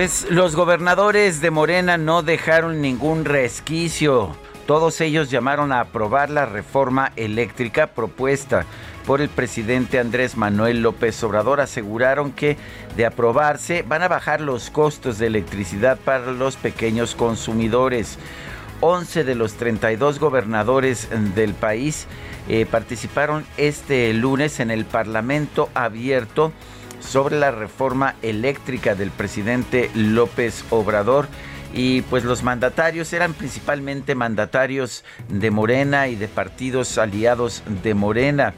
Pues los gobernadores de Morena no dejaron ningún resquicio. Todos ellos llamaron a aprobar la reforma eléctrica propuesta por el presidente Andrés Manuel López Obrador. Aseguraron que de aprobarse van a bajar los costos de electricidad para los pequeños consumidores. 11 de los 32 gobernadores del país eh, participaron este lunes en el Parlamento abierto sobre la reforma eléctrica del presidente López Obrador. Y pues los mandatarios eran principalmente mandatarios de Morena y de partidos aliados de Morena.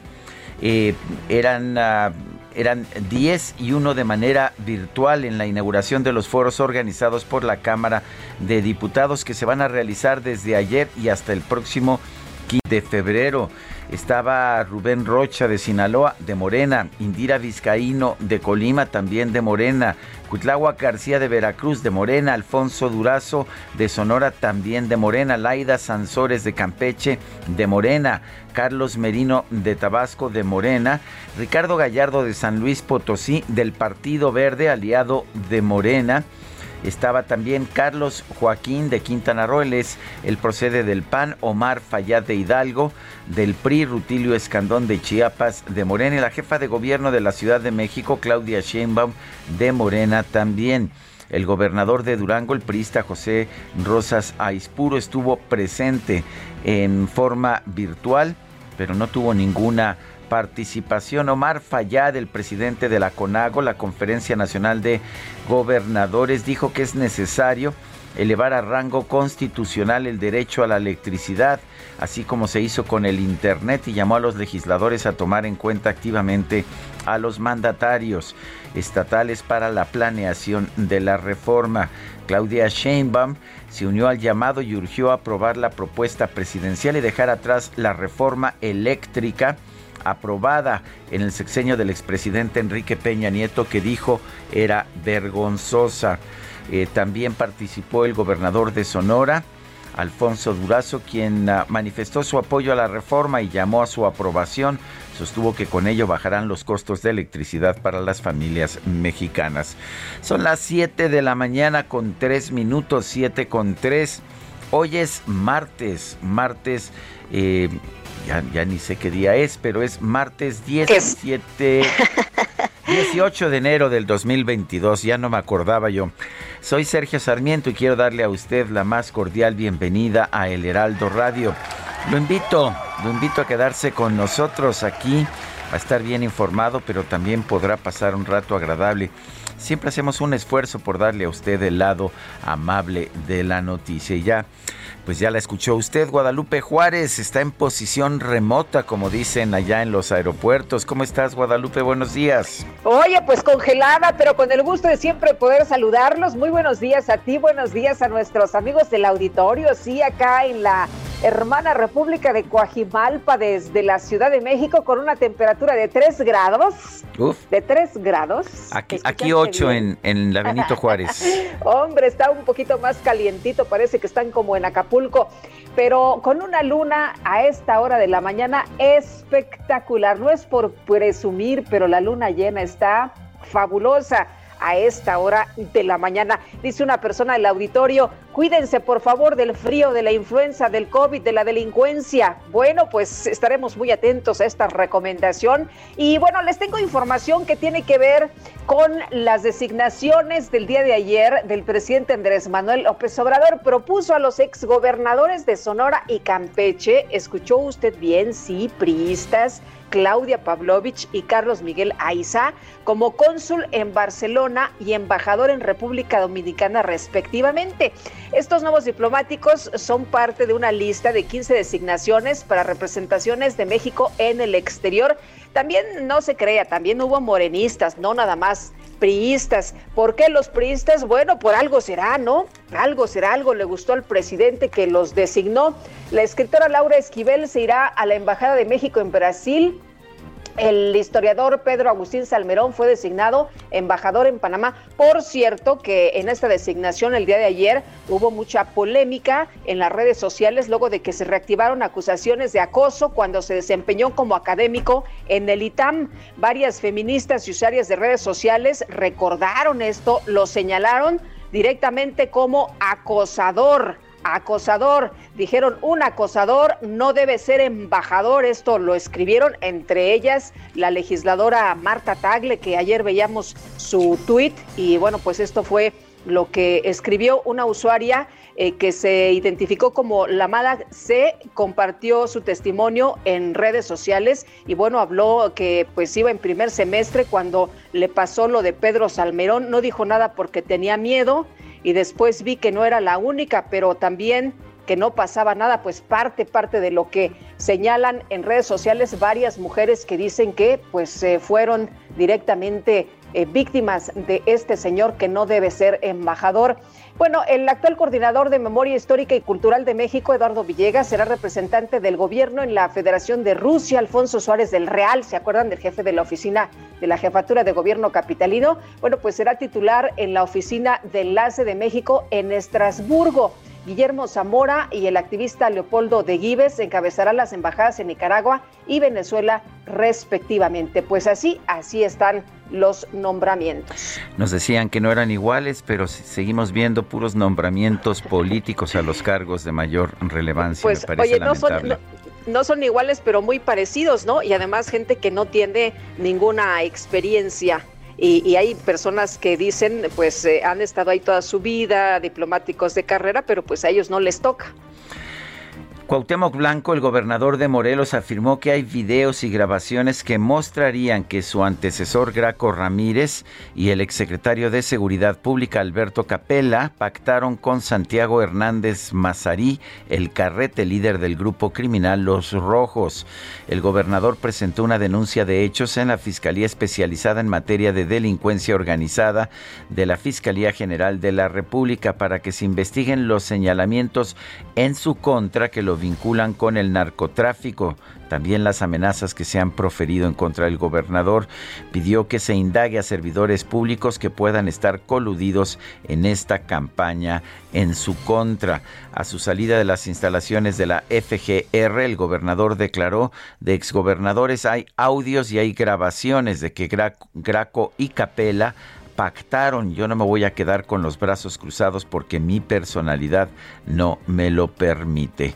Eh, eran, uh, eran 10 y uno de manera virtual en la inauguración de los foros organizados por la Cámara de Diputados que se van a realizar desde ayer y hasta el próximo 15 de febrero estaba Rubén Rocha de Sinaloa, de Morena, Indira Vizcaíno de Colima, también de Morena, Cuitlagua García de Veracruz, de Morena, Alfonso Durazo de Sonora, también de Morena, Laida Sansores de Campeche, de Morena, Carlos Merino de Tabasco, de Morena, Ricardo Gallardo de San Luis Potosí, del Partido Verde, aliado de Morena, estaba también Carlos Joaquín de Quintana Roo, es el procede del PAN, Omar Fayad de Hidalgo, del PRI, Rutilio Escandón de Chiapas, de Morena, y la jefa de gobierno de la Ciudad de México, Claudia Sheinbaum, de Morena también. El gobernador de Durango, el priista José Rosas Aispuro, estuvo presente en forma virtual, pero no tuvo ninguna participación. Omar Fayad, el presidente de la CONAGO, la Conferencia Nacional de Gobernadores, dijo que es necesario elevar a rango constitucional el derecho a la electricidad, así como se hizo con el Internet y llamó a los legisladores a tomar en cuenta activamente a los mandatarios estatales para la planeación de la reforma. Claudia Sheinbaum se unió al llamado y urgió a aprobar la propuesta presidencial y dejar atrás la reforma eléctrica aprobada en el sexenio del expresidente Enrique Peña Nieto que dijo era vergonzosa. Eh, también participó el gobernador de Sonora, Alfonso Durazo, quien ah, manifestó su apoyo a la reforma y llamó a su aprobación. Sostuvo que con ello bajarán los costos de electricidad para las familias mexicanas. Son las 7 de la mañana con 3 minutos, 7 con 3. Hoy es martes, martes eh, ya, ni sé qué día es, pero es martes 17, 18 de enero del 2022, ya no me acordaba yo. Soy Sergio Sarmiento y quiero darle a usted la más cordial bienvenida a El Heraldo Radio. Lo invito, lo invito a quedarse con nosotros aquí, a estar bien informado, pero también podrá pasar un rato agradable. Siempre hacemos un esfuerzo por darle a usted el lado amable de la noticia. Y ya pues ya la escuchó usted, Guadalupe Juárez está en posición remota, como dicen allá en los aeropuertos. ¿Cómo estás, Guadalupe? Buenos días. Oye, pues congelada, pero con el gusto de siempre poder saludarlos. Muy buenos días a ti, buenos días a nuestros amigos del auditorio, sí, acá en la hermana República de Coajimalpa desde la Ciudad de México con una temperatura de 3 grados. Uf. De 3 grados. Aquí, aquí 8 en, en la Benito Juárez. Hombre, está un poquito más calientito, parece que están como en Acapulco, pero con una luna a esta hora de la mañana espectacular. No es por presumir, pero la luna llena está fabulosa a esta hora de la mañana. Dice una persona del auditorio, Cuídense, por favor, del frío, de la influenza, del COVID, de la delincuencia. Bueno, pues estaremos muy atentos a esta recomendación. Y bueno, les tengo información que tiene que ver con las designaciones del día de ayer del presidente Andrés Manuel López Obrador. Propuso a los exgobernadores de Sonora y Campeche, escuchó usted bien, sí, priistas, Claudia Pavlovich y Carlos Miguel Aiza como cónsul en Barcelona y embajador en República Dominicana respectivamente. Estos nuevos diplomáticos son parte de una lista de 15 designaciones para representaciones de México en el exterior. También no se crea, también hubo morenistas, no nada más priistas. ¿Por qué los priistas? Bueno, por algo será, ¿no? Algo será, algo le gustó al presidente que los designó. La escritora Laura Esquivel se irá a la Embajada de México en Brasil el historiador Pedro Agustín Salmerón fue designado embajador en Panamá. Por cierto, que en esta designación el día de ayer hubo mucha polémica en las redes sociales luego de que se reactivaron acusaciones de acoso cuando se desempeñó como académico en el ITAM. Varias feministas y usuarias de redes sociales recordaron esto, lo señalaron directamente como acosador acosador. Dijeron, un acosador no debe ser embajador. Esto lo escribieron entre ellas la legisladora Marta Tagle, que ayer veíamos su tuit. Y bueno, pues esto fue lo que escribió una usuaria eh, que se identificó como la mala C, compartió su testimonio en redes sociales y bueno, habló que pues iba en primer semestre cuando le pasó lo de Pedro Salmerón, no dijo nada porque tenía miedo y después vi que no era la única, pero también que no pasaba nada, pues parte, parte de lo que señalan en redes sociales varias mujeres que dicen que pues fueron directamente eh, víctimas de este señor que no debe ser embajador. Bueno, el actual coordinador de Memoria Histórica y Cultural de México, Eduardo Villegas, será representante del gobierno en la Federación de Rusia, Alfonso Suárez del Real, ¿se acuerdan del jefe de la oficina de la jefatura de gobierno capitalino? Bueno, pues será titular en la oficina de enlace de México en Estrasburgo. Guillermo Zamora y el activista Leopoldo de Gives encabezarán las embajadas en Nicaragua y Venezuela respectivamente. Pues así, así están los nombramientos. Nos decían que no eran iguales, pero seguimos viendo puros nombramientos políticos a los cargos de mayor relevancia. Pues, oye, no son, no son iguales, pero muy parecidos, ¿no? Y además gente que no tiene ninguna experiencia y, hay personas que dicen, pues eh, han estado ahí toda su vida, diplomáticos de carrera, pero pues a ellos no les toca. Cuauhtémoc Blanco, el gobernador de Morelos, afirmó que hay videos y grabaciones que mostrarían que su antecesor Graco Ramírez y el exsecretario de Seguridad Pública Alberto Capella pactaron con Santiago Hernández Mazarí, el carrete líder del grupo criminal Los Rojos. El gobernador presentó una denuncia de hechos en la Fiscalía Especializada en Materia de Delincuencia Organizada de la Fiscalía General de la República para que se investiguen los señalamientos en su contra que lo vinculan con el narcotráfico. También las amenazas que se han proferido en contra del gobernador. Pidió que se indague a servidores públicos que puedan estar coludidos en esta campaña en su contra. A su salida de las instalaciones de la FGR, el gobernador declaró de exgobernadores hay audios y hay grabaciones de que Graco y Capela pactaron. Yo no me voy a quedar con los brazos cruzados porque mi personalidad no me lo permite.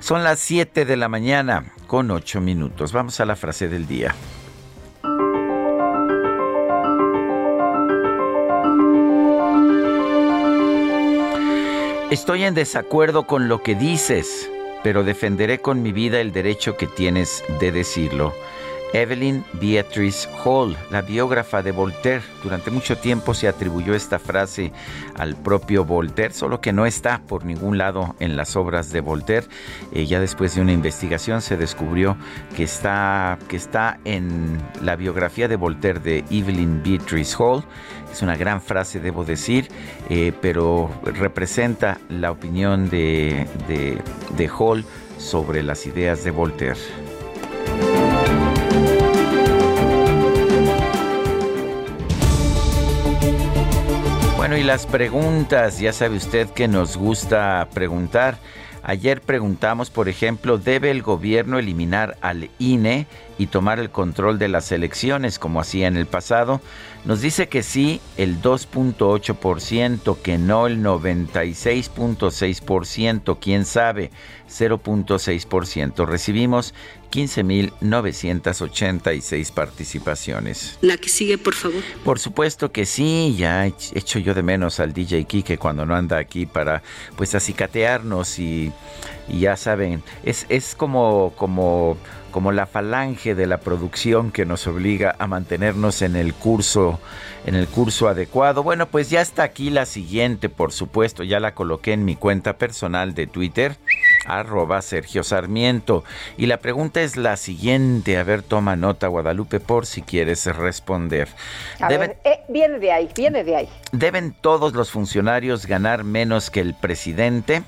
Son las 7 de la mañana con 8 minutos. Vamos a la frase del día. Estoy en desacuerdo con lo que dices, pero defenderé con mi vida el derecho que tienes de decirlo. Evelyn Beatrice Hall, la biógrafa de Voltaire. Durante mucho tiempo se atribuyó esta frase al propio Voltaire, solo que no está por ningún lado en las obras de Voltaire. Eh, ya después de una investigación se descubrió que está, que está en la biografía de Voltaire de Evelyn Beatrice Hall. Es una gran frase, debo decir, eh, pero representa la opinión de, de Hall sobre las ideas de Voltaire. Las preguntas, ya sabe usted que nos gusta preguntar. Ayer preguntamos, por ejemplo, ¿debe el gobierno eliminar al INE y tomar el control de las elecciones como hacía en el pasado? Nos dice que sí el 2.8%, que no el 96.6%, quién sabe, 0.6%. Recibimos 15.986 participaciones. La que sigue, por favor. Por supuesto que sí, ya echo yo de menos al DJ Kike cuando no anda aquí para pues acicatearnos y, y ya saben, es, es como, como como la falange de la producción que nos obliga a mantenernos en el curso en el curso adecuado. Bueno, pues ya está aquí la siguiente, por supuesto, ya la coloqué en mi cuenta personal de Twitter arroba Sergio Sarmiento. Y la pregunta es la siguiente, a ver, toma nota Guadalupe por si quieres responder. Eh, viene de ahí, viene de ahí. ¿Deben todos los funcionarios ganar menos que el presidente?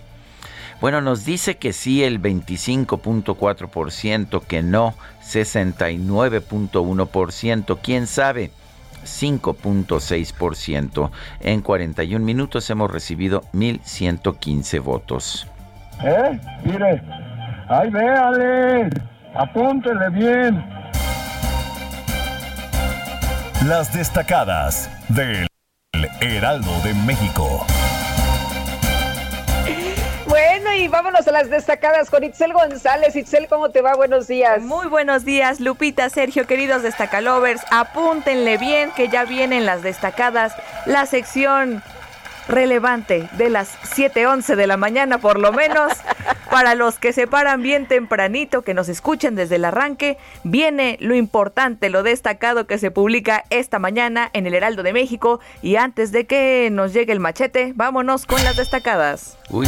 Bueno, nos dice que sí el 25.4%, que no 69.1%, quién sabe. 5.6%. En 41 minutos hemos recibido 1.115 votos. ¿Eh? Mire, ahí véale, apúntele bien. Las destacadas del Heraldo de México. Y vámonos a las destacadas con Itzel González. Itzel, ¿cómo te va? Buenos días. Muy buenos días, Lupita, Sergio, queridos destacalovers. Apúntenle bien que ya vienen las destacadas, la sección relevante de las 7:11 de la mañana, por lo menos. Para los que se paran bien tempranito, que nos escuchen desde el arranque, viene lo importante, lo destacado que se publica esta mañana en el Heraldo de México. Y antes de que nos llegue el machete, vámonos con las destacadas. Uy.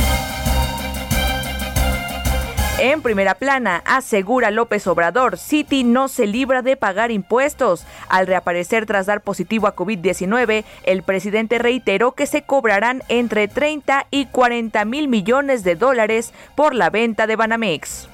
En primera plana, asegura López Obrador, City no se libra de pagar impuestos. Al reaparecer tras dar positivo a COVID-19, el presidente reiteró que se cobrarán entre 30 y 40 mil millones de dólares por la venta de Banamex.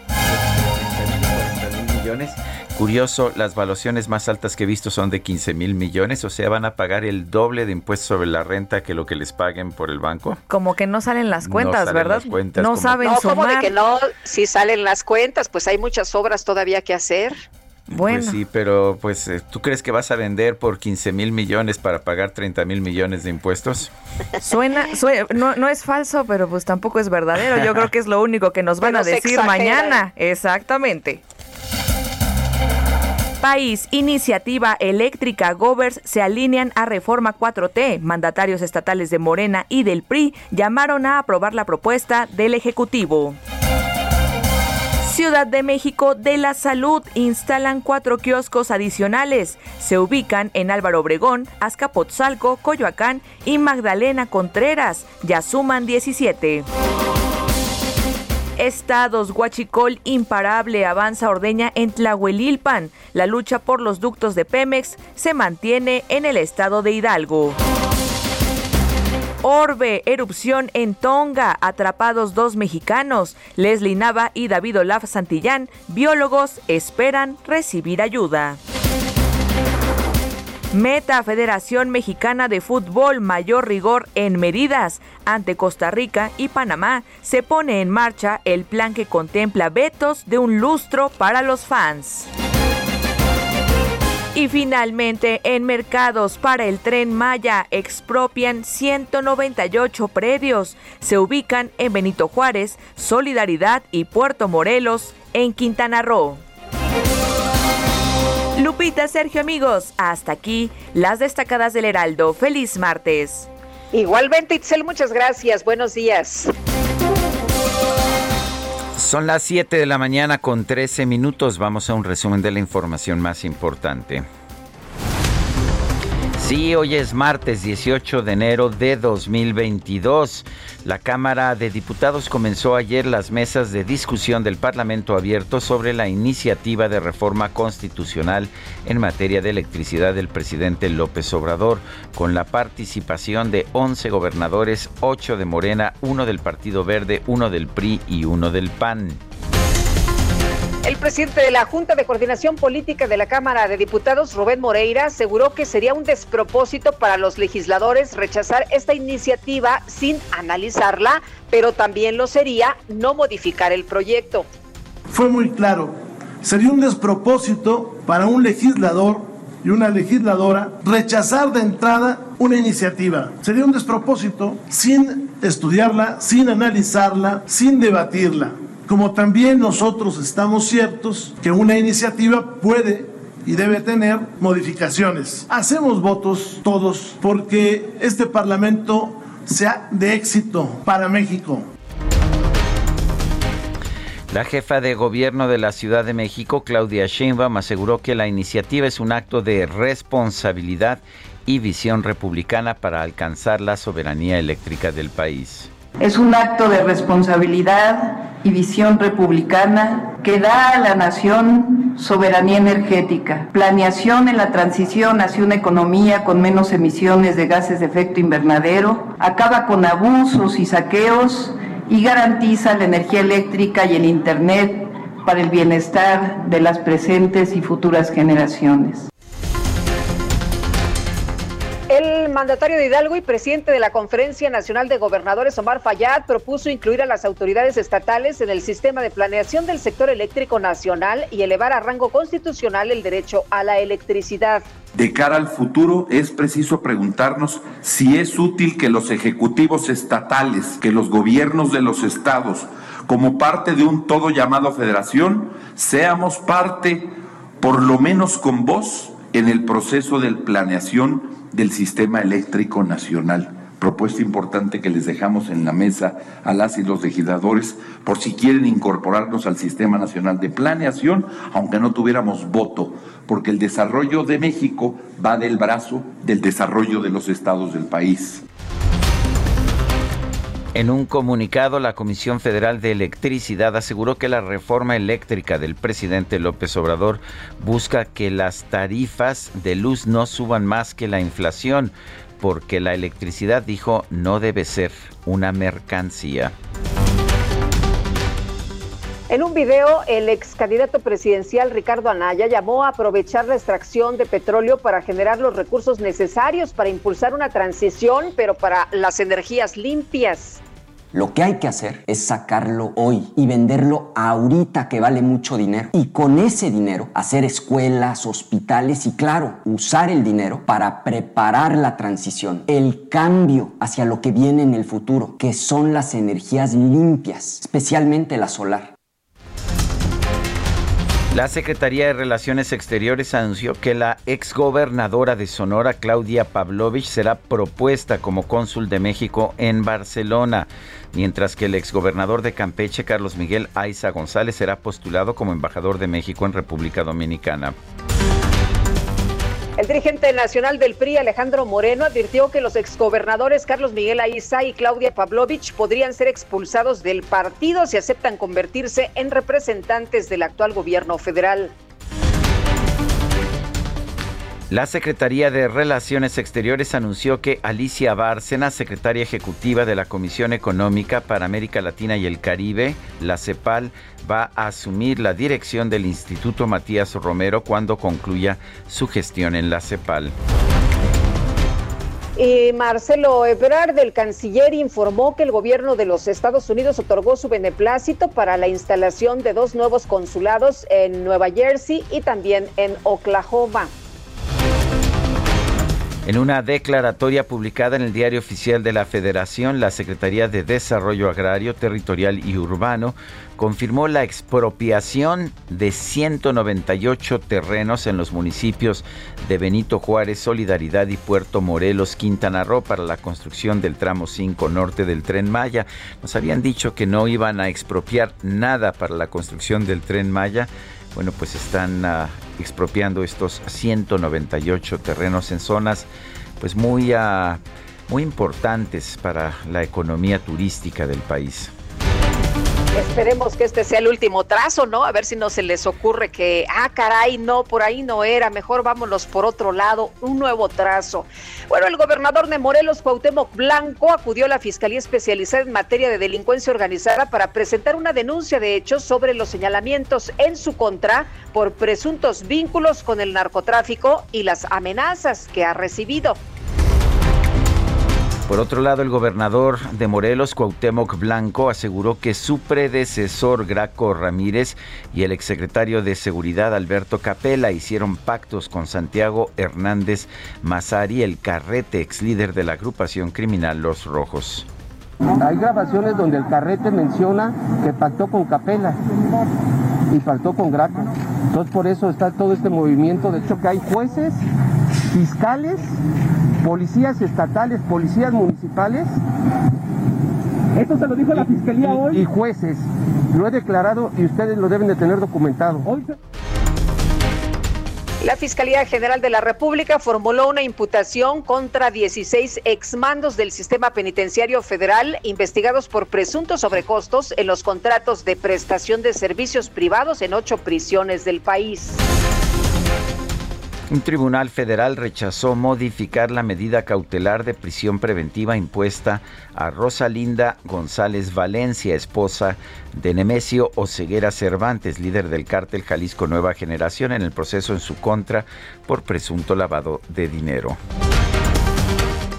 30 mil millones Curioso, las valuaciones más altas que he visto son de 15 mil millones, o sea, van a pagar el doble de impuestos sobre la renta que lo que les paguen por el banco. Como que no salen las cuentas, ¿verdad? no saben no, sumar. de que no? Si salen las cuentas, pues hay muchas obras todavía que hacer. Bueno. Pues sí, pero pues eh, ¿tú crees que vas a vender por 15 mil millones para pagar 30 mil millones de impuestos? Suena, no, no, es falso, pero pues tampoco es verdadero. Yo creo que es lo único que nos van a decir mañana. Exactamente. País, Iniciativa Eléctrica, Govers se alinean a Reforma 4T. Mandatarios estatales de Morena y del PRI llamaron a aprobar la propuesta del Ejecutivo. Ciudad de México de la Salud instalan cuatro kioscos adicionales. Se ubican en Álvaro Obregón, Azcapotzalco, Coyoacán y Magdalena Contreras. Ya suman 17. Estados, Huachicol imparable, avanza Ordeña en Tlahuelilpan. La lucha por los ductos de Pemex se mantiene en el estado de Hidalgo. Orbe, erupción en Tonga, atrapados dos mexicanos. Leslie Nava y David Olaf Santillán, biólogos, esperan recibir ayuda. Meta Federación Mexicana de Fútbol mayor rigor en medidas. Ante Costa Rica y Panamá se pone en marcha el plan que contempla vetos de un lustro para los fans. Y finalmente, en mercados para el tren Maya expropian 198 predios. Se ubican en Benito Juárez, Solidaridad y Puerto Morelos, en Quintana Roo. Lupita, Sergio, amigos, hasta aquí las destacadas del Heraldo. Feliz martes. Igualmente, Itzel, muchas gracias. Buenos días. Son las 7 de la mañana con 13 minutos. Vamos a un resumen de la información más importante. Sí, hoy es martes 18 de enero de 2022. La Cámara de Diputados comenzó ayer las mesas de discusión del Parlamento abierto sobre la iniciativa de reforma constitucional en materia de electricidad del presidente López Obrador, con la participación de 11 gobernadores, 8 de Morena, 1 del Partido Verde, 1 del PRI y 1 del PAN. El presidente de la Junta de Coordinación Política de la Cámara de Diputados, Rubén Moreira, aseguró que sería un despropósito para los legisladores rechazar esta iniciativa sin analizarla, pero también lo sería no modificar el proyecto. Fue muy claro, sería un despropósito para un legislador y una legisladora rechazar de entrada una iniciativa. Sería un despropósito sin estudiarla, sin analizarla, sin debatirla como también nosotros estamos ciertos que una iniciativa puede y debe tener modificaciones. Hacemos votos todos porque este Parlamento sea de éxito para México. La jefa de gobierno de la Ciudad de México, Claudia Sheinbaum, aseguró que la iniciativa es un acto de responsabilidad y visión republicana para alcanzar la soberanía eléctrica del país. Es un acto de responsabilidad y visión republicana que da a la nación soberanía energética, planeación en la transición hacia una economía con menos emisiones de gases de efecto invernadero, acaba con abusos y saqueos y garantiza la energía eléctrica y el Internet para el bienestar de las presentes y futuras generaciones. El mandatario de Hidalgo y presidente de la Conferencia Nacional de Gobernadores, Omar Fayad, propuso incluir a las autoridades estatales en el sistema de planeación del sector eléctrico nacional y elevar a rango constitucional el derecho a la electricidad. De cara al futuro, es preciso preguntarnos si es útil que los ejecutivos estatales, que los gobiernos de los estados, como parte de un todo llamado federación, seamos parte, por lo menos con voz, en el proceso de planeación del sistema eléctrico nacional. Propuesta importante que les dejamos en la mesa a las y los legisladores por si quieren incorporarnos al Sistema Nacional de Planeación, aunque no tuviéramos voto, porque el desarrollo de México va del brazo del desarrollo de los estados del país. En un comunicado, la Comisión Federal de Electricidad aseguró que la reforma eléctrica del presidente López Obrador busca que las tarifas de luz no suban más que la inflación, porque la electricidad, dijo, no debe ser una mercancía. En un video, el ex candidato presidencial Ricardo Anaya llamó a aprovechar la extracción de petróleo para generar los recursos necesarios para impulsar una transición, pero para las energías limpias. Lo que hay que hacer es sacarlo hoy y venderlo ahorita que vale mucho dinero. Y con ese dinero hacer escuelas, hospitales y claro, usar el dinero para preparar la transición, el cambio hacia lo que viene en el futuro, que son las energías limpias, especialmente la solar. La Secretaría de Relaciones Exteriores anunció que la exgobernadora de Sonora, Claudia Pavlovich, será propuesta como cónsul de México en Barcelona, mientras que el exgobernador de Campeche, Carlos Miguel Aiza González, será postulado como embajador de México en República Dominicana. El dirigente nacional del PRI, Alejandro Moreno, advirtió que los exgobernadores Carlos Miguel Aiza y Claudia Pavlovich podrían ser expulsados del partido si aceptan convertirse en representantes del actual gobierno federal. La Secretaría de Relaciones Exteriores anunció que Alicia Bárcena, secretaria ejecutiva de la Comisión Económica para América Latina y el Caribe, la CEPAL, va a asumir la dirección del Instituto Matías Romero cuando concluya su gestión en la CEPAL. Y Marcelo Ebrard, del canciller, informó que el gobierno de los Estados Unidos otorgó su beneplácito para la instalación de dos nuevos consulados en Nueva Jersey y también en Oklahoma. En una declaratoria publicada en el Diario Oficial de la Federación, la Secretaría de Desarrollo Agrario, Territorial y Urbano confirmó la expropiación de 198 terrenos en los municipios de Benito Juárez, Solidaridad y Puerto Morelos, Quintana Roo para la construcción del tramo 5 norte del tren Maya. Nos habían dicho que no iban a expropiar nada para la construcción del tren Maya bueno, pues están ah, expropiando estos 198 terrenos en zonas pues muy, ah, muy importantes para la economía turística del país. Esperemos que este sea el último trazo, ¿no? A ver si no se les ocurre que, ah, caray, no, por ahí no era, mejor vámonos por otro lado, un nuevo trazo. Bueno, el gobernador de Morelos, Cuauhtémoc Blanco, acudió a la Fiscalía Especializada en Materia de Delincuencia Organizada para presentar una denuncia de hechos sobre los señalamientos en su contra por presuntos vínculos con el narcotráfico y las amenazas que ha recibido. Por otro lado, el gobernador de Morelos, Cuauhtémoc Blanco, aseguró que su predecesor, Graco Ramírez, y el exsecretario de Seguridad, Alberto Capella, hicieron pactos con Santiago Hernández Mazari, el carrete, ex líder de la agrupación criminal Los Rojos. Hay grabaciones donde el carrete menciona que pactó con Capella y pactó con Graco. Entonces por eso está todo este movimiento. De hecho que hay jueces, fiscales policías estatales, policías municipales. Esto se lo dijo la fiscalía hoy. Y jueces. Lo he declarado y ustedes lo deben de tener documentado. La Fiscalía General de la República formuló una imputación contra 16 exmandos del sistema penitenciario federal investigados por presuntos sobrecostos en los contratos de prestación de servicios privados en ocho prisiones del país. Un tribunal federal rechazó modificar la medida cautelar de prisión preventiva impuesta a Rosalinda González Valencia, esposa de Nemesio Oceguera Cervantes, líder del cártel Jalisco Nueva Generación, en el proceso en su contra por presunto lavado de dinero.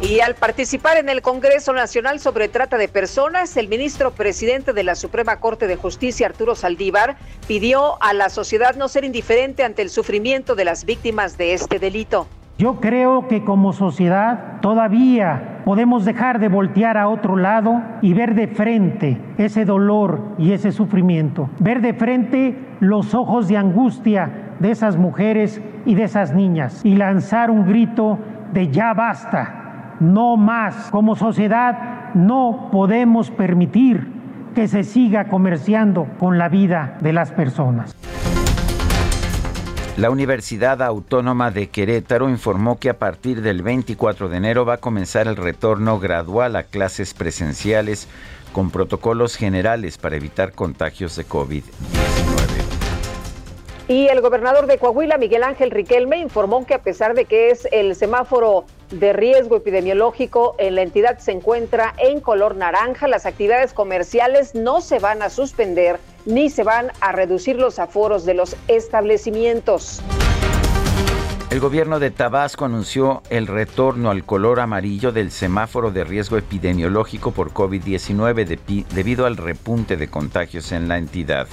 Y al participar en el Congreso Nacional sobre Trata de Personas, el ministro presidente de la Suprema Corte de Justicia, Arturo Saldívar, pidió a la sociedad no ser indiferente ante el sufrimiento de las víctimas de este delito. Yo creo que como sociedad todavía podemos dejar de voltear a otro lado y ver de frente ese dolor y ese sufrimiento, ver de frente los ojos de angustia de esas mujeres y de esas niñas. Y lanzar un grito de ya basta no más. Como sociedad no podemos permitir que se siga comerciando con la vida de las personas. La Universidad Autónoma de Querétaro informó que a partir del 24 de enero va a comenzar el retorno gradual a clases presenciales con protocolos generales para evitar contagios de COVID-19. Y el gobernador de Coahuila, Miguel Ángel Riquelme, informó que a pesar de que es el semáforo de riesgo epidemiológico en la entidad se encuentra en color naranja, las actividades comerciales no se van a suspender ni se van a reducir los aforos de los establecimientos. El gobierno de Tabasco anunció el retorno al color amarillo del semáforo de riesgo epidemiológico por COVID-19 debido al repunte de contagios en la entidad.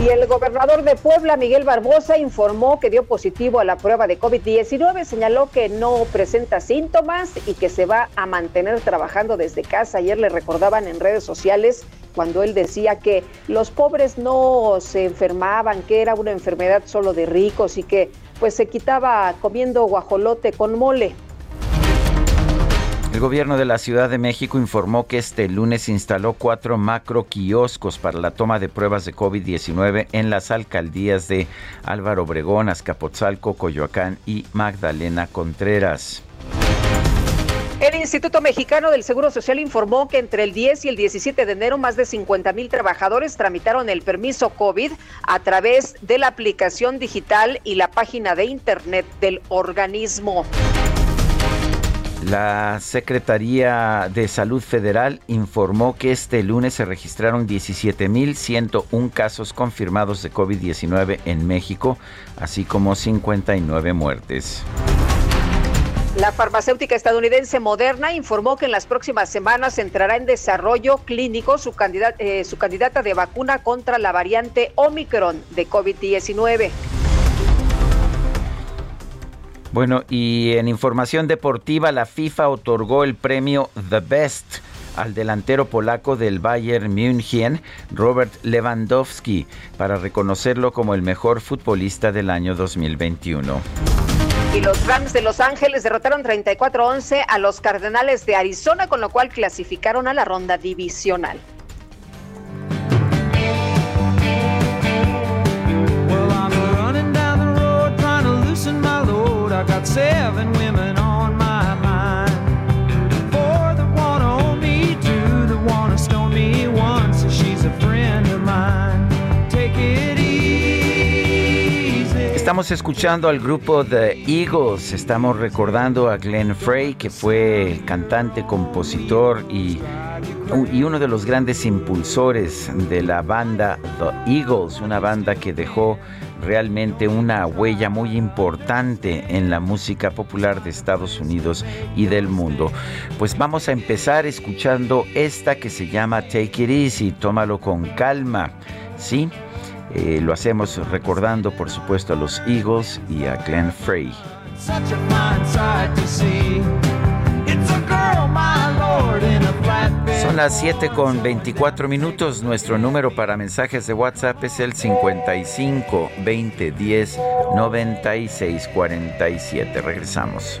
Y el gobernador de Puebla, Miguel Barbosa, informó que dio positivo a la prueba de COVID-19, señaló que no presenta síntomas y que se va a mantener trabajando desde casa. Ayer le recordaban en redes sociales cuando él decía que los pobres no se enfermaban, que era una enfermedad solo de ricos y que pues se quitaba comiendo guajolote con mole. El gobierno de la Ciudad de México informó que este lunes instaló cuatro macro kioscos para la toma de pruebas de COVID-19 en las alcaldías de Álvaro Obregón, Azcapotzalco, Coyoacán y Magdalena Contreras. El Instituto Mexicano del Seguro Social informó que entre el 10 y el 17 de enero más de 50 mil trabajadores tramitaron el permiso COVID a través de la aplicación digital y la página de Internet del organismo. La Secretaría de Salud Federal informó que este lunes se registraron 17.101 casos confirmados de COVID-19 en México, así como 59 muertes. La farmacéutica estadounidense Moderna informó que en las próximas semanas entrará en desarrollo clínico su, eh, su candidata de vacuna contra la variante Omicron de COVID-19. Bueno, y en información deportiva, la FIFA otorgó el premio The Best al delantero polaco del Bayern München, Robert Lewandowski, para reconocerlo como el mejor futbolista del año 2021. Y los Rams de Los Ángeles derrotaron 34-11 a los Cardenales de Arizona, con lo cual clasificaron a la ronda divisional. Estamos escuchando al grupo The Eagles, estamos recordando a Glenn Frey, que fue cantante, compositor y y uno de los grandes impulsores de la banda The Eagles, una banda que dejó realmente una huella muy importante en la música popular de Estados Unidos y del mundo. Pues vamos a empezar escuchando esta que se llama Take It Easy, tómalo con calma, ¿sí? Eh, lo hacemos recordando, por supuesto, a los Eagles y a Glenn Frey. Son las 7 con 24 minutos. Nuestro número para mensajes de WhatsApp es el 55 20 10 96 47. Regresamos.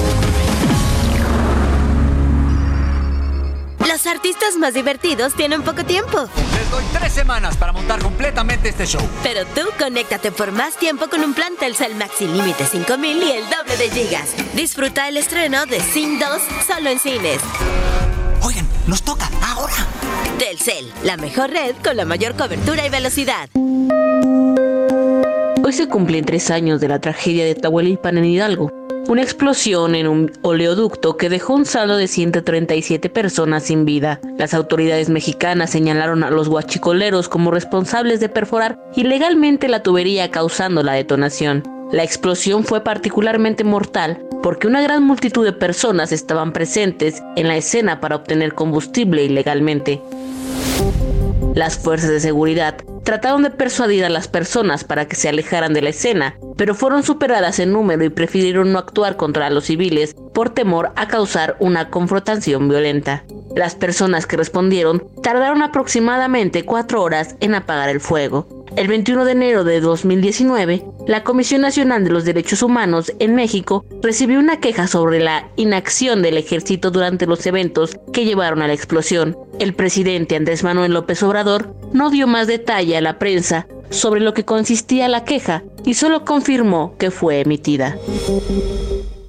Artistas más divertidos tienen poco tiempo. Les doy tres semanas para montar completamente este show. Pero tú conéctate por más tiempo con un plan Telcel Maxi Límite 5000 y el doble de gigas. Disfruta el estreno de Sin 2 solo en cines. Oigan, nos toca ahora. Telcel, la mejor red con la mayor cobertura y velocidad. Hoy se cumplen tres años de la tragedia de Tahuelipan en Hidalgo una explosión en un oleoducto que dejó un saldo de 137 personas sin vida. Las autoridades mexicanas señalaron a los guachicoleros como responsables de perforar ilegalmente la tubería causando la detonación. La explosión fue particularmente mortal porque una gran multitud de personas estaban presentes en la escena para obtener combustible ilegalmente. Las fuerzas de seguridad trataron de persuadir a las personas para que se alejaran de la escena, pero fueron superadas en número y prefirieron no actuar contra los civiles por temor a causar una confrontación violenta. Las personas que respondieron tardaron aproximadamente cuatro horas en apagar el fuego. El 21 de enero de 2019, la Comisión Nacional de los Derechos Humanos en México recibió una queja sobre la inacción del ejército durante los eventos que llevaron a la explosión. El presidente Andrés Manuel López Obrador no dio más detalle a la prensa sobre lo que consistía la queja y solo confirmó que fue emitida.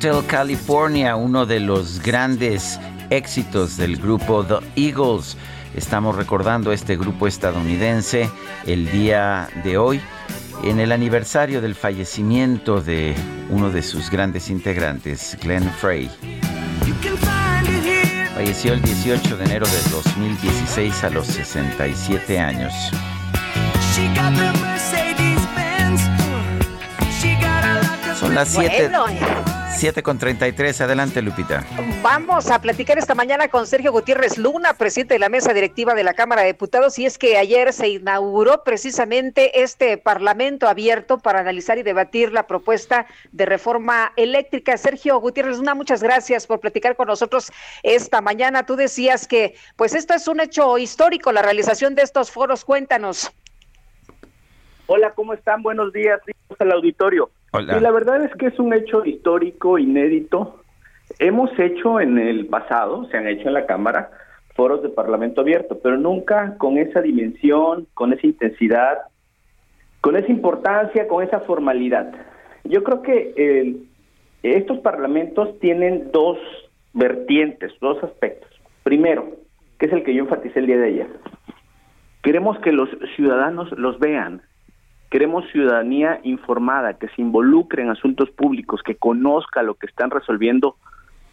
Hotel California, uno de los grandes éxitos del grupo The Eagles. Estamos recordando a este grupo estadounidense el día de hoy en el aniversario del fallecimiento de uno de sus grandes integrantes, Glenn Frey. Falleció el 18 de enero de 2016 a los 67 años. Son las 7. Bueno, 7 con 33. Adelante, Lupita. Vamos a platicar esta mañana con Sergio Gutiérrez Luna, presidente de la mesa directiva de la Cámara de Diputados, y es que ayer se inauguró precisamente este Parlamento abierto para analizar y debatir la propuesta de reforma eléctrica. Sergio Gutiérrez Luna, muchas gracias por platicar con nosotros esta mañana. Tú decías que, pues, esto es un hecho histórico, la realización de estos foros. Cuéntanos. Hola, ¿cómo están? Buenos días, al auditorio. Y la verdad es que es un hecho histórico, inédito. Hemos hecho en el pasado, se han hecho en la Cámara, foros de Parlamento abierto, pero nunca con esa dimensión, con esa intensidad, con esa importancia, con esa formalidad. Yo creo que el- estos parlamentos tienen dos vertientes, dos aspectos. Primero, que es el que yo enfaticé el día de ayer. Queremos que los ciudadanos los vean. Queremos ciudadanía informada, que se involucre en asuntos públicos, que conozca lo que están resolviendo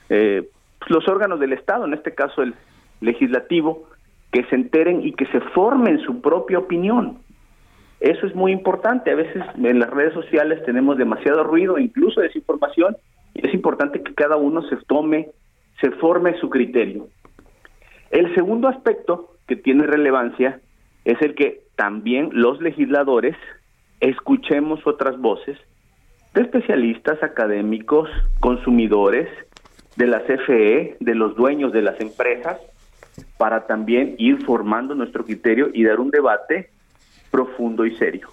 eh, pues, los órganos del Estado, en este caso el legislativo, que se enteren y que se formen su propia opinión. Eso es muy importante. A veces en las redes sociales tenemos demasiado ruido, incluso desinformación, y es importante que cada uno se tome, se forme su criterio. El segundo aspecto que tiene relevancia es el que también los legisladores escuchemos otras voces de especialistas, académicos, consumidores, de la CFE, de los dueños de las empresas, para también ir formando nuestro criterio y dar un debate profundo y serio.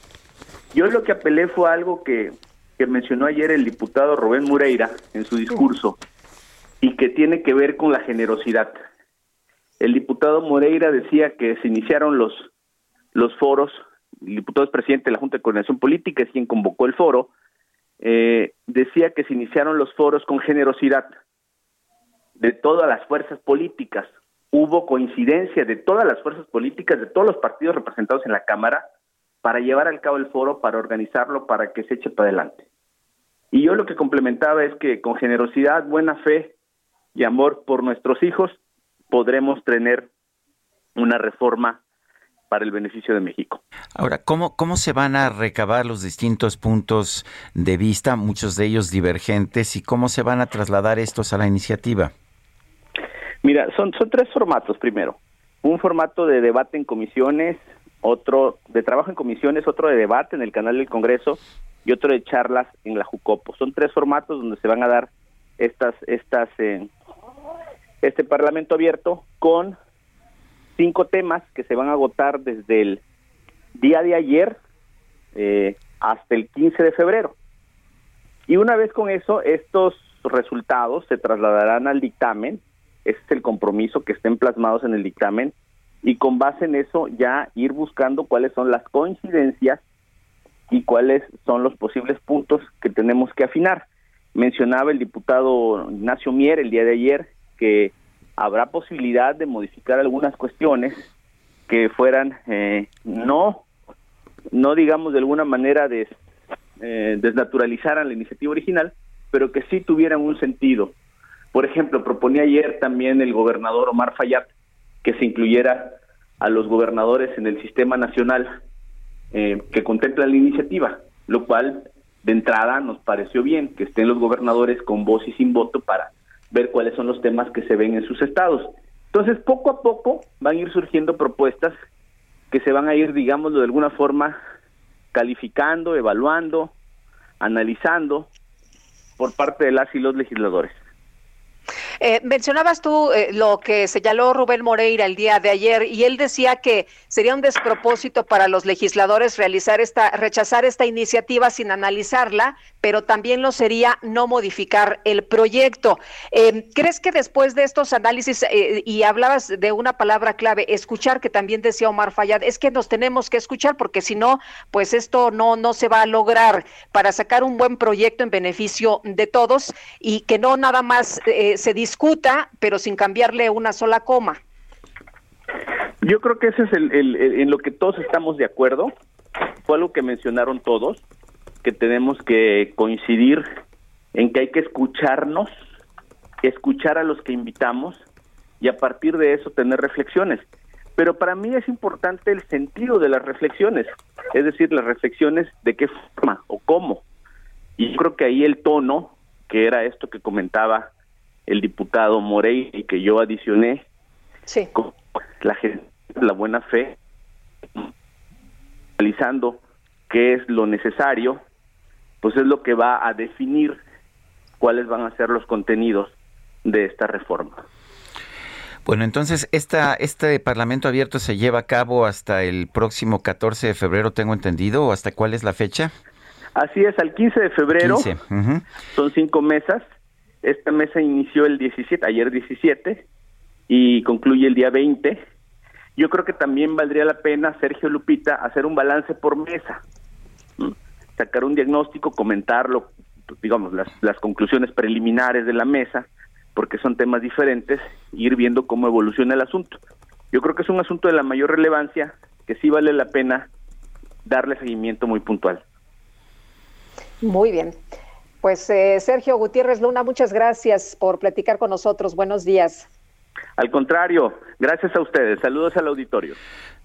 Yo lo que apelé fue algo que, que mencionó ayer el diputado Rubén Mureira en su discurso y que tiene que ver con la generosidad. El diputado Moreira decía que se iniciaron los, los foros, el diputado es presidente de la Junta de Coordinación Política, es quien convocó el foro, eh, decía que se iniciaron los foros con generosidad de todas las fuerzas políticas. Hubo coincidencia de todas las fuerzas políticas, de todos los partidos representados en la Cámara, para llevar al cabo el foro, para organizarlo, para que se eche para adelante. Y yo lo que complementaba es que con generosidad, buena fe y amor por nuestros hijos, podremos tener una reforma para el beneficio de México. Ahora, ¿cómo, ¿cómo se van a recabar los distintos puntos de vista, muchos de ellos divergentes, y cómo se van a trasladar estos a la iniciativa? Mira, son, son tres formatos primero. Un formato de debate en comisiones, otro de trabajo en comisiones, otro de debate en el canal del Congreso y otro de charlas en la Jucopo. Son tres formatos donde se van a dar estas, estas, eh, este Parlamento abierto con cinco temas que se van a agotar desde el día de ayer eh, hasta el 15 de febrero. Y una vez con eso, estos resultados se trasladarán al dictamen, ese es el compromiso que estén plasmados en el dictamen, y con base en eso ya ir buscando cuáles son las coincidencias y cuáles son los posibles puntos que tenemos que afinar. Mencionaba el diputado Ignacio Mier el día de ayer que habrá posibilidad de modificar algunas cuestiones que fueran eh, no no digamos de alguna manera des, eh, desnaturalizaran la iniciativa original, pero que sí tuvieran un sentido. Por ejemplo, proponía ayer también el gobernador Omar Fayad que se incluyera a los gobernadores en el sistema nacional eh, que contempla la iniciativa, lo cual de entrada nos pareció bien que estén los gobernadores con voz y sin voto para ver cuáles son los temas que se ven en sus estados. Entonces, poco a poco van a ir surgiendo propuestas que se van a ir, digámoslo de alguna forma, calificando, evaluando, analizando por parte de las y los legisladores. Eh, mencionabas tú eh, lo que señaló Rubén Moreira el día de ayer y él decía que sería un despropósito para los legisladores realizar esta, rechazar esta iniciativa sin analizarla, pero también lo sería no modificar el proyecto. Eh, ¿Crees que después de estos análisis eh, y hablabas de una palabra clave, escuchar, que también decía Omar Fayad, es que nos tenemos que escuchar porque si no, pues esto no no se va a lograr para sacar un buen proyecto en beneficio de todos y que no nada más eh, se discuta, pero sin cambiarle una sola coma. Yo creo que ese es el, el- en lo que todos estamos de acuerdo. Fue algo que mencionaron todos, que tenemos que coincidir en que hay que escucharnos, escuchar a los que invitamos y a partir de eso tener reflexiones. Pero para mí es importante el sentido de las reflexiones, es decir, las reflexiones de qué forma o cómo. Y yo creo que ahí el tono, que era esto que comentaba el diputado Morey y que yo adicioné, sí. la gente, la buena fe, analizando qué es lo necesario, pues es lo que va a definir cuáles van a ser los contenidos de esta reforma. Bueno, entonces esta, este Parlamento abierto se lleva a cabo hasta el próximo 14 de febrero, tengo entendido, o hasta cuál es la fecha? Así es, al 15 de febrero. Son cinco mesas. Esta mesa inició el 17, ayer 17, y concluye el día 20. Yo creo que también valdría la pena, Sergio Lupita, hacer un balance por mesa. Sacar un diagnóstico, comentarlo, digamos, las, las conclusiones preliminares de la mesa porque son temas diferentes, ir viendo cómo evoluciona el asunto. Yo creo que es un asunto de la mayor relevancia que sí vale la pena darle seguimiento muy puntual. Muy bien. Pues eh, Sergio Gutiérrez Luna, muchas gracias por platicar con nosotros. Buenos días. Al contrario, gracias a ustedes. Saludos al auditorio.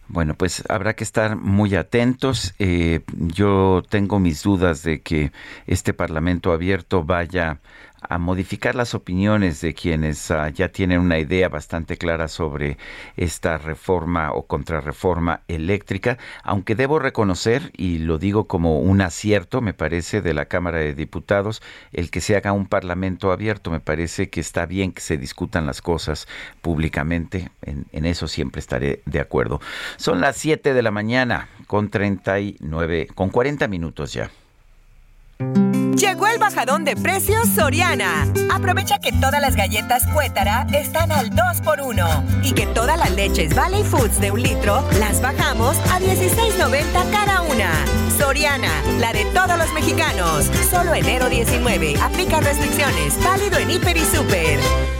Bueno, pues habrá que estar muy atentos. Eh, yo tengo mis dudas de que este Parlamento abierto vaya a modificar las opiniones de quienes ah, ya tienen una idea bastante clara sobre esta reforma o contrarreforma eléctrica, aunque debo reconocer, y lo digo como un acierto, me parece, de la Cámara de Diputados, el que se haga un parlamento abierto, me parece que está bien que se discutan las cosas públicamente, en, eso siempre estaré de acuerdo. Son las 7 de la mañana con 39, con 40 minutos ya. Llegó bajadón de precios Soriana. Aprovecha que todas las galletas Cuétara están al 2x1 y que todas las leches Valley Foods de un litro las bajamos a 16.90 cada una. Soriana, la de todos los mexicanos. Solo enero 19. Aplica restricciones. Válido en Hiper y Super.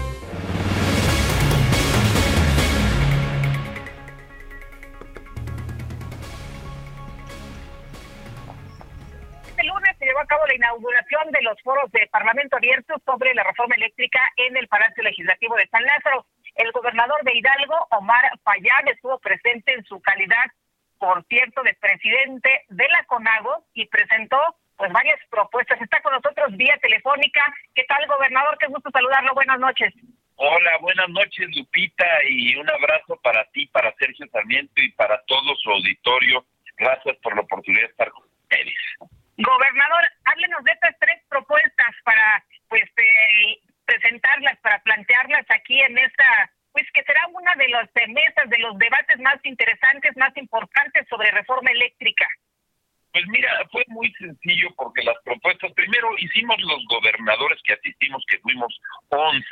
Llevó a cabo la inauguración de los foros de Parlamento Abierto sobre la reforma eléctrica en el Palacio Legislativo de San Lázaro. El gobernador de Hidalgo, Omar Fayad, estuvo presente en su calidad, por cierto, de presidente de la CONAGO y presentó pues varias propuestas. Está con nosotros vía telefónica. ¿Qué tal, gobernador? Qué gusto saludarlo. Buenas noches. Hola, buenas noches, Lupita, y un abrazo para ti, para Sergio Sarmiento y para todo su auditorio. Gracias por la oportunidad de estar con ustedes. Gobernador, háblenos de estas tres propuestas para pues eh, presentarlas, para plantearlas aquí en esta, pues que será una de las mesas, de los debates más interesantes, más importantes sobre reforma eléctrica. Pues mira, fue muy sencillo porque las propuestas, primero hicimos los gobernadores que asistimos, que fuimos 11,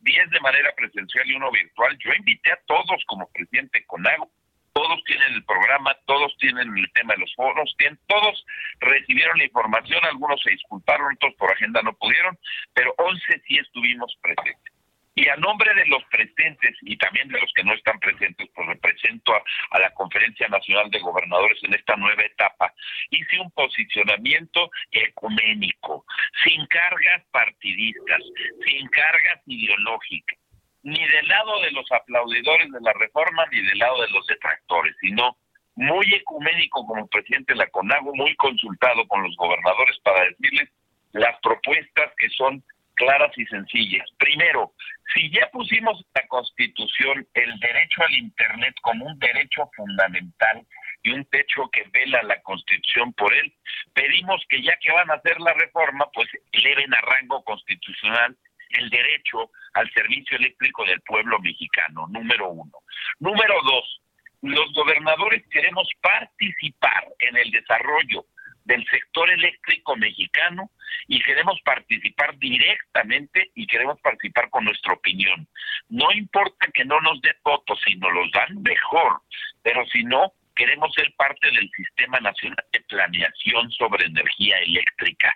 10 de manera presencial y uno virtual. Yo invité a todos como presidente CONAGO todos tienen el programa, todos tienen el tema de los foros, todos recibieron la información, algunos se disculparon, otros por agenda no pudieron, pero 11 sí estuvimos presentes. Y a nombre de los presentes y también de los que no están presentes, pues represento a, la Conferencia Nacional de Gobernadores en esta nueva etapa. Hice un posicionamiento ecuménico, sin cargas partidistas, sin cargas ideológicas ni del lado de los aplaudidores de la reforma ni del lado de los detractores, sino muy ecuménico como presidente de la CONAGO, muy consultado con los gobernadores para decirles las propuestas que son claras y sencillas. Primero, si ya pusimos en la Constitución el derecho al Internet como un derecho fundamental y un techo que vela la Constitución por él, pedimos que ya que van a hacer la reforma, pues eleven a rango constitucional el derecho al servicio eléctrico del pueblo mexicano, número uno. Número dos, los gobernadores queremos participar en el desarrollo del sector eléctrico mexicano y queremos participar directamente y queremos participar con nuestra opinión. No importa que no nos dé votos, si nos los dan mejor, pero si no, queremos ser parte del Sistema Nacional de Planeación sobre Energía Eléctrica.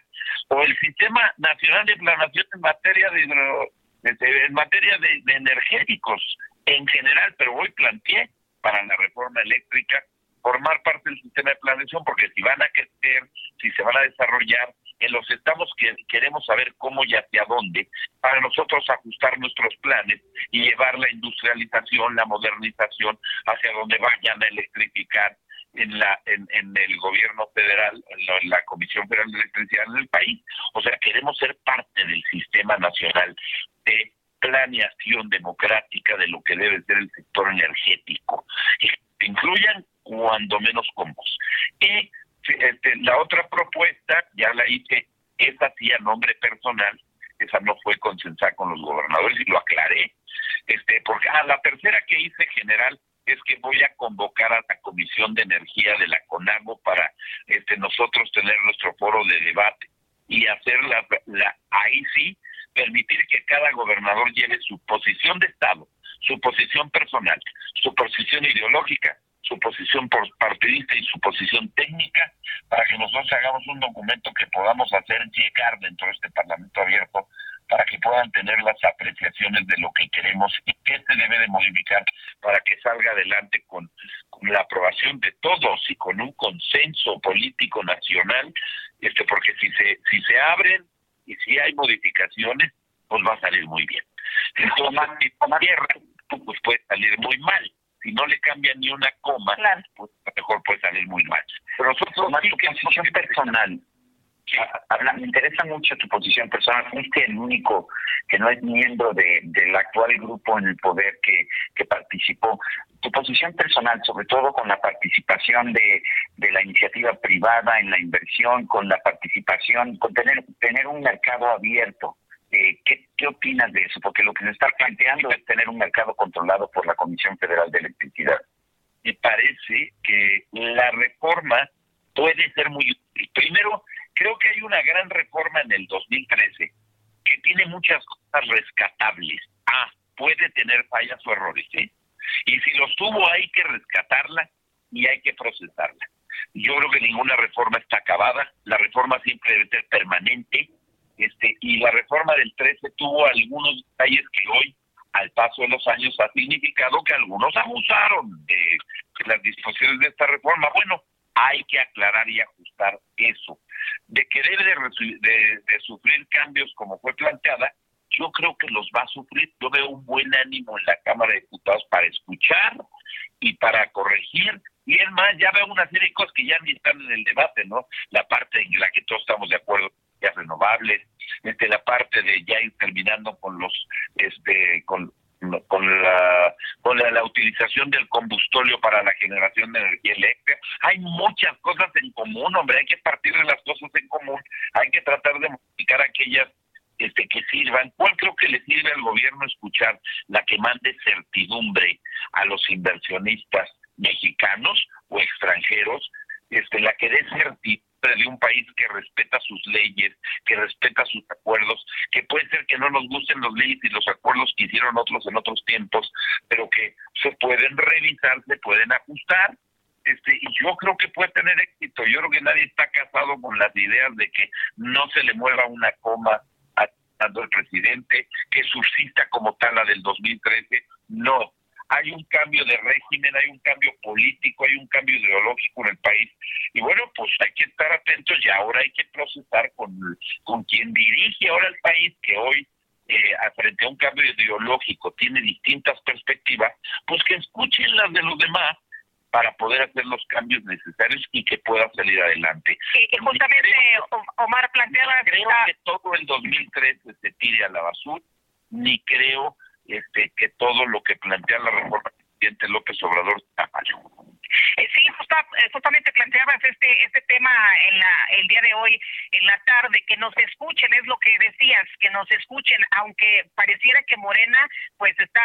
O el Sistema Nacional de Planeación en materia de en materia de, energéticos en general, pero hoy planteé para la reforma eléctrica formar parte del sistema de planeación porque si van a crecer, si se van a desarrollar, en los estados que queremos saber cómo y hacia dónde, para nosotros ajustar nuestros planes y llevar la industrialización, la modernización hacia donde vayan a electrificar en la en, en el gobierno federal, en la, Comisión Federal de Electricidad en el país. O sea, queremos ser parte del sistema nacional de planeación democrática de lo que debe ser el sector energético. Incluyan cuando menos combos. Y este, la otra propuesta, ya la hice, esa sí a nombre personal, esa no fue consensada con los gobernadores y lo aclaré, este, porque ah, la tercera que hice general es que voy a convocar a la Comisión de Energía de la CONAGO para este, nosotros tener nuestro foro de debate y hacer la, la, ahí sí, permitir que cada gobernador lleve su posición de Estado, su posición personal, su posición ideológica, su posición partidista y su posición técnica para que nosotros hagamos un documento que podamos hacer llegar dentro de este Parlamento abierto para que puedan tener las apreciaciones de lo que queremos y qué se debe de modificar para que salga adelante con, la aprobación de todos y con un consenso político nacional, este porque si se si se abren y si hay modificaciones, pues va a salir muy bien. Si tierra, pues puede salir muy mal. Si no le cambian ni una coma, pues mejor puede salir muy mal. Pero nosotros, más que posición personal, me interesa mucho tu posición personal. Fuiste el único que no es miembro de, del actual grupo en el poder que, que participó. Tu posición personal, sobre todo con la participación de, de la iniciativa privada en la inversión, con la participación, con tener, tener un mercado abierto. Eh, ¿qué, ¿Qué opinas de eso? Porque lo que se está planteando es tener un mercado controlado por la Comisión Federal de Electricidad. Me parece que la reforma puede ser muy útil. Primero, creo que hay una gran reforma en el 2013 que tiene muchas cosas rescatables. Ah, puede tener fallas o errores, ¿sí? Y si los tuvo hay que rescatarla y hay que procesarla. Yo creo que ninguna reforma está acabada, la reforma siempre debe ser permanente, este, y la reforma del 13 tuvo algunos detalles que hoy, al paso de los años, ha significado que algunos abusaron de, de las disposiciones de esta reforma. Bueno, hay que aclarar y ajustar eso. De que debe de, sufrir cambios como fue planteada, yo creo que los va a sufrir. Yo veo un buen ánimo en la Cámara de Diputados para escuchar y para corregir. Y es más, ya veo una serie de cosas que ya ni están en el debate, ¿no? La parte en la que todos estamos de acuerdo, ya renovables, este, la parte de ya ir terminando con los, este, con, con la con la, utilización del combustóleo para la generación de energía eléctrica. Hay muchas cosas en común, hombre, hay que partir de las cosas en común, hay que tratar de modificar aquellas este, que sirvan. ¿Cuál creo que le sirve al gobierno escuchar? La que mande certidumbre a los inversionistas mexicanos o extranjeros, este, la que dé certidumbre de un país que respeta sus leyes, que respeta sus acuerdos, que puede ser que no nos gusten los leyes y los acuerdos que hicieron otros en otros tiempos, pero que se pueden revisar, se pueden ajustar. Este, y yo creo que puede tener éxito. Yo creo que nadie está casado con las ideas de que no se le mueva una coma a el presidente, que subsista como tal la del 2013. No, hay un cambio de régimen, hay un cambio político, hay un cambio ideológico en el país. Y bueno, pues hay que estar atentos y ahora hay que procesar con, con quien dirige ahora el país, que hoy eh, frente a un cambio ideológico tiene distintas perspectivas, pues que escuchen las de los demás para poder hacer los cambios necesarios y que pueda salir adelante. Y, justamente Omar plantea creo que todo el 2013 se tire a la basura, ni creo este, que todo lo que plantea la reforma del presidente López Obrador está mal. Eh, justamente planteabas este este tema en la, el día de hoy, en la tarde, que nos escuchen, es lo que decías, que nos escuchen, aunque pareciera que Morena pues está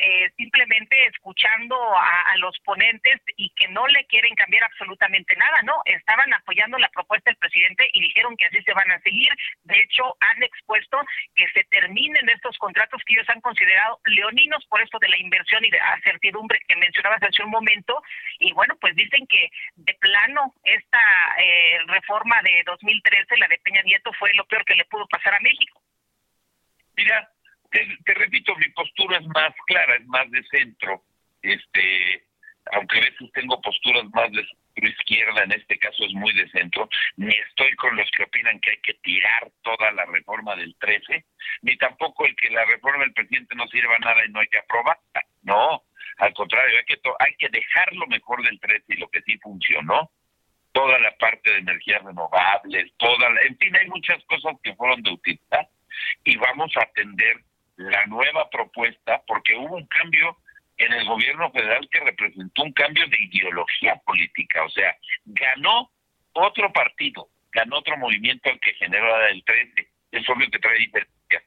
eh, simplemente escuchando a, los ponentes y que no le quieren cambiar absolutamente nada, ¿no? Estaban apoyando la propuesta del presidente y dijeron que así se van a seguir. De hecho, han expuesto que se terminen estos contratos que ellos han considerado leoninos por esto de la inversión y de la certidumbre que mencionabas hace un momento. Y bueno, pues dicen que de plano esta eh, reforma de 2013, la de Peña Nieto, fue lo peor que le pudo pasar a México. Mira, te, repito, mi postura es más clara, es más de centro. Este, aunque a veces tengo posturas más de izquierda, en este caso es muy de centro, ni estoy con los que opinan que hay que tirar toda la reforma del 13, ni tampoco el que la reforma del presidente no sirva nada y no hay que. No, Al contrario, hay que, hay que dejar lo mejor del 13 y lo que sí funcionó, toda la parte de energías renovables, toda en fin, hay muchas cosas que fueron de utilidad y vamos a atender la nueva propuesta porque hubo un cambio en el gobierno federal que representó un cambio de ideología política, o sea, ganó otro partido, ganó otro movimiento el que generó del 13, es obvio que trae diferencia.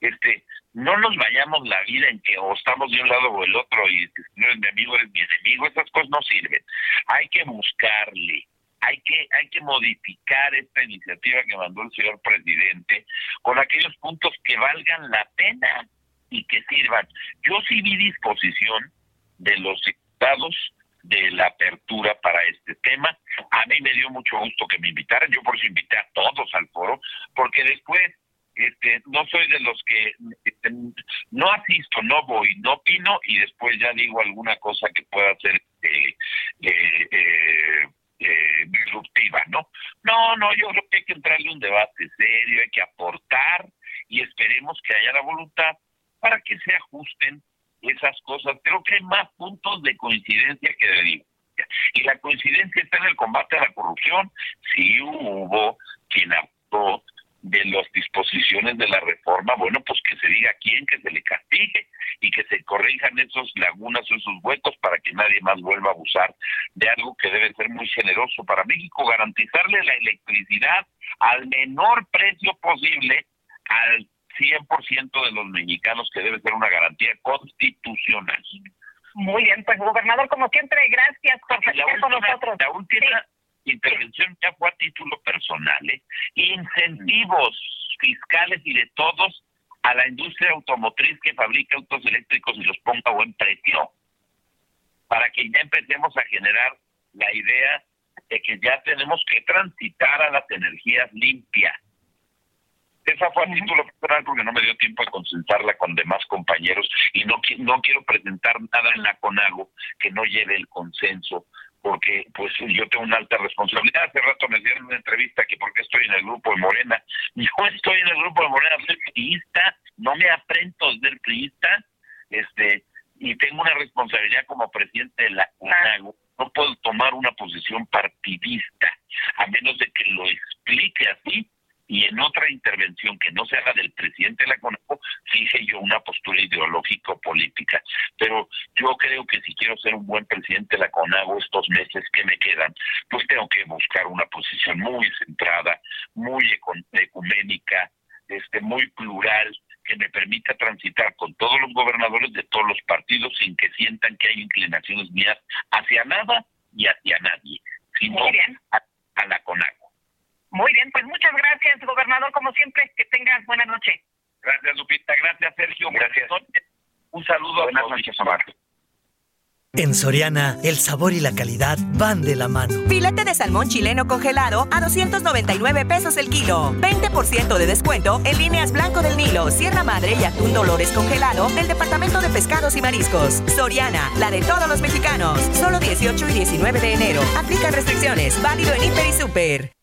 Este, no nos vayamos la vida en que o estamos de un lado o el otro y si no eres mi amigo eres mi enemigo, esas cosas no sirven. Hay que buscarle, hay que hay que modificar esta iniciativa que mandó el señor presidente con aquellos puntos que valgan la pena y que sirvan. Yo sí vi disposición de los estados de la apertura para este tema. A mí me dio mucho gusto que me invitaran, yo por eso invité a todos al foro, porque después este, no soy de los que este, no asisto, no voy, no opino y después ya digo alguna cosa que pueda ser eh, eh, eh, eh, disruptiva, ¿no? No, no, yo creo que hay que entrarle un debate serio, hay que aportar y esperemos que haya la voluntad para que se ajusten esas cosas. Creo que hay más puntos de coincidencia que de diferencia. Y la coincidencia está en el combate a la corrupción. Si hubo quien actuó de las disposiciones de la reforma, bueno, pues que se diga quién, que se le castigue y que se corrijan esos lagunas o esos huecos para que nadie más vuelva a abusar de algo que debe ser muy generoso para México, garantizarle la electricidad al menor precio posible al 100% de los mexicanos, que debe ser una garantía constitucional. Muy bien, pues gobernador, como siempre, gracias por estar con nosotros. La última intervención ya fue a título personal, ¿eh? incentivos fiscales y de todos a la industria automotriz que fabrica autos eléctricos y los ponga a buen precio, para que ya empecemos a generar la idea de que ya tenemos que transitar a las energías limpias esa fue a título personal porque no me dio tiempo de consultarla con demás compañeros y no, no quiero presentar nada en la CONAGO que no lleve el consenso porque pues yo tengo una alta responsabilidad. Hace rato me dieron una entrevista que porque estoy en el grupo de Morena. Yo estoy en el grupo de Morena, soy priista, no me aprento de ser priista, este, y tengo una responsabilidad como presidente de la CONAGO. No puedo tomar una posición partidista, a menos de que lo explique así y en otra intervención que no sea la del presidente de la CONAGO, fije yo una postura ideológico-política. Pero yo creo que si quiero ser un buen presidente de la CONAGO estos meses que me quedan, pues tengo que buscar una posición muy centrada, muy ecuménica, este, muy plural, que me permita transitar con todos los gobernadores de todos los partidos sin que sientan que hay inclinaciones mías hacia nada y hacia nadie, sino a, a la CONAGO. Muy bien, pues muchas gracias, gobernador, como siempre, que tengas buena noche. Gracias, Lupita, gracias, Sergio. Gracias. Un saludo Buenas noches, Omar. En Soriana, el sabor y la calidad van de la mano. Filete de salmón chileno congelado a 299 pesos el kilo. 20% de descuento en líneas Blanco del Nilo, Sierra Madre y Atún Dolores congelado del Departamento de Pescados y Mariscos. Soriana, la de todos los mexicanos. Solo 18 y 19 de enero. Aplica restricciones. Válido en Hiper y Super.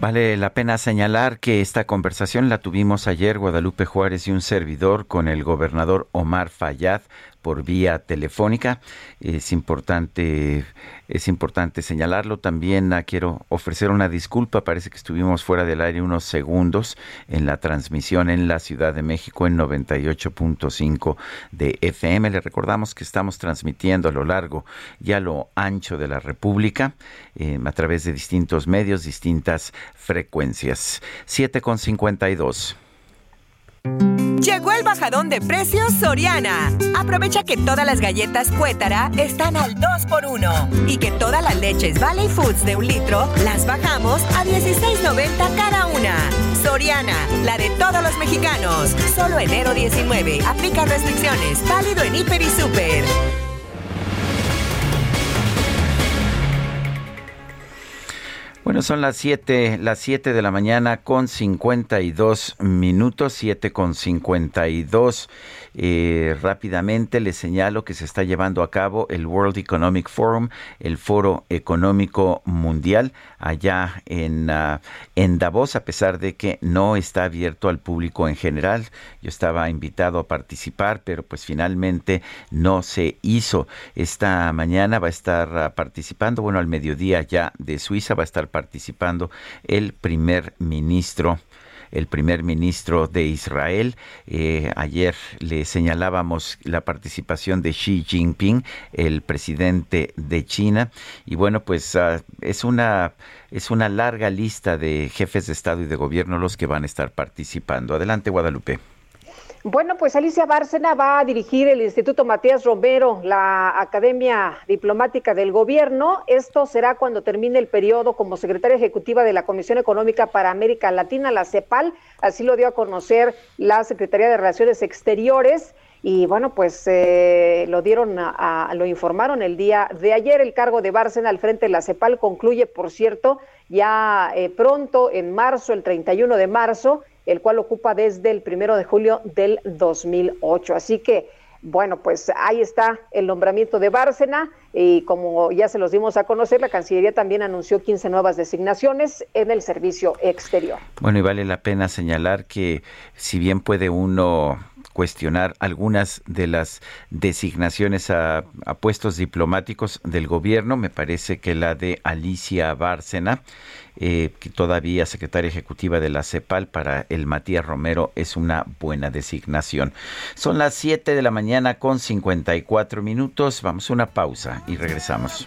Vale la pena señalar que esta conversación la tuvimos ayer Guadalupe Juárez y un servidor con el gobernador Omar Fayad por vía telefónica. Es importante, es importante señalarlo. También ah, quiero ofrecer una disculpa. Parece que estuvimos fuera del aire unos segundos en la transmisión en la Ciudad de México en 98.5 de FM. Le recordamos que estamos transmitiendo a lo largo y a lo ancho de la República eh, a través de distintos medios, distintas frecuencias. 7.52. Llegó el bajadón de precios Soriana. Aprovecha que todas las galletas Cuétara están al 2x1 y que todas las leches Valley Foods de un litro las bajamos a 16.90 cada una. Soriana, la de todos los mexicanos. Solo enero 19. Aplica restricciones. Válido en Hiper y Super. Bueno, son las 7, las 7 de la mañana con 52 minutos, 7 con 52. Eh, rápidamente les señalo que se está llevando a cabo el World Economic Forum, el Foro Económico Mundial, allá en, ah, en Davos, a pesar de que no está abierto al público en general. Yo estaba invitado a participar, pero pues finalmente no se hizo. Esta mañana va a estar ah, participando, bueno, al mediodía ya de Suiza va a estar participando el primer ministro el primer ministro de Israel. Eh, ayer le señalábamos la participación de Xi Jinping, el presidente de China. Y bueno, pues ah, es una es una larga lista de jefes de Estado y de gobierno los que van a estar participando. Adelante, Guadalupe. Bueno, pues Alicia Bárcena va a dirigir el Instituto Matías Romero, la Academia Diplomática del Gobierno. Esto será cuando termine el periodo como secretaria ejecutiva de la Comisión Económica para América Latina, la CEPAL. Así lo dio a conocer la Secretaría de Relaciones Exteriores. Y bueno, pues eh, lo dieron, a, lo informaron el día de ayer. El cargo de Bárcena al frente de la CEPAL concluye, por cierto, ya eh, pronto, en marzo, el 31 de marzo el cual ocupa desde el primero de julio del 2008. Así que, bueno, pues ahí está el nombramiento de Bárcena y como ya se los dimos a conocer, la Cancillería también anunció 15 nuevas designaciones en el servicio exterior. Bueno, y vale la pena señalar que si bien puede uno cuestionar algunas de las designaciones a, a, puestos diplomáticos del gobierno. Me parece que la de Alicia Bárcena eh, que todavía secretaria ejecutiva de la CEPAL para el Matías Romero es una buena designación. Son las 7 de la mañana con 54 minutos. Vamos a una pausa y regresamos.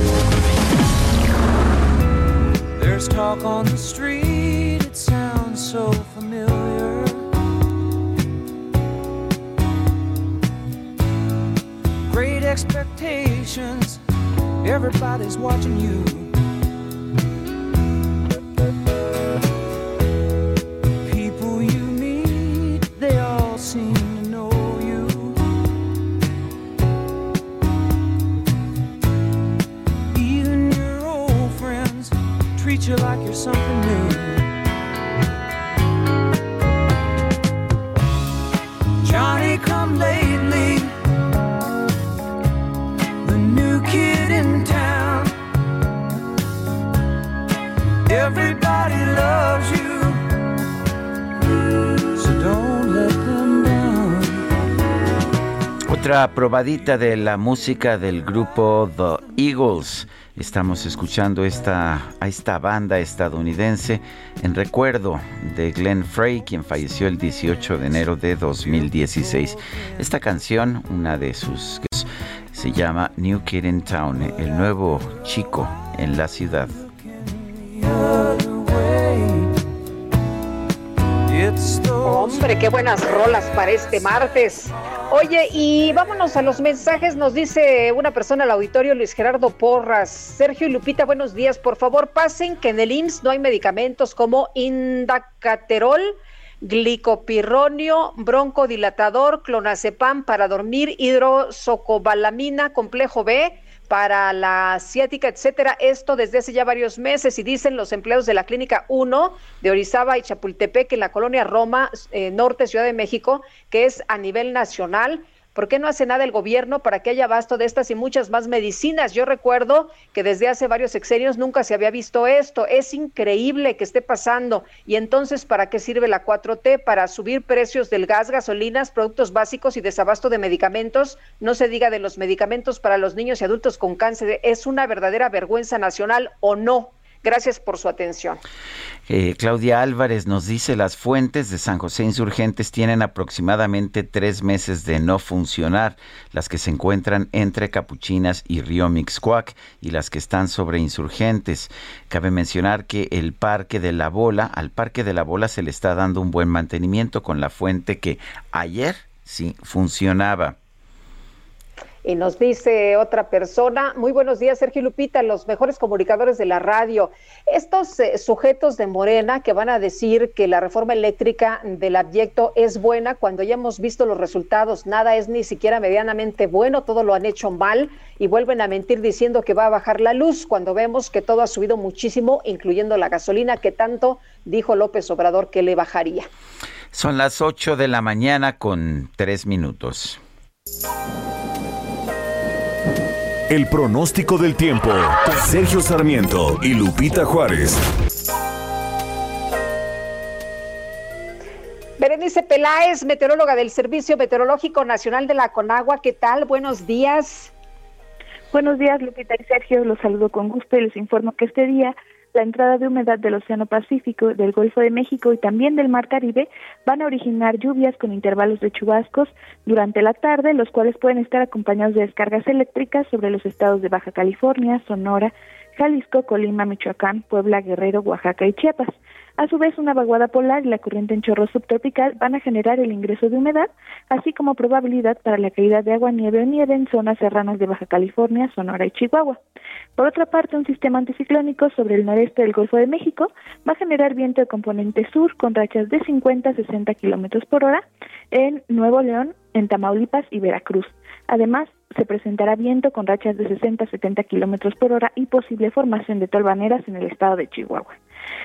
There's talk on the street, it sounds so familiar. Great expectations, everybody's watching you. Treat you like you're something new. Johnny come lately, the new kid in town. Everybody loves you, so don't let them down. Otra probadita de la música del grupo The Eagles. Estamos escuchando esta, a esta banda estadounidense en recuerdo de Glenn Frey, quien falleció el 18 de enero de 2016. Esta canción, una de sus, se llama New Kid in Town, el nuevo chico en la ciudad. Hombre, qué buenas rolas para este martes. Oye, y vámonos a los mensajes. Nos dice una persona al auditorio, Luis Gerardo Porras. Sergio y Lupita, buenos días. Por favor, pasen que en el IMSS no hay medicamentos como Indacaterol, glicopirronio, broncodilatador, clonazepam para dormir, hidrosocobalamina, complejo B para la asiática, etcétera. Esto desde hace ya varios meses y dicen los empleados de la Clínica 1 de Orizaba y Chapultepec en la colonia Roma, eh, Norte, Ciudad de México, que es a nivel nacional. ¿Por qué no hace nada el gobierno para que haya abasto de estas y muchas más medicinas? Yo recuerdo que desde hace varios sexenios nunca se había visto esto. Es increíble que esté pasando. Y entonces, ¿para qué sirve la 4T? Para subir precios del gas, gasolinas, productos básicos y desabasto de medicamentos. No se diga de los medicamentos para los niños y adultos con cáncer. Es una verdadera vergüenza nacional o no Gracias por su atención. Eh, Claudia Álvarez nos dice, las fuentes de San José Insurgentes tienen aproximadamente tres meses de no funcionar, las que se encuentran entre Capuchinas y Río Mixcuac y las que están sobre Insurgentes. Cabe mencionar que el Parque de la Bola, al Parque de la Bola se le está dando un buen mantenimiento con la fuente que ayer sí funcionaba. Y nos dice otra persona, muy buenos días Sergio Lupita, los mejores comunicadores de la radio. Estos eh, sujetos de Morena que van a decir que la reforma eléctrica del abyecto es buena cuando ya hemos visto los resultados, nada es ni siquiera medianamente bueno, todo lo han hecho mal y vuelven a mentir diciendo que va a bajar la luz cuando vemos que todo ha subido muchísimo, incluyendo la gasolina que tanto dijo López Obrador que le bajaría. Son las 8 de la mañana con tres minutos. El pronóstico del tiempo. Sergio Sarmiento y Lupita Juárez. Berenice Peláez, meteoróloga del Servicio Meteorológico Nacional de la Conagua. ¿Qué tal? Buenos días. Buenos días, Lupita y Sergio. Los saludo con gusto y les informo que este día la entrada de humedad del Océano Pacífico, del Golfo de México y también del Mar Caribe van a originar lluvias con intervalos de chubascos durante la tarde, los cuales pueden estar acompañados de descargas eléctricas sobre los estados de Baja California, Sonora, Jalisco, Colima, Michoacán, Puebla, Guerrero, Oaxaca y Chiapas. A su vez, una vaguada polar y la corriente en chorro subtropical van a generar el ingreso de humedad, así como probabilidad para la caída de agua, nieve o nieve en zonas serranas de Baja California, Sonora y Chihuahua. Por otra parte, un sistema anticiclónico sobre el noreste del Golfo de México va a generar viento de componente sur con rachas de 50 a 60 kilómetros por hora en Nuevo León, en Tamaulipas y Veracruz. Además, se presentará viento con rachas de 60 a 70 kilómetros por hora y posible formación de tolvaneras en el estado de Chihuahua.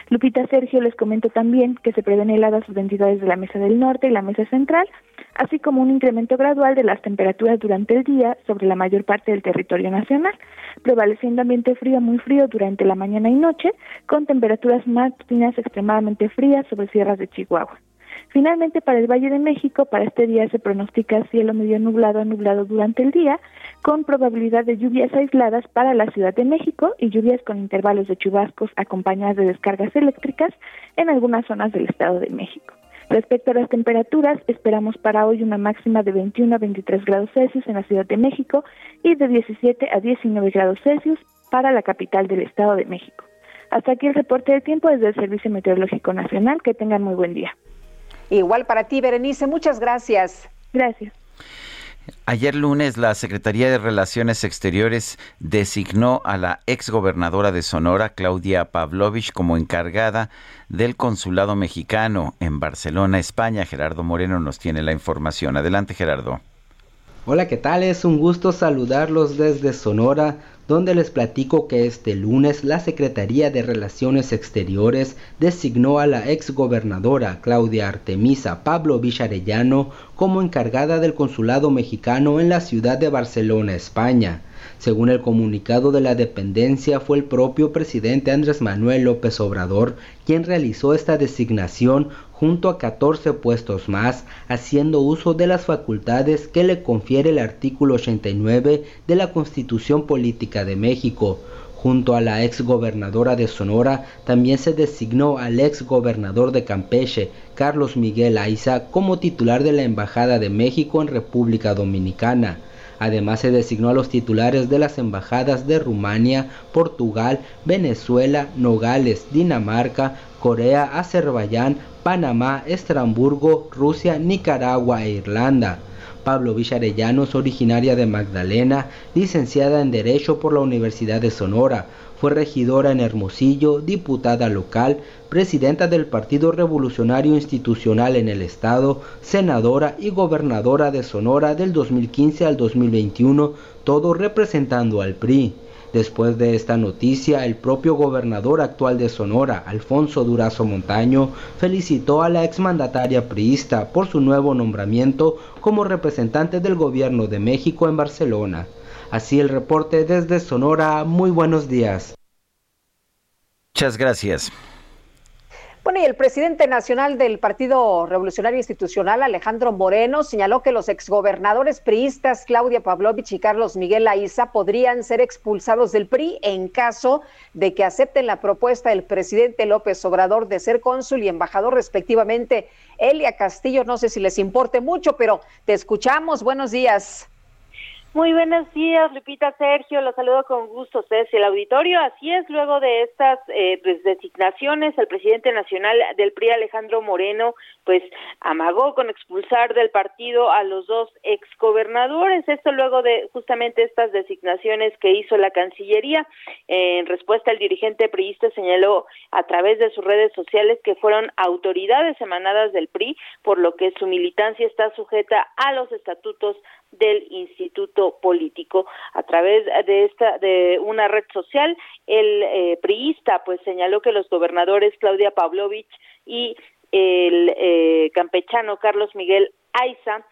Lupita Sergio les comento también que se prevén heladas sus entidades de la Mesa del Norte y la Mesa Central, así como un incremento gradual de las temperaturas durante el día sobre la mayor parte del territorio nacional, prevaleciendo ambiente frío muy frío durante la mañana y noche, con temperaturas matutinas extremadamente frías sobre sierras de Chihuahua. Finalmente, para el Valle de México, para este día se pronostica cielo medio nublado a nublado durante el día, con probabilidad de lluvias aisladas para la Ciudad de México y lluvias con intervalos de chubascos acompañadas de descargas eléctricas en algunas zonas del Estado de México. Respecto a las temperaturas, esperamos para hoy una máxima de 21 a 23 grados Celsius en la Ciudad de México y de 17 a 19 grados Celsius para la capital del Estado de México. Hasta aquí el reporte de tiempo desde el Servicio Meteorológico Nacional. Que tengan muy buen día. Igual para ti, Berenice. Muchas gracias. Gracias. Ayer lunes la Secretaría de Relaciones Exteriores designó a la exgobernadora de Sonora, Claudia Pavlovich, como encargada del consulado mexicano en Barcelona, España. Gerardo Moreno nos tiene la información. Adelante, Gerardo. Hola, ¿qué tal? Es un gusto saludarlos desde Sonora donde les platico que este lunes la Secretaría de Relaciones Exteriores designó a la exgobernadora Claudia Artemisa Pablo Villarellano como encargada del consulado mexicano en la ciudad de Barcelona, España. Según el comunicado de la dependencia, fue el propio presidente Andrés Manuel López Obrador quien realizó esta designación junto a 14 puestos más, haciendo uso de las facultades que le confiere el artículo 89 de la Constitución Política de México. Junto a la ex gobernadora de Sonora, también se designó al ex gobernador de Campeche, Carlos Miguel Aiza, como titular de la Embajada de México en República Dominicana. Además se designó a los titulares de las embajadas de Rumania, Portugal, Venezuela, Nogales, Dinamarca, Corea, Azerbaiyán, Panamá, Estrasburgo, Rusia, Nicaragua e Irlanda. Pablo Villarellano es originaria de Magdalena, licenciada en Derecho por la Universidad de Sonora. Fue regidora en Hermosillo, diputada local, presidenta del Partido Revolucionario Institucional en el Estado, senadora y gobernadora de Sonora del 2015 al 2021, todo representando al PRI. Después de esta noticia, el propio gobernador actual de Sonora, Alfonso Durazo Montaño, felicitó a la exmandataria priista por su nuevo nombramiento como representante del gobierno de México en Barcelona. Así el reporte desde Sonora. Muy buenos días. Muchas gracias. Bueno, y el presidente nacional del Partido Revolucionario Institucional, Alejandro Moreno, señaló que los exgobernadores priistas Claudia Pavlovich y Carlos Miguel Aiza podrían ser expulsados del PRI en caso de que acepten la propuesta del presidente López Obrador de ser cónsul y embajador respectivamente. Elia Castillo, no sé si les importe mucho, pero te escuchamos. Buenos días. Muy buenos días, Lupita Sergio, los saludo con gusto ustedes el auditorio. Así es, luego de estas eh, pues, designaciones, el presidente nacional del PRI, Alejandro Moreno, pues amagó con expulsar del partido a los dos exgobernadores. Esto luego de justamente estas designaciones que hizo la Cancillería. en respuesta, el dirigente priista señaló a través de sus redes sociales que fueron autoridades emanadas del PRI, por lo que su militancia está sujeta a los estatutos del Instituto Político. A través de esta de una red social, el eh, priista pues señaló que los gobernadores Claudia Pavlovich y el eh, campechano Carlos Miguel Aiza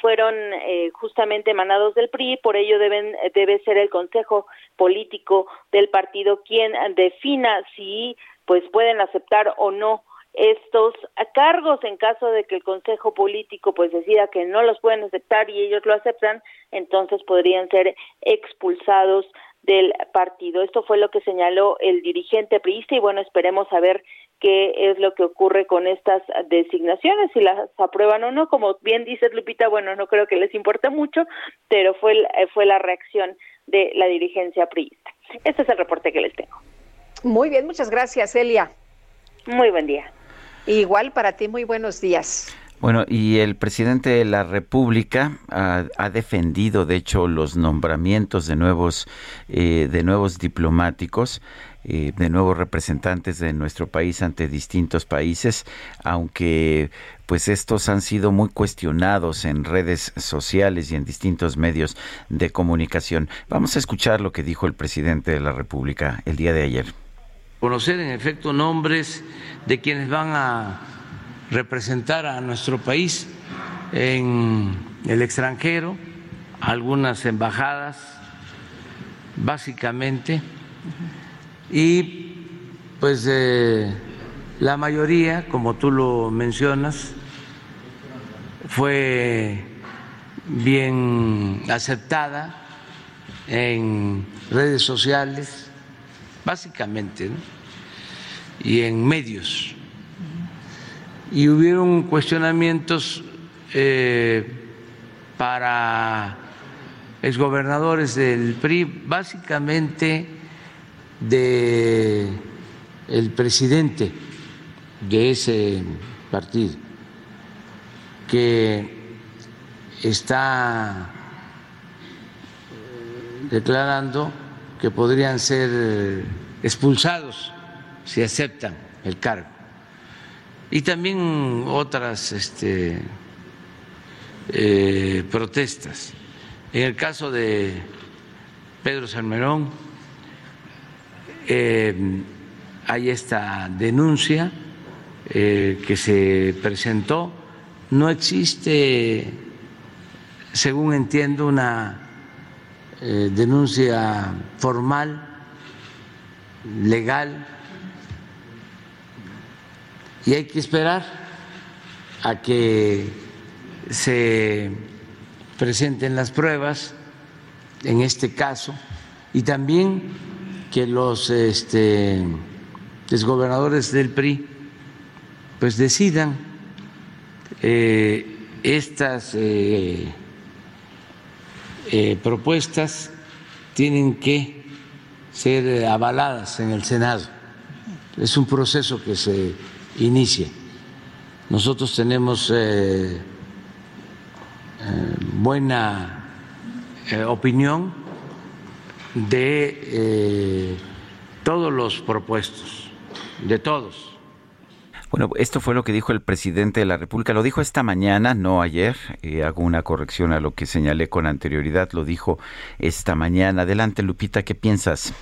fueron eh, justamente emanados del PRI, por ello deben debe ser el Consejo Político del partido quien defina si pues pueden aceptar o no estos cargos en caso de que el Consejo Político pues decida que no los pueden aceptar y ellos lo aceptan, entonces podrían ser expulsados del partido. Esto fue lo que señaló el dirigente priista y bueno, esperemos a ver qué es lo que ocurre con estas designaciones, si las aprueban o no. Como bien dice Lupita, bueno, no creo que les importe mucho, pero fue, fue la reacción de la dirigencia priista. Este es el reporte que les tengo. Muy bien, muchas gracias, Elia. Muy buen día. Igual para ti, muy buenos días. Bueno, y el presidente de la República ha, defendido, de hecho, los nombramientos de nuevos, eh, de nuevos diplomáticos, eh, de nuevos representantes de nuestro país ante distintos países, aunque pues estos han sido muy cuestionados en redes sociales y en distintos medios de comunicación. Vamos a escuchar lo que dijo el presidente de la República el día de ayer conocer en efecto nombres de quienes van a representar a nuestro país en el extranjero, algunas embajadas, básicamente, y pues eh, la mayoría, como tú lo mencionas, fue bien aceptada en redes sociales básicamente, y en medios. Y hubieron cuestionamientos eh, para exgobernadores del PRI, básicamente de el presidente de ese partido, que está declarando que podrían ser eh, expulsados si aceptan el cargo. Y también otras este, eh, protestas. En el caso de Pedro Salmerón, eh, hay esta denuncia que se presentó. No existe, según entiendo, una eh, denuncia formal, legal, y hay que esperar a que se presenten las pruebas en este caso y también que los este, desgobernadores del PRI pues decidan eh, estas eh, eh, propuestas tienen que ser eh, avaladas en el Senado. Es un proceso que se inicia. Nosotros tenemos eh, buena opinión de todos los propuestos, de todos bueno, esto fue lo que dijo el presidente de la República. Lo dijo esta mañana, no ayer. Eh, hago una corrección a lo que señalé con anterioridad. Lo dijo esta mañana. Adelante, Lupita, ¿qué piensas?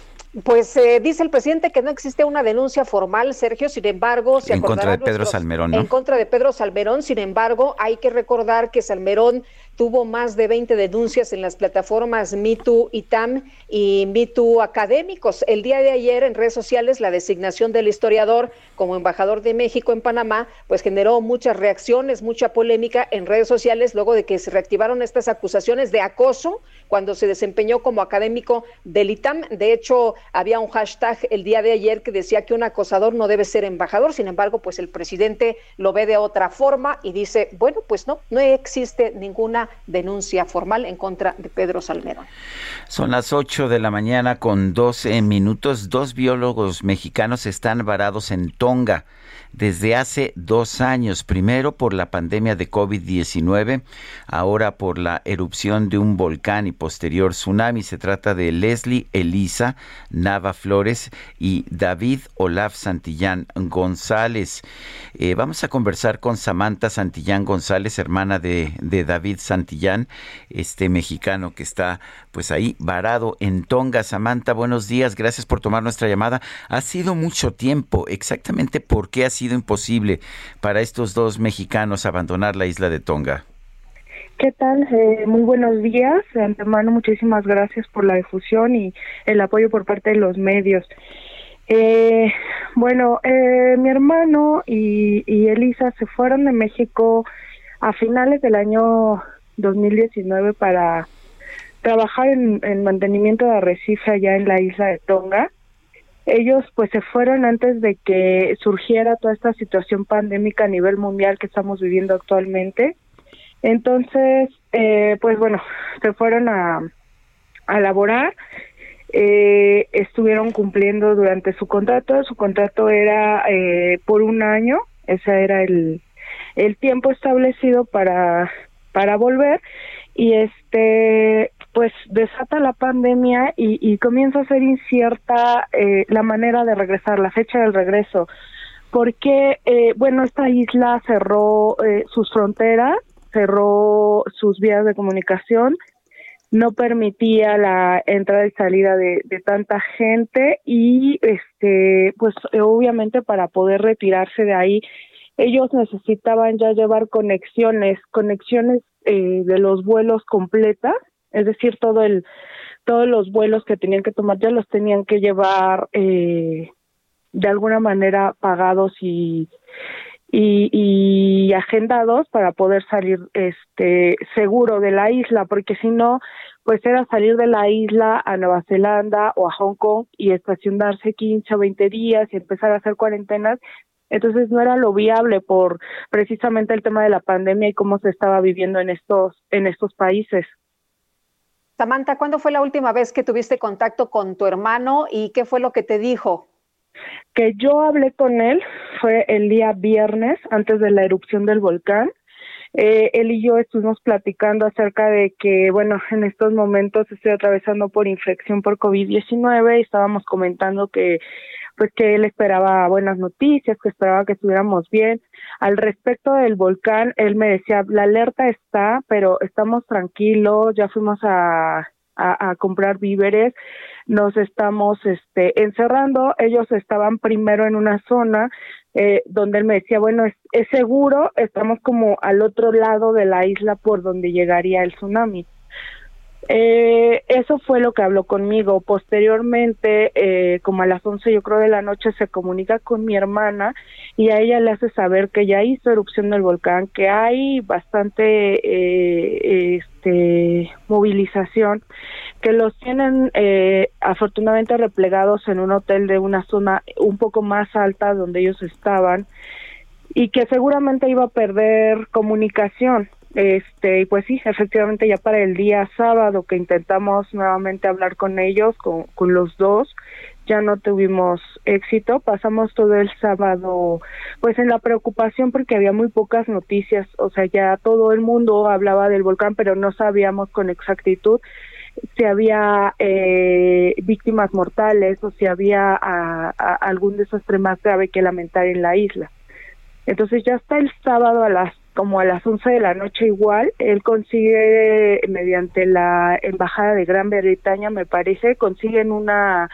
Pues eh, dice el presidente que no existe una denuncia formal, Sergio, sin embargo, se en contra de Pedro Salmerón, En contra de Pedro Salmerón, sin embargo, hay que recordar que Salmerón tuvo más de 20 denuncias en las plataformas MeToo ITAM y MeToo Académicos. El día de ayer en redes sociales la designación del historiador como embajador de México en Panamá pues generó muchas reacciones, mucha polémica en redes sociales luego de que se reactivaron estas acusaciones de acoso cuando se desempeñó como académico del ITAM. De hecho, había un hashtag el día de ayer que decía que un acosador no debe ser embajador, sin embargo, pues el presidente lo ve de otra forma y dice, bueno, pues no, no existe ninguna denuncia formal en contra de Pedro Salmerón. Son las 8 de la mañana con 12 minutos. Dos biólogos mexicanos están varados en Tonga desde hace dos años, primero por la pandemia de COVID-19, ahora por la erupción de un volcán y posterior tsunami. Se trata de Leslie Elisa Nava Flores y David Olaf Santillán González. Eh, vamos a conversar con Samantha Santillán González, hermana de, David Santillán, este mexicano que está pues ahí varado en Tonga. Samantha, buenos días, gracias por tomar nuestra llamada. Ha sido mucho tiempo, exactamente por qué ha sido imposible para estos dos mexicanos abandonar la isla de Tonga. ¿Qué tal? Eh, muy buenos días. De antemano, muchísimas gracias por la difusión y el apoyo por parte de los medios. Eh, bueno, eh, mi hermano y, Elisa se fueron de México a finales del año 2019 para trabajar en, en mantenimiento de arrecife allá en la isla de Tonga. Ellos pues se fueron antes de que surgiera toda esta situación pandémica a nivel mundial que estamos viviendo actualmente. Entonces, eh, pues bueno, se fueron a, a laborar, eh, estuvieron cumpliendo durante su contrato, su contrato era eh, por un año, ese era el, el tiempo establecido para, para volver, y este pues desata la pandemia y, y comienza a ser incierta eh, la manera de regresar, la fecha del regreso, porque, eh, bueno, esta isla cerró eh, sus fronteras, cerró sus vías de comunicación, no permitía la entrada y salida de, de tanta gente y, este, pues obviamente para poder retirarse de ahí, ellos necesitaban ya llevar conexiones, conexiones eh, de los vuelos completas es decir, todo el todos los vuelos que tenían que tomar ya los tenían que llevar eh, de alguna manera pagados y, y, y agendados para poder salir este seguro de la isla porque si no pues era salir de la isla a Nueva Zelanda o a Hong Kong y estacionarse 15 o 20 días y empezar a hacer cuarentenas entonces no era lo viable por precisamente el tema de la pandemia y cómo se estaba viviendo en estos en estos países. Samantha, ¿cuándo fue la última vez que tuviste contacto con tu hermano y qué fue lo que te dijo? Que yo hablé con él fue el día viernes antes de la erupción del volcán. Eh, él y yo estuvimos platicando acerca de que, bueno, en estos momentos estoy atravesando por infección por COVID-19 y estábamos comentando que pues que él esperaba buenas noticias, que esperaba que estuviéramos bien. Al respecto del volcán, él me decía, la alerta está, pero estamos tranquilos, ya fuimos a, a, comprar víveres, nos estamos este, encerrando, ellos estaban primero en una zona eh, donde él me decía, bueno, es, es seguro, estamos como al otro lado de la isla por donde llegaría el tsunami. Eh, eso fue lo que habló conmigo. Posteriormente, eh, como a las 11 yo creo de la noche, se comunica con mi hermana y a ella le hace saber que ya hizo erupción del volcán, que hay bastante eh, este, movilización, que los tienen eh, afortunadamente replegados en un hotel de una zona un poco más alta donde ellos estaban y que seguramente iba a perder comunicación este, y pues sí, efectivamente ya para el día sábado que intentamos nuevamente hablar con ellos, con, con los dos, ya no tuvimos éxito. Pasamos todo el sábado pues en la preocupación porque había muy pocas noticias, o sea, ya todo el mundo hablaba del volcán, pero no sabíamos con exactitud si había eh, víctimas mortales o si había algún desastre más grave que lamentar en la isla. Entonces ya hasta el sábado a las como a las 11 de la noche igual, él consigue mediante la embajada de Gran Bretaña, me parece, consiguen una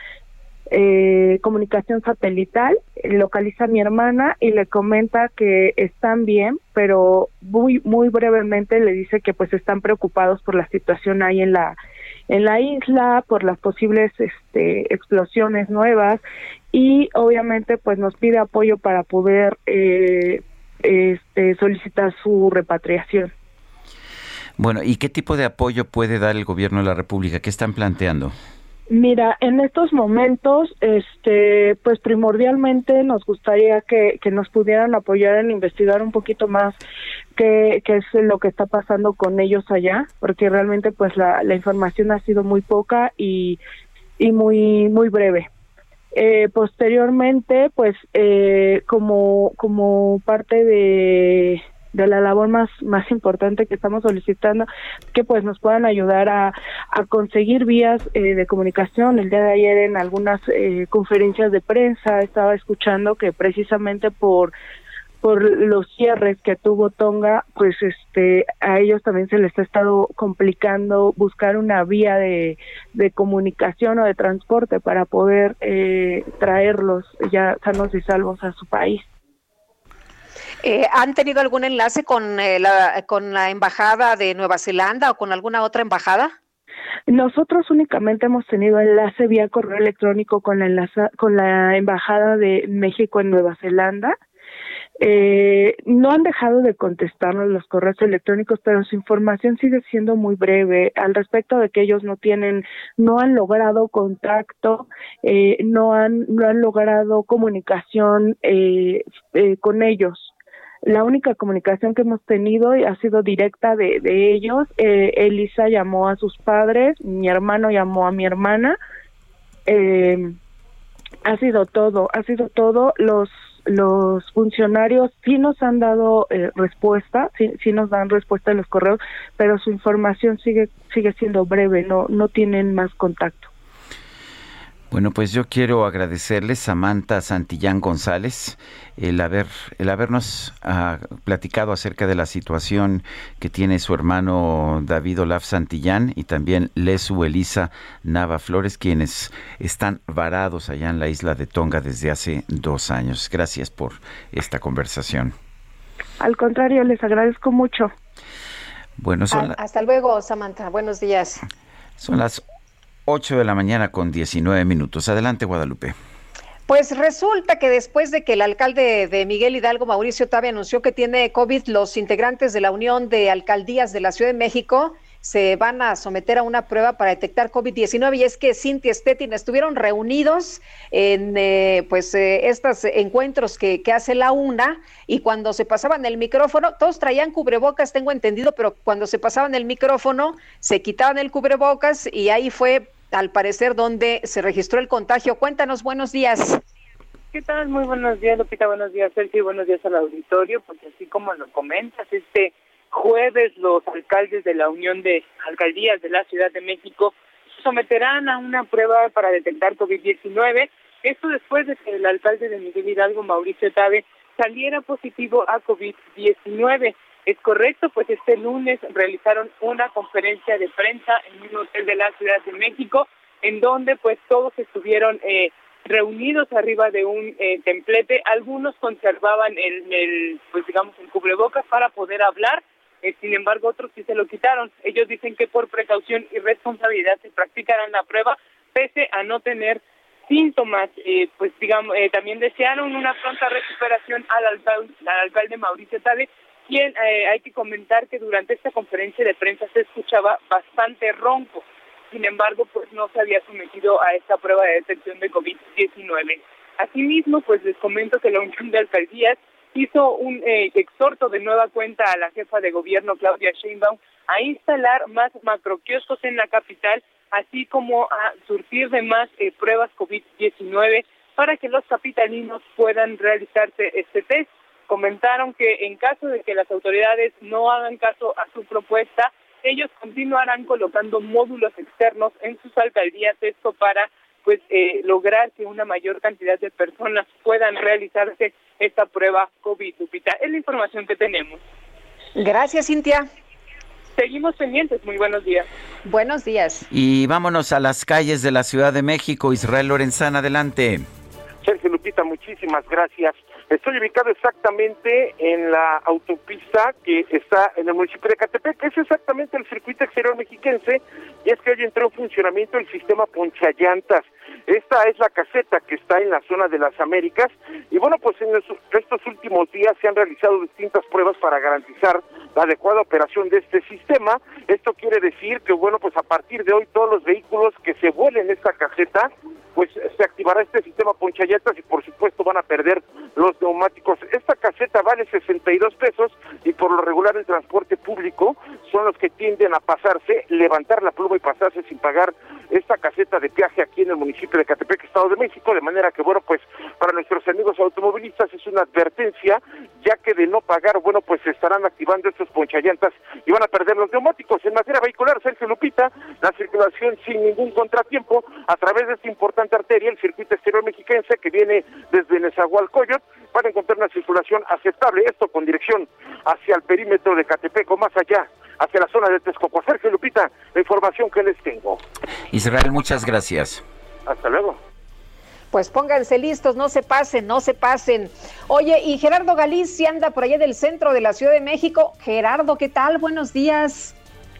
eh, comunicación satelital, localiza a mi hermana y le comenta que están bien, pero muy muy brevemente le dice que pues están preocupados por la situación ahí en la en la isla, por las posibles este, explosiones nuevas y obviamente pues nos pide apoyo para poder eh, este, solicitar su repatriación. Bueno, ¿y qué tipo de apoyo puede dar el gobierno de la República? ¿Qué están planteando? Mira, en estos momentos, este, pues primordialmente nos gustaría que, que nos pudieran apoyar en investigar un poquito más qué, qué, es lo que está pasando con ellos allá, porque realmente pues la, la información ha sido muy poca y, y muy, muy breve. Eh, posteriormente, pues eh, como, como parte de, de la labor más más importante que estamos solicitando que pues nos puedan ayudar a, a conseguir vías eh, de comunicación. El día de ayer en algunas eh, conferencias de prensa estaba escuchando que precisamente por por los cierres que tuvo Tonga, pues este a ellos también se les ha estado complicando buscar una vía de, de comunicación o de transporte para poder eh, traerlos ya sanos y salvos a su país. Eh, ¿Han tenido algún enlace con, eh, la, con la embajada de Nueva Zelanda o con alguna otra embajada? Nosotros únicamente hemos tenido enlace vía correo electrónico con la, enlaza, con la embajada de México en Nueva Zelanda. Eh, no han dejado de contestarnos los correos electrónicos, pero su información sigue siendo muy breve al respecto de que ellos no tienen, no han logrado contacto, eh, no han, no han logrado comunicación eh, eh, con ellos la única comunicación que hemos tenido ha sido directa de, de ellos. Eh, Elisa llamó a sus padres, mi hermano llamó a mi hermana. Ha sido todo, ha sido todo. Los los funcionarios sí nos han dado eh, respuesta, sí, sí nos dan respuesta en los correos, pero su información sigue sigue siendo breve, no no tienen más contacto. Bueno, pues yo quiero agradecerle Samantha Santillán González el haber el habernos uh, platicado acerca de la situación que tiene su hermano David Olaf Santillán y también Lesu Elisa Nava Flores, quienes están varados allá en la isla de Tonga desde hace dos años. Gracias por esta conversación. Al contrario, les agradezco mucho. Bueno, son la... Hasta luego, Samantha. Buenos días. Son las 8 de la mañana con 19 minutos. Adelante, Guadalupe. Pues resulta que después de que el alcalde de Miguel Hidalgo, Mauricio Tabe, anunció que tiene COVID, los integrantes de la Unión de Alcaldías de la Ciudad de México se van a someter a una prueba para detectar COVID-19 y es que Cintia Stettin estuvieron reunidos en eh, pues eh, estos encuentros que, que, hace la UNA y cuando se pasaban el micrófono, todos traían cubrebocas, tengo entendido, pero cuando se pasaban el micrófono se quitaban el cubrebocas y ahí fue al parecer, donde se registró el contagio. Cuéntanos, buenos días. ¿Qué tal? Muy buenos días, Lupita. Buenos días, Sergio. Buenos días al auditorio. Porque así como lo comentas, este jueves los alcaldes de la Unión de Alcaldías de la Ciudad de México someterán a una prueba para detectar COVID-19. Esto después de que el alcalde de Miguel Hidalgo, Mauricio Tabe, saliera positivo a COVID-19. Es correcto, pues este lunes realizaron una conferencia de prensa en un hotel de la Ciudad de México, en donde pues todos estuvieron eh, reunidos arriba de un eh, templete. Algunos conservaban el, el, pues digamos, el cubrebocas para poder hablar. Eh, sin embargo, otros sí se lo quitaron. Ellos dicen que por precaución y responsabilidad se practicarán la prueba, pese a no tener síntomas. Eh, pues digamos, eh, también desearon una pronta recuperación al alcalde, al alcalde Mauricio Tabe, quien eh, hay que comentar que durante esta conferencia de prensa se escuchaba bastante ronco. Sin embargo, pues no se había sometido a esta prueba de detección de COVID-19. Asimismo, pues les comento que la Unión de Alcaldías hizo un eh, exhorto de nueva cuenta a la jefa de gobierno Claudia Sheinbaum a instalar más macroquioscos en la capital, así como a surtir de más eh, pruebas COVID-19 para que los capitalinos puedan realizarse este test comentaron que en caso de que las autoridades no hagan caso a su propuesta, ellos continuarán colocando módulos externos en sus alcaldías, esto para pues eh, lograr que una mayor cantidad de personas puedan realizarse esta prueba COVID. Es la información que tenemos. Gracias, Cintia. Seguimos pendientes. Muy buenos días. Buenos días. Y vámonos a las calles de la Ciudad de México. Israel Lorenzana, adelante. Sergio Lupita, muchísimas gracias. Estoy ubicado exactamente en la autopista que está en el municipio de Catepec, es exactamente el circuito exterior mexiquense, y es que hoy entró en funcionamiento el sistema ponchallantas. Esta es la caseta que está en la zona de las Américas, y bueno, pues en estos últimos días se han realizado distintas pruebas para garantizar la adecuada operación de este sistema. Esto quiere decir que, bueno, pues a partir de hoy todos los vehículos que se vuelen esta caseta, pues se activará este sistema ponchallantas y por supuesto van a perder los neumáticos. Esta caseta vale 62 pesos y por lo regular el transporte público son los que tienden a pasarse, levantar la pluma y pasarse sin pagar esta caseta de viaje aquí en el municipio de Catepec, Estado de México, de manera que, bueno, pues para nuestros amigos automovilistas es una advertencia, ya que de no pagar, bueno, pues estarán activando estos ponchallantas y van a perder los neumáticos. En materia vehicular, Sergio Lupita, la circulación sin ningún contratiempo a través de esta importante arteria, el circuito exterior mexiquense que viene desde Nezahualcóyotl, van a encontrar una circulación aceptable, esto con dirección hacia el perímetro de Catepec o más allá, hacia la zona de Texcoco. Sergio Lupita, la información que les tengo. Israel, muchas gracias. Hasta luego. Pues pónganse listos, no se pasen, no se pasen. Oye, y Gerardo Galicia anda por allá del centro de la Ciudad de México. Gerardo, ¿qué tal? Buenos días.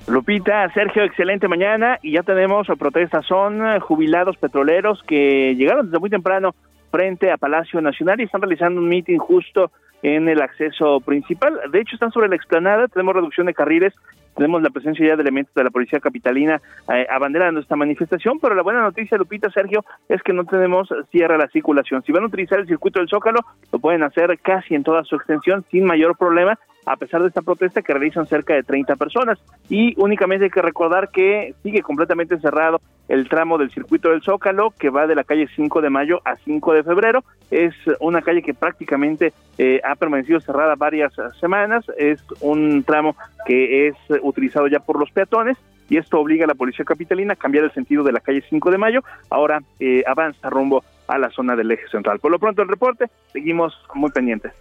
Lupita, Sergio, excelente mañana y ya tenemos protestas. Son jubilados petroleros que llegaron desde muy temprano frente a Palacio Nacional y están realizando un meeting justo en el acceso principal. De hecho, están sobre la explanada, tenemos reducción de carriles, tenemos la presencia ya de elementos de la Policía Capitalina eh, abanderando esta manifestación, pero la buena noticia, Lupita, Sergio, es que no tenemos cierre la circulación. Si van a utilizar el circuito del Zócalo, lo pueden hacer casi en toda su extensión sin mayor problema a pesar de esta protesta que realizan cerca de 30 personas. Y únicamente hay que recordar que sigue completamente cerrado el tramo del circuito del Zócalo, que va de la calle 5 de mayo a 5 de febrero. Es una calle que prácticamente eh, ha permanecido cerrada varias semanas. Es un tramo que es utilizado ya por los peatones y esto obliga a la policía capitalina a cambiar el sentido de la calle 5 de mayo. Ahora eh, avanza rumbo a la zona del eje central. Por lo pronto el reporte, seguimos muy pendientes.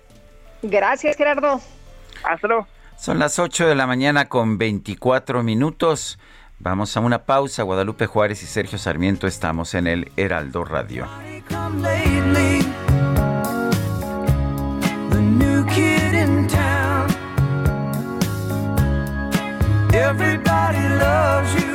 Gracias, Gerardo. Son las 8 de la mañana con 24 minutos. Vamos a una pausa. Guadalupe Juárez y Sergio Sarmiento estamos en el Heraldo Radio. Everybody loves you.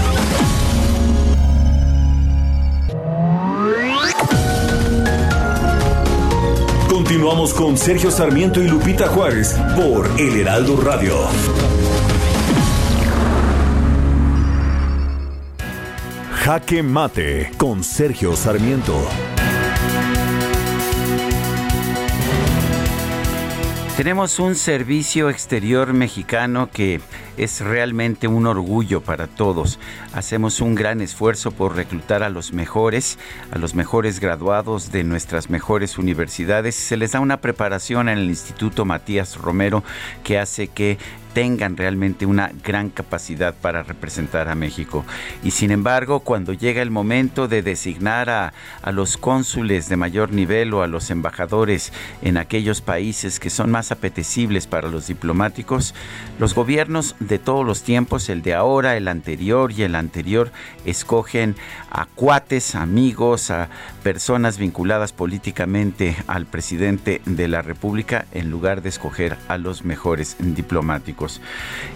Continuamos con Sergio Sarmiento y Lupita Juárez por El Heraldo Radio. Jaque Mate con Sergio Sarmiento. Tenemos un servicio exterior mexicano que es realmente un orgullo para todos. Hacemos un gran esfuerzo por reclutar a los mejores, a los mejores graduados de nuestras mejores universidades. Se les da una preparación en el Instituto Matías Romero que hace que tengan realmente una gran capacidad para representar a México. Y sin embargo, cuando llega el momento de designar a, a, los cónsules de mayor nivel o a los embajadores en aquellos países que son más apetecibles para los diplomáticos, los gobiernos de todos los tiempos, el de ahora, el anterior y el anterior, escogen a cuates, amigos, a personas vinculadas políticamente al presidente de la República en lugar de escoger a los mejores diplomáticos.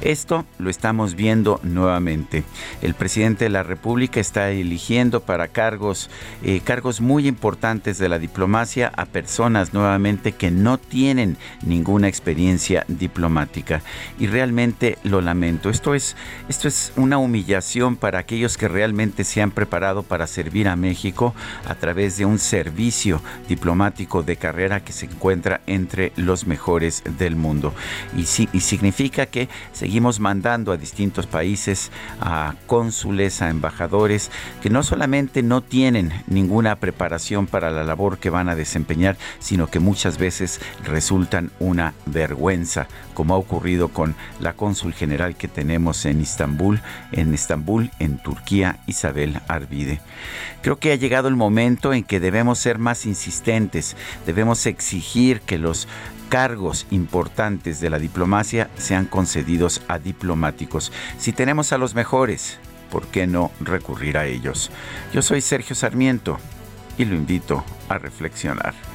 Esto lo estamos viendo nuevamente. El presidente de la República está eligiendo para cargos, eh, cargos muy importantes de la diplomacia a personas nuevamente que no tienen ninguna experiencia diplomática. Y realmente lo lamento. Esto es, esto es una humillación para aquellos que realmente se han preparado para servir a México a través de un servicio diplomático de carrera que se encuentra entre los mejores del mundo. Y, y significa que seguimos mandando a distintos países, a cónsules, a embajadores, que no solamente no tienen ninguna preparación para la labor que van a desempeñar, sino que muchas veces resultan una vergüenza, como ha ocurrido con la cónsul general que tenemos en Estambul, en Estambul, en Turquía, Isabel Creo que ha llegado el momento en que debemos ser más insistentes, debemos exigir que los cargos importantes de la diplomacia sean concedidos a diplomáticos. Si tenemos a los mejores, ¿por qué no recurrir a ellos? Yo soy Sergio Sarmiento y lo invito a reflexionar.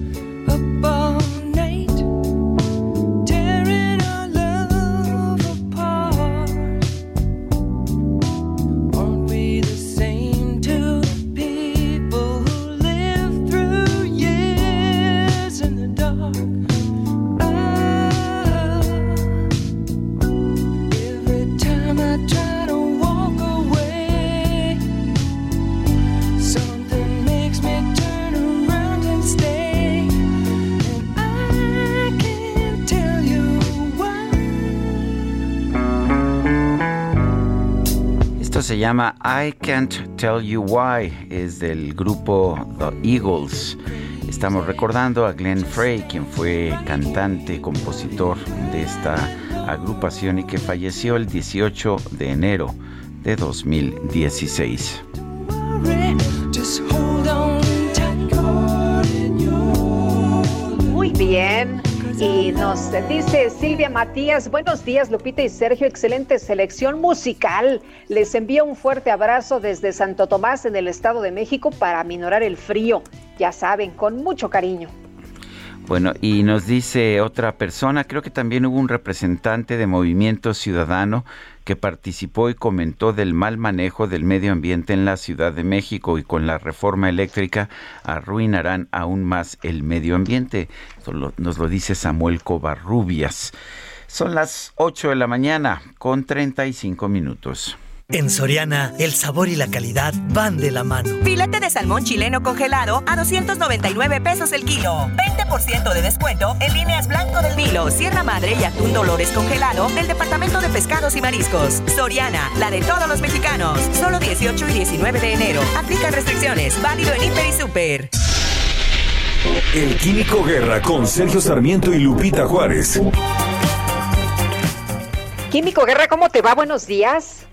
se llama I Can't Tell You Why, es del grupo The Eagles. Estamos recordando a Glenn Frey, quien fue cantante, compositor de esta agrupación y que falleció el 18 de enero de 2016. Muy bien. Y nos dice Silvia Matías, buenos días Lupita y Sergio, excelente selección musical. Les envío un fuerte abrazo desde Santo Tomás en el Estado de México para minorar el frío. Ya saben, con mucho cariño. Bueno, y nos dice otra persona, creo que también hubo un representante de Movimiento Ciudadano que participó y comentó del mal manejo del medio ambiente en la Ciudad de México y con la reforma eléctrica arruinarán aún más el medio ambiente. nos lo dice Samuel Covarrubias. Son las 8 de la mañana con 35 minutos. En Soriana, el sabor y la calidad van de la mano. Filete de salmón chileno congelado a 299 pesos el kilo. 20% de descuento en líneas blanco del Vilo, Sierra Madre y atún Dolores congelado del Departamento de Pescados y Mariscos. Soriana, la de todos los mexicanos. Solo 18 y 19 de enero. Aplica restricciones. Válido en Hiper y Super. El Químico Guerra con Sergio Sarmiento y Lupita Juárez. Químico Guerra, ¿cómo te va? Buenos días.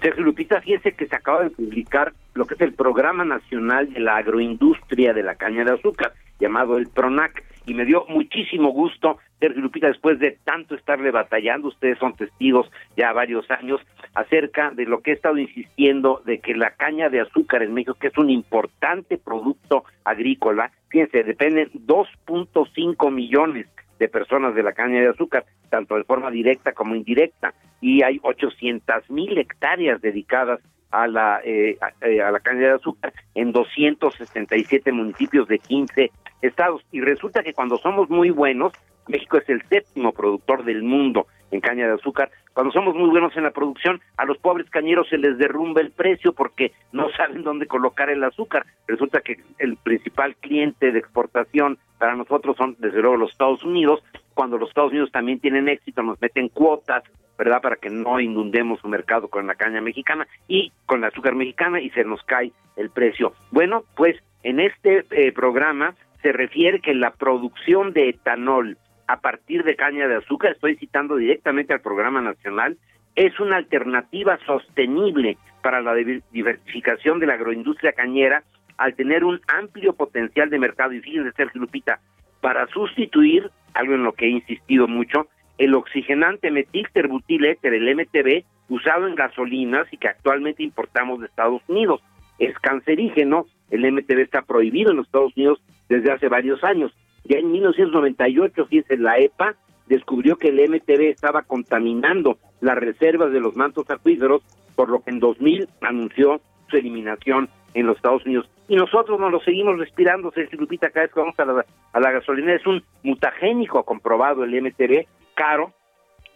Sergio Lupita, fíjese que se acaba de publicar lo que es el Programa Nacional de la Agroindustria de la Caña de Azúcar, llamado el PRONAC, y me dio muchísimo gusto, Sergio Lupita, después de tanto estarle batallando, ustedes son testigos ya varios años, acerca de lo que he estado insistiendo de que la caña de azúcar en México, que es un importante producto agrícola, fíjense, dependen 2.5 millones de personas de la caña de azúcar, tanto de forma directa como indirecta, y hay 800 mil hectáreas dedicadas a la, eh, eh, a, la caña de azúcar en 267 municipios de 15 estados. Y resulta que cuando somos muy buenos, México es el séptimo productor del mundo en caña de azúcar. Cuando somos muy buenos en la producción, a los pobres cañeros se les derrumba el precio porque no saben dónde colocar el azúcar. Resulta que el principal cliente de exportación para nosotros son desde luego los Estados Unidos. Cuando los Estados Unidos también tienen éxito, nos meten cuotas, ¿verdad? Para que no inundemos su mercado con la caña mexicana y con la azúcar mexicana y se nos cae el precio. Bueno, pues en este eh, programa se refiere que la producción de etanol a partir de caña de azúcar, estoy citando directamente al programa nacional, es una alternativa sostenible para la diversificación de la agroindustria cañera al tener un amplio potencial de mercado. Y fíjense, Sergio Lupita, para sustituir, algo en lo que he insistido mucho, el oxigenante metilterbutil-éter, el MTB, usado en gasolinas y que actualmente importamos de Estados Unidos. Es cancerígeno, el MTB está prohibido en los Estados Unidos desde hace varios años. Ya en 1998, fíjense, la EPA descubrió que el MTB estaba contaminando las reservas de los mantos acuíferos, por lo que en 2000 anunció su eliminación en los Estados Unidos. Y nosotros nos lo seguimos respirando, Sergio Lupita, cada vez que vamos a la, a gasolina. Es un mutagénico comprobado el MTB, caro,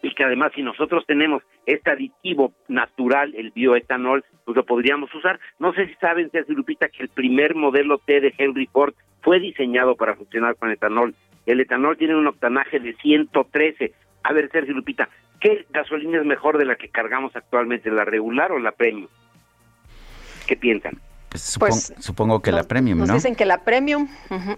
y que además si nosotros tenemos este aditivo natural, el bioetanol, pues lo podríamos usar. No sé si saben, Sergio Lupita, que el primer modelo T de Henry Ford fue diseñado para funcionar con etanol. El etanol tiene un octanaje de 113. A ver, Sergio Lupita, ¿qué gasolina es mejor de la que cargamos actualmente, la regular o la premium? ¿Qué piensan? Pues, pues supongo que la premium, ¿no? Nos dicen que la premium.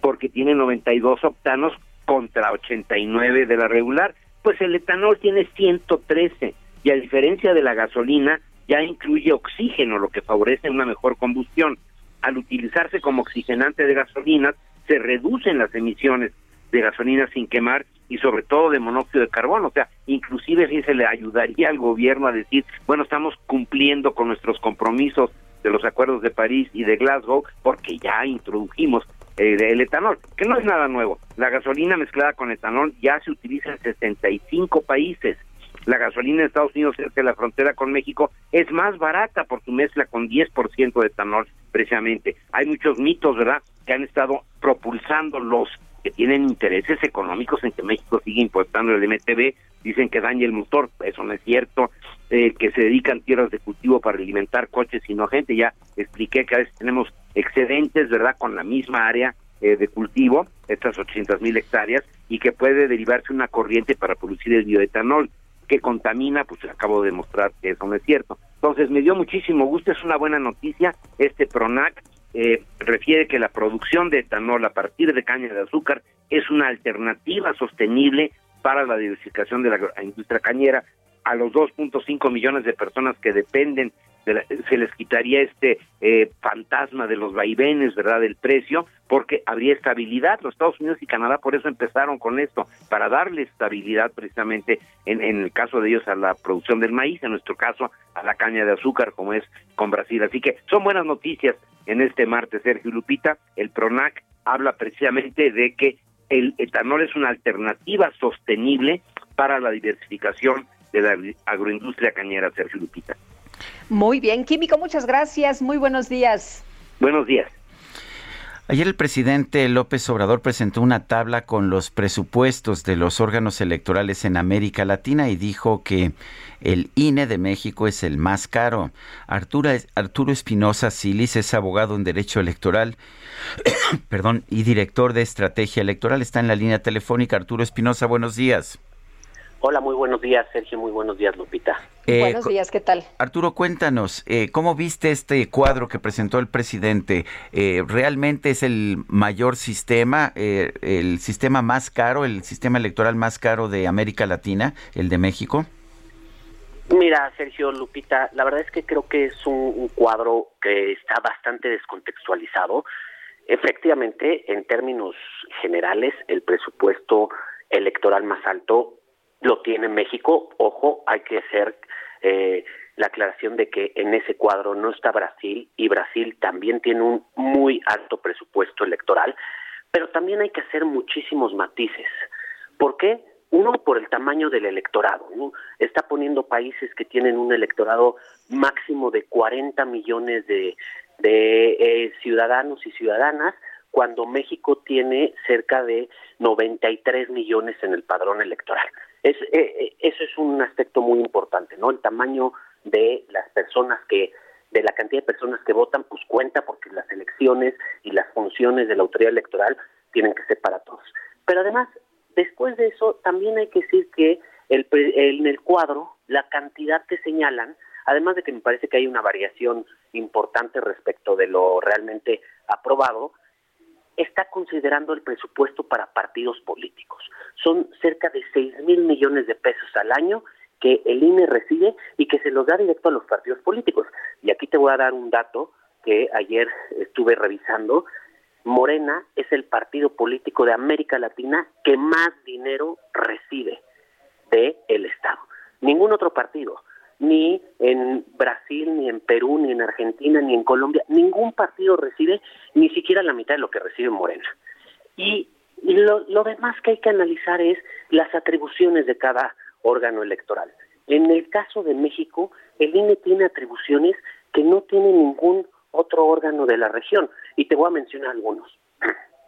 Porque tiene 92 octanos contra 89 de la regular. Pues el etanol tiene 113 y a diferencia de la gasolina ya incluye oxígeno, lo que favorece una mejor combustión al utilizarse como oxigenante de gasolinas, se reducen las emisiones de gasolina sin quemar y sobre todo de monóxido de carbono. O sea, inclusive si se le ayudaría al gobierno a decir, bueno, estamos cumpliendo con nuestros compromisos de los acuerdos de París y de Glasgow porque ya introdujimos eh, el etanol, que no es nada nuevo. La gasolina mezclada con etanol ya se utiliza en 65 países la gasolina en Estados Unidos cerca de la frontera con México es más barata por su mezcla con 10% de etanol precisamente. Hay muchos mitos, ¿verdad?, que han estado propulsando los que tienen intereses económicos en que México siga importando el MTB, dicen que daña el motor, eso no es cierto, eh, que se dedican tierras de cultivo para alimentar coches y no gente, ya expliqué que a veces tenemos excedentes, ¿verdad?, con la misma área eh, de cultivo, estas 800 mil hectáreas, y que puede derivarse una corriente para producir el bioetanol que contamina, pues acabo de demostrar que eso no es cierto. Entonces me dio muchísimo gusto, es una buena noticia. Este PRONAC eh, refiere que la producción de etanol a partir de caña de azúcar es una alternativa sostenible para la diversificación de la industria cañera a los 2.5 millones de personas que dependen se les quitaría este eh, fantasma de los vaivenes, ¿verdad?, del precio, porque habría estabilidad. Los Estados Unidos y Canadá por eso empezaron con esto, para darle estabilidad precisamente en, en el caso de ellos a la producción del maíz, en nuestro caso a la caña de azúcar, como es con Brasil. Así que son buenas noticias en este martes, Sergio Lupita. El PRONAC habla precisamente de que el etanol es una alternativa sostenible para la diversificación de la agroindustria cañera, Sergio Lupita. Muy bien, Químico, muchas gracias. Muy buenos días. Buenos días. Ayer el presidente López Obrador presentó una tabla con los presupuestos de los órganos electorales en América Latina y dijo que el INE de México es el más caro. Arturo, Arturo Espinosa Silis es abogado en Derecho Electoral perdón, y director de Estrategia Electoral. Está en la línea telefónica. Arturo Espinosa, buenos días. Hola, muy buenos días, Sergio. Muy buenos días, Lupita. Eh, buenos días, ¿qué tal? Arturo, cuéntanos, eh, ¿cómo viste este cuadro que presentó el presidente? Eh, ¿Realmente es el mayor sistema, el sistema más caro, el sistema electoral más caro de América Latina, el de México? Mira, Sergio Lupita, la verdad es que creo que es un cuadro que está bastante descontextualizado. Efectivamente, en términos generales, el presupuesto electoral más alto lo tiene México. Ojo, hay que hacer eh, la aclaración de que en ese cuadro no está Brasil y Brasil también tiene un muy alto presupuesto electoral, pero también hay que hacer muchísimos matices. ¿Por qué? Uno, por el tamaño del electorado. ¿no? Está poniendo países que tienen un electorado máximo de 40 millones de, eh, ciudadanos y ciudadanas cuando México tiene cerca de 93 millones en el padrón electoral. Es, eh, eh, eso es un aspecto muy importante, ¿no? El tamaño de las personas que, de la cantidad de personas que votan, pues cuenta porque las elecciones y las funciones de la autoridad electoral tienen que ser para todos. Pero además, después de eso, también hay que decir que el, en el cuadro, la cantidad que señalan, además de que me parece que hay una variación importante respecto de lo realmente aprobado, está considerando el presupuesto para partidos políticos. Son cerca de 6 mil millones de pesos al año que el INE recibe y que se los da directo a los partidos políticos. Y aquí te voy a dar un dato que ayer estuve revisando. Morena es el partido político de América Latina que más dinero recibe del el Estado. Ningún otro partido ni en Brasil, ni en Perú, ni en Argentina, ni en Colombia, ningún partido recibe ni siquiera la mitad de lo que recibe Morena. Y, lo, lo demás que hay que analizar es las atribuciones de cada órgano electoral. En el caso de México, el INE tiene atribuciones que no tiene ningún otro órgano de la región. Y te voy a mencionar algunos.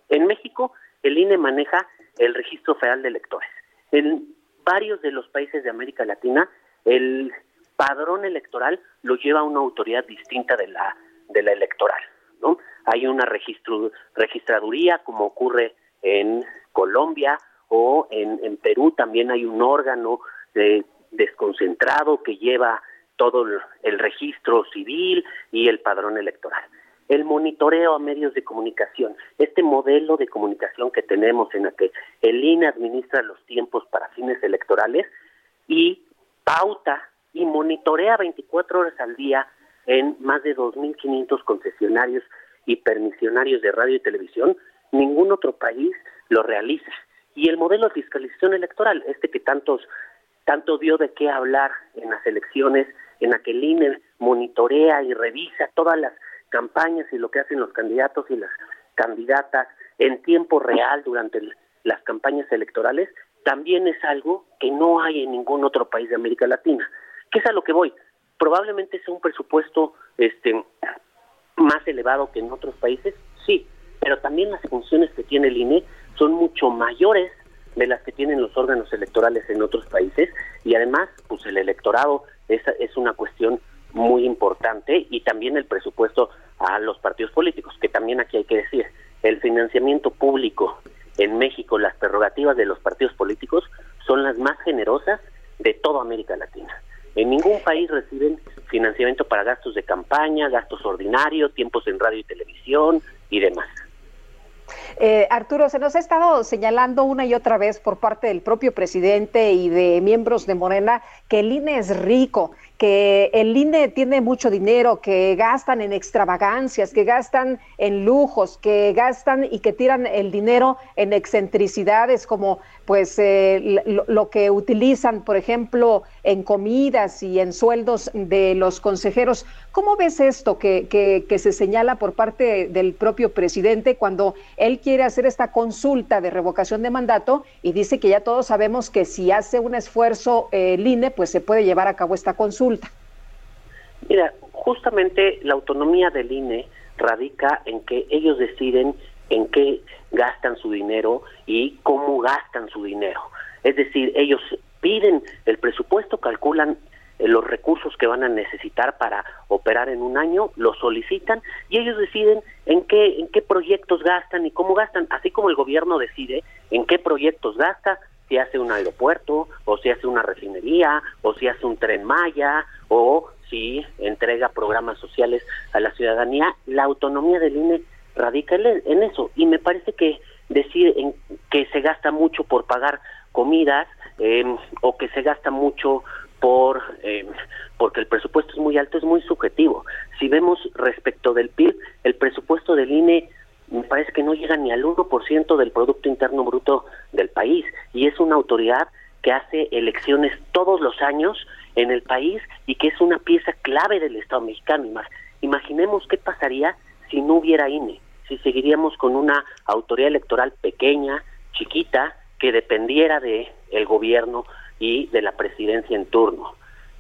En México, el INE maneja el registro federal de electores. En varios de los países de América Latina, el padrón electoral lo lleva una autoridad distinta de la de la electoral, ¿no? Hay una registro, registraduría como ocurre en Colombia o en, Perú también hay un órgano de, desconcentrado que lleva todo el, registro civil y el padrón electoral. El monitoreo a medios de comunicación, este modelo de comunicación que tenemos en la que el INE administra los tiempos para fines electorales y pauta y monitorea 24 horas al día en más de 2.500 concesionarios y permisionarios de radio y televisión, ningún otro país lo realiza. Y el modelo de fiscalización electoral, este que tantos tanto dio de qué hablar en las elecciones, en la que el INE monitorea y revisa todas las campañas y lo que hacen los candidatos y las candidatas en tiempo real durante las campañas electorales, también es algo que no hay en ningún otro país de América Latina. ¿Qué es a lo que voy? Probablemente sea un presupuesto este más elevado que en otros países, sí, pero también las funciones que tiene el INE son mucho mayores de las que tienen los órganos electorales en otros países y además pues el electorado es, es una cuestión muy importante y también el presupuesto a los partidos políticos, que también aquí hay que decir, el financiamiento público en México, las prerrogativas de los partidos políticos son las más generosas de toda América Latina. En ningún país reciben financiamiento para gastos de campaña, gastos ordinarios, tiempos en radio y televisión y demás. Eh, Arturo, se nos ha estado señalando una y otra vez por parte del propio presidente y de miembros de Morena que el INE es rico que el INE tiene mucho dinero, que gastan en extravagancias, que gastan en lujos, que gastan y que tiran el dinero en excentricidades como pues eh, lo, que utilizan, por ejemplo, en comidas y en sueldos de los consejeros. ¿Cómo ves esto que, que, se señala por parte del propio presidente cuando él quiere hacer esta consulta de revocación de mandato y dice que ya todos sabemos que si hace un esfuerzo eh, el INE, pues se puede llevar a cabo esta consulta? Mira, justamente la autonomía del INE radica en que ellos deciden en qué gastan su dinero y cómo gastan su dinero. Es decir, ellos piden el presupuesto, calculan los recursos que van a necesitar para operar en un año, los solicitan y ellos deciden en qué en qué proyectos gastan y cómo gastan, así como el gobierno decide en qué proyectos gasta, si hace un aeropuerto o si hace una refinería o si hace un tren Maya o si entrega programas sociales a la ciudadanía, la autonomía del INE radica en eso. Y me parece que decir en que se gasta mucho por pagar comidas em, o que se gasta mucho por eh, porque el presupuesto es muy alto es muy subjetivo. Si vemos respecto del PIB, el presupuesto del INE me parece que no llega ni al 1% del Producto Interno Bruto del país y es una autoridad que hace elecciones todos los años en el país y que es una pieza clave del Estado mexicano. Imaginemos qué pasaría si no hubiera INE, si seguiríamos con una autoridad electoral pequeña, chiquita, que dependiera de el gobierno y de la presidencia en turno.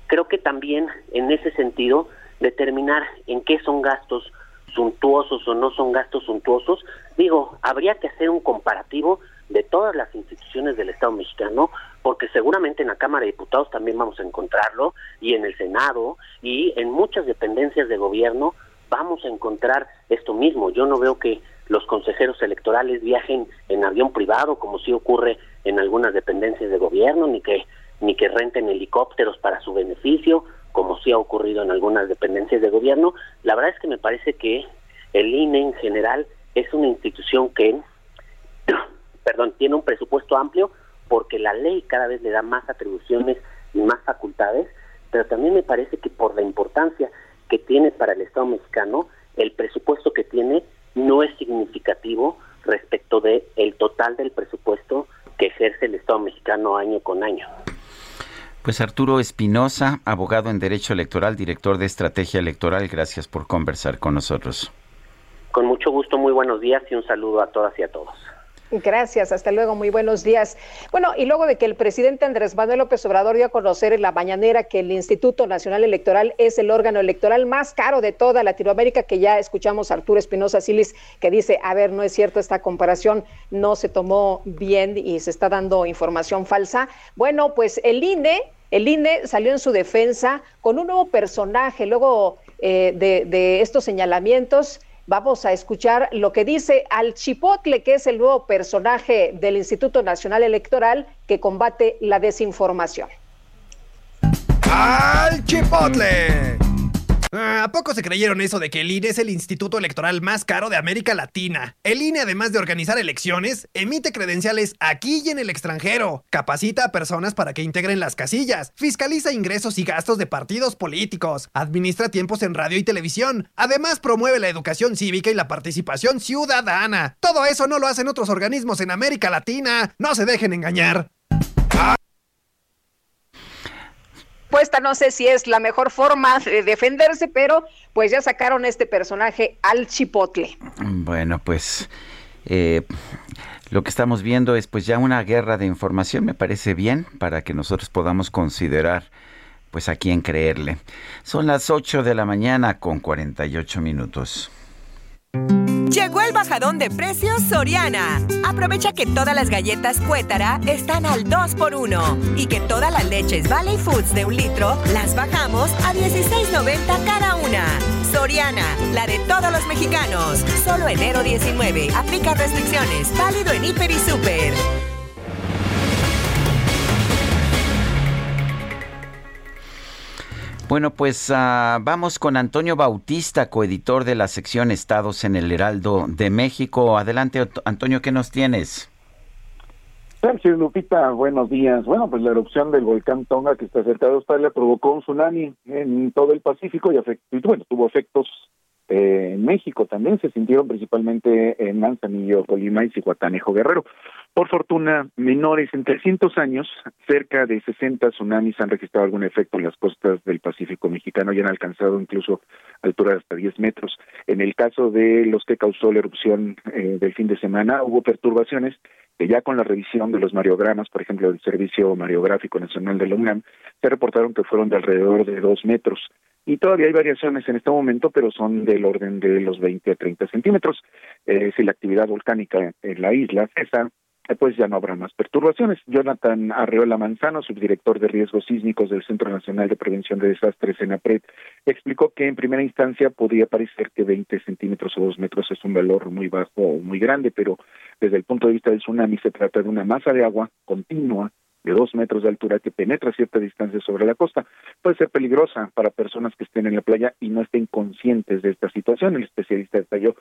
Creo que también en ese sentido determinar en qué son gastos suntuosos o no son gastos suntuosos, digo, habría que hacer un comparativo de todas las instituciones del Estado mexicano, porque seguramente en la Cámara de Diputados también vamos a encontrarlo, y en el Senado, y en muchas dependencias de gobierno vamos a encontrar esto mismo. Yo no veo que los consejeros electorales viajen en avión privado, como sí ocurre en algunas dependencias de gobierno, ni que ni que renten helicópteros para su beneficio, como sí ha ocurrido en algunas dependencias de gobierno. La verdad es que me parece que el INE en general es una institución que perdón, tiene un presupuesto amplio porque la ley cada vez le da más atribuciones y más facultades, pero también me parece que por la importancia que tiene para el Estado mexicano, el presupuesto que tiene no es significativo respecto de el total del presupuesto que ejerce el Estado mexicano año con año. Pues Arturo Espinosa, abogado en Derecho Electoral, director de Estrategia Electoral, gracias por conversar con nosotros. Con mucho gusto, muy buenos días y un saludo a todas y a todos. Gracias, hasta luego, muy buenos días. Bueno, y luego de que el presidente Andrés Manuel López Obrador dio a conocer en la mañanera que el Instituto Nacional Electoral es el órgano electoral más caro de toda Latinoamérica, que ya escuchamos a Arturo Espinosa Silis que dice, a ver, no es cierto esta comparación, no se tomó bien y se está dando información falsa. Bueno, pues el INE, el INE salió en su defensa con un nuevo personaje luego eh, de, de estos señalamientos Vamos a escuchar lo que dice Al Chipotle, que es el nuevo personaje del Instituto Nacional Electoral que combate la desinformación. ¡Al Chipotle! Ah, ¿A poco se creyeron eso de que el INE es el instituto electoral más caro de América Latina? El INE, además de organizar elecciones, emite credenciales aquí y en el extranjero, capacita a personas para que integren las casillas, fiscaliza ingresos y gastos de partidos políticos, administra tiempos en radio y televisión, además promueve la educación cívica y la participación ciudadana. Todo eso no lo hacen otros organismos en América Latina. No se dejen engañar. No sé si es la mejor forma de defenderse, pero pues ya sacaron este personaje al chipotle. Bueno, pues eh, lo que estamos viendo es pues ya una guerra de información, me parece bien, para que nosotros podamos considerar pues a quién creerle. Son las 8 de la mañana con 48 minutos. Llegó el bajadón de precios Soriana. Aprovecha que todas las galletas Cuétara están al 2x1 y que todas las leches Valley Foods de un litro las bajamos a 16.90 cada una. Soriana, la de todos los mexicanos. Solo enero 19. Aplica restricciones. Válido en Hiper y Super. Bueno, pues uh, vamos con Antonio Bautista, coeditor de la sección Estados en el Heraldo de México. Adelante, Antonio, ¿qué nos tienes? Sergio Lupita, buenos días. Bueno, pues la erupción del volcán Tonga que está cerca de Australia provocó un tsunami en todo el Pacífico y, y bueno, tuvo efectos eh, en México también se sintieron principalmente en Manzanillo, Colima y Cihuatanejo Guerrero. Por fortuna, menores en 300 años, cerca de 60 tsunamis han registrado algún efecto en las costas del Pacífico mexicano y han alcanzado incluso alturas hasta 10 metros. En el caso de los que causó la erupción eh, del fin de semana, hubo perturbaciones que ya con la revisión de los mariogramas, por ejemplo, del Servicio Mariográfico Nacional de la UNAM, se reportaron que fueron de alrededor de 2 metros y todavía hay variaciones en este momento, pero son del orden de los 20 a 30 centímetros. Eh, si la actividad volcánica en la isla cesa, eh, pues ya no habrá más perturbaciones. Jonathan Arreola Manzano, subdirector de riesgos sísmicos del Centro Nacional de Prevención de Desastres en APRED, explicó que en primera instancia podría parecer que 20 centímetros o 2 metros es un valor muy bajo o muy grande, pero desde el punto de vista del tsunami se trata de una masa de agua continua de dos metros de altura que penetra cierta distancia sobre la costa. Puede ser peligrosa para personas que estén en la playa y no estén conscientes de esta situación. El especialista detalló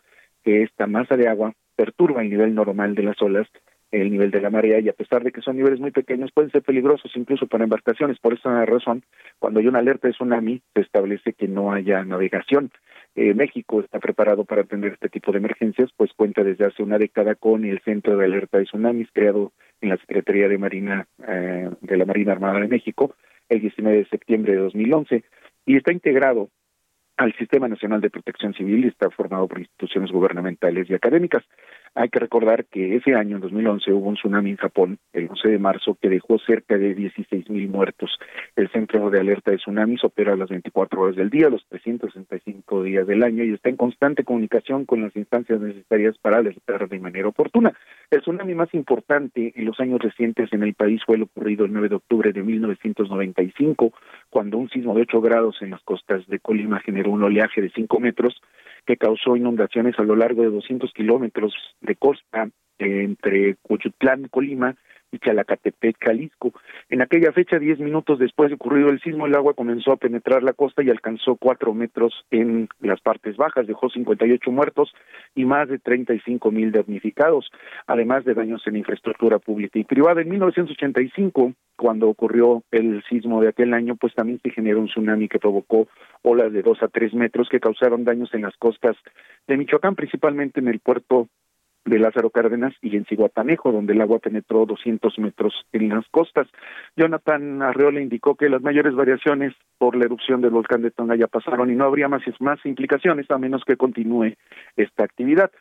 que esta masa de agua perturba el nivel normal de las olas, el nivel de la marea, y a pesar de que son niveles muy pequeños, pueden ser peligrosos incluso para embarcaciones. Por esa razón, cuando hay una alerta de tsunami, se establece que no haya navegación. Eh, México está preparado para atender este tipo de emergencias, pues cuenta desde hace una década con el Centro de Alerta de Tsunamis, creado en la Secretaría de Marina eh, de la Marina Armada de México el 19 de septiembre de 2011 y está integrado al Sistema Nacional de Protección Civil y está formado por instituciones gubernamentales y académicas. Hay que recordar que ese año, en 2011, hubo un tsunami en Japón, el 11 de marzo, que dejó cerca de 16 mil muertos. El Centro de Alerta de Tsunamis opera las 24 horas del día, los 365 días del año y está en constante comunicación con las instancias necesarias para alertar de manera oportuna. El tsunami más importante en los años recientes en el país fue el ocurrido el 9 de octubre de 1995, cuando un sismo de 8 grados en las costas de Colima generó un oleaje de 5 metros que causó inundaciones a lo largo de 200 kilómetros de costa entre Cochutlán, Colima, y Chalacatepec, Jalisco. En aquella fecha, diez minutos después de ocurrido el sismo, el agua comenzó a penetrar la costa y alcanzó cuatro metros en las partes bajas, dejó 58 muertos y más de 35 mil damnificados, además de daños en infraestructura pública y privada. En 1985, cuando ocurrió el sismo de aquel año, pues también se generó un tsunami que provocó olas de dos a tres metros que causaron daños en las costas de Michoacán, principalmente en el puerto de Lázaro Cárdenas y en Ciguatanejo, donde el agua penetró 200 metros en las costas. Jonathan Arreola indicó que las mayores variaciones por la erupción del volcán de Tonga ya pasaron y no habría más, más implicaciones a menos que continúe esta actividad,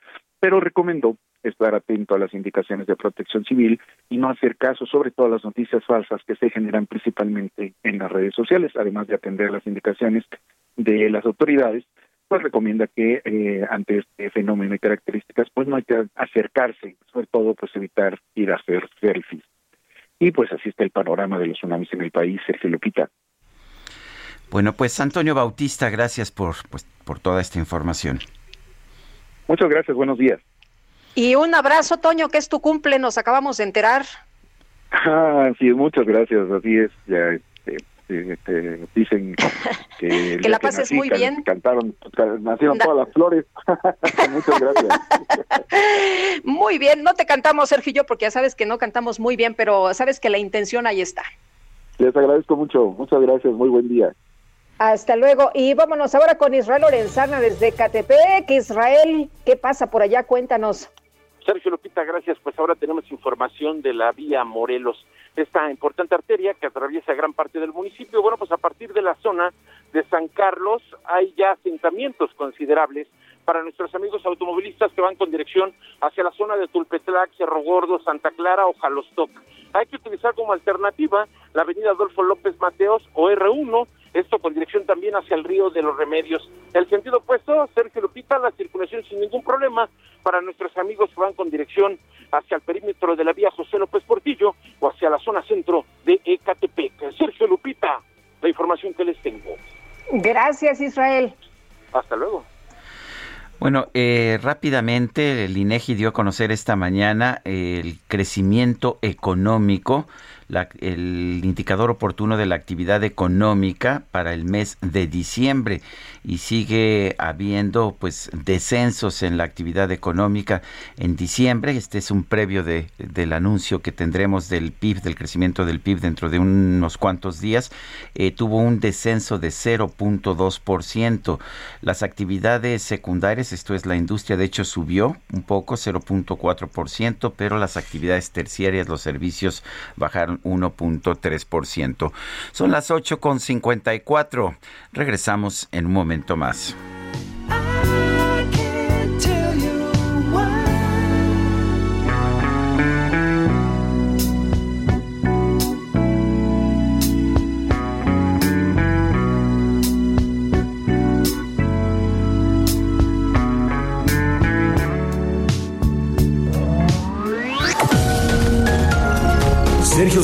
pero recomendó estar atento a las indicaciones de protección civil y no hacer caso sobre todas las noticias falsas que se generan principalmente en las redes sociales, además de atender las indicaciones de las autoridades pues recomienda que eh, ante este fenómeno y características, pues no hay que acercarse, sobre todo pues evitar ir a hacer selfies. Y pues así está el panorama de los tsunamis en el país, Sergio Lupita. Bueno, pues Antonio Bautista, gracias por, pues, por toda esta información. Muchas gracias, buenos días. Y un abrazo, Toño, que es tu cumple, nos acabamos de enterar. Ah, sí, muchas gracias, así es, ya este, este, dicen que, que la pases muy bien. Cantaron, nacieron todas las flores. Muchas gracias. muy bien, no te cantamos, Sergio y yo, porque ya sabes que no cantamos muy bien, pero sabes que la intención ahí está. Les agradezco mucho, muchas gracias, muy buen día. Hasta luego. Y vámonos ahora con Israel Lorenzana desde Catepec. Israel, ¿qué pasa por allá? Cuéntanos. Sergio Lupita, gracias. Pues ahora tenemos información de la vía Morelos esta importante arteria que atraviesa gran parte del municipio. Bueno, pues a partir de la zona de San Carlos hay ya asentamientos considerables para nuestros amigos automovilistas que van con dirección hacia la zona de Tulpetlac, Cerro Gordo, Santa Clara o Jalostoc. Hay que utilizar como alternativa la avenida Adolfo López Mateos o R1, esto con dirección también hacia el río de los Remedios. El sentido opuesto, Sergio Lupita, la circulación sin ningún problema para nuestros amigos que van con dirección hacia el perímetro de la vía José López Portillo o hacia la zona centro de Ecatepec. Sergio Lupita, la información que les tengo. Gracias, Israel. Hasta luego. Bueno, eh, rápidamente el INEGI dio a conocer esta mañana el crecimiento económico el indicador oportuno de la actividad económica para el mes de diciembre y sigue habiendo pues descensos en la actividad económica en diciembre. Este es un previo de, del anuncio que tendremos del PIB, del crecimiento del PIB dentro de unos cuantos días. Eh, tuvo un descenso de 0.2%. Las actividades secundarias, esto es la industria, de hecho subió un poco, 0.4%, pero las actividades terciarias, los servicios bajaron 1.3%. Son las 8.54. Regresamos en un momento más.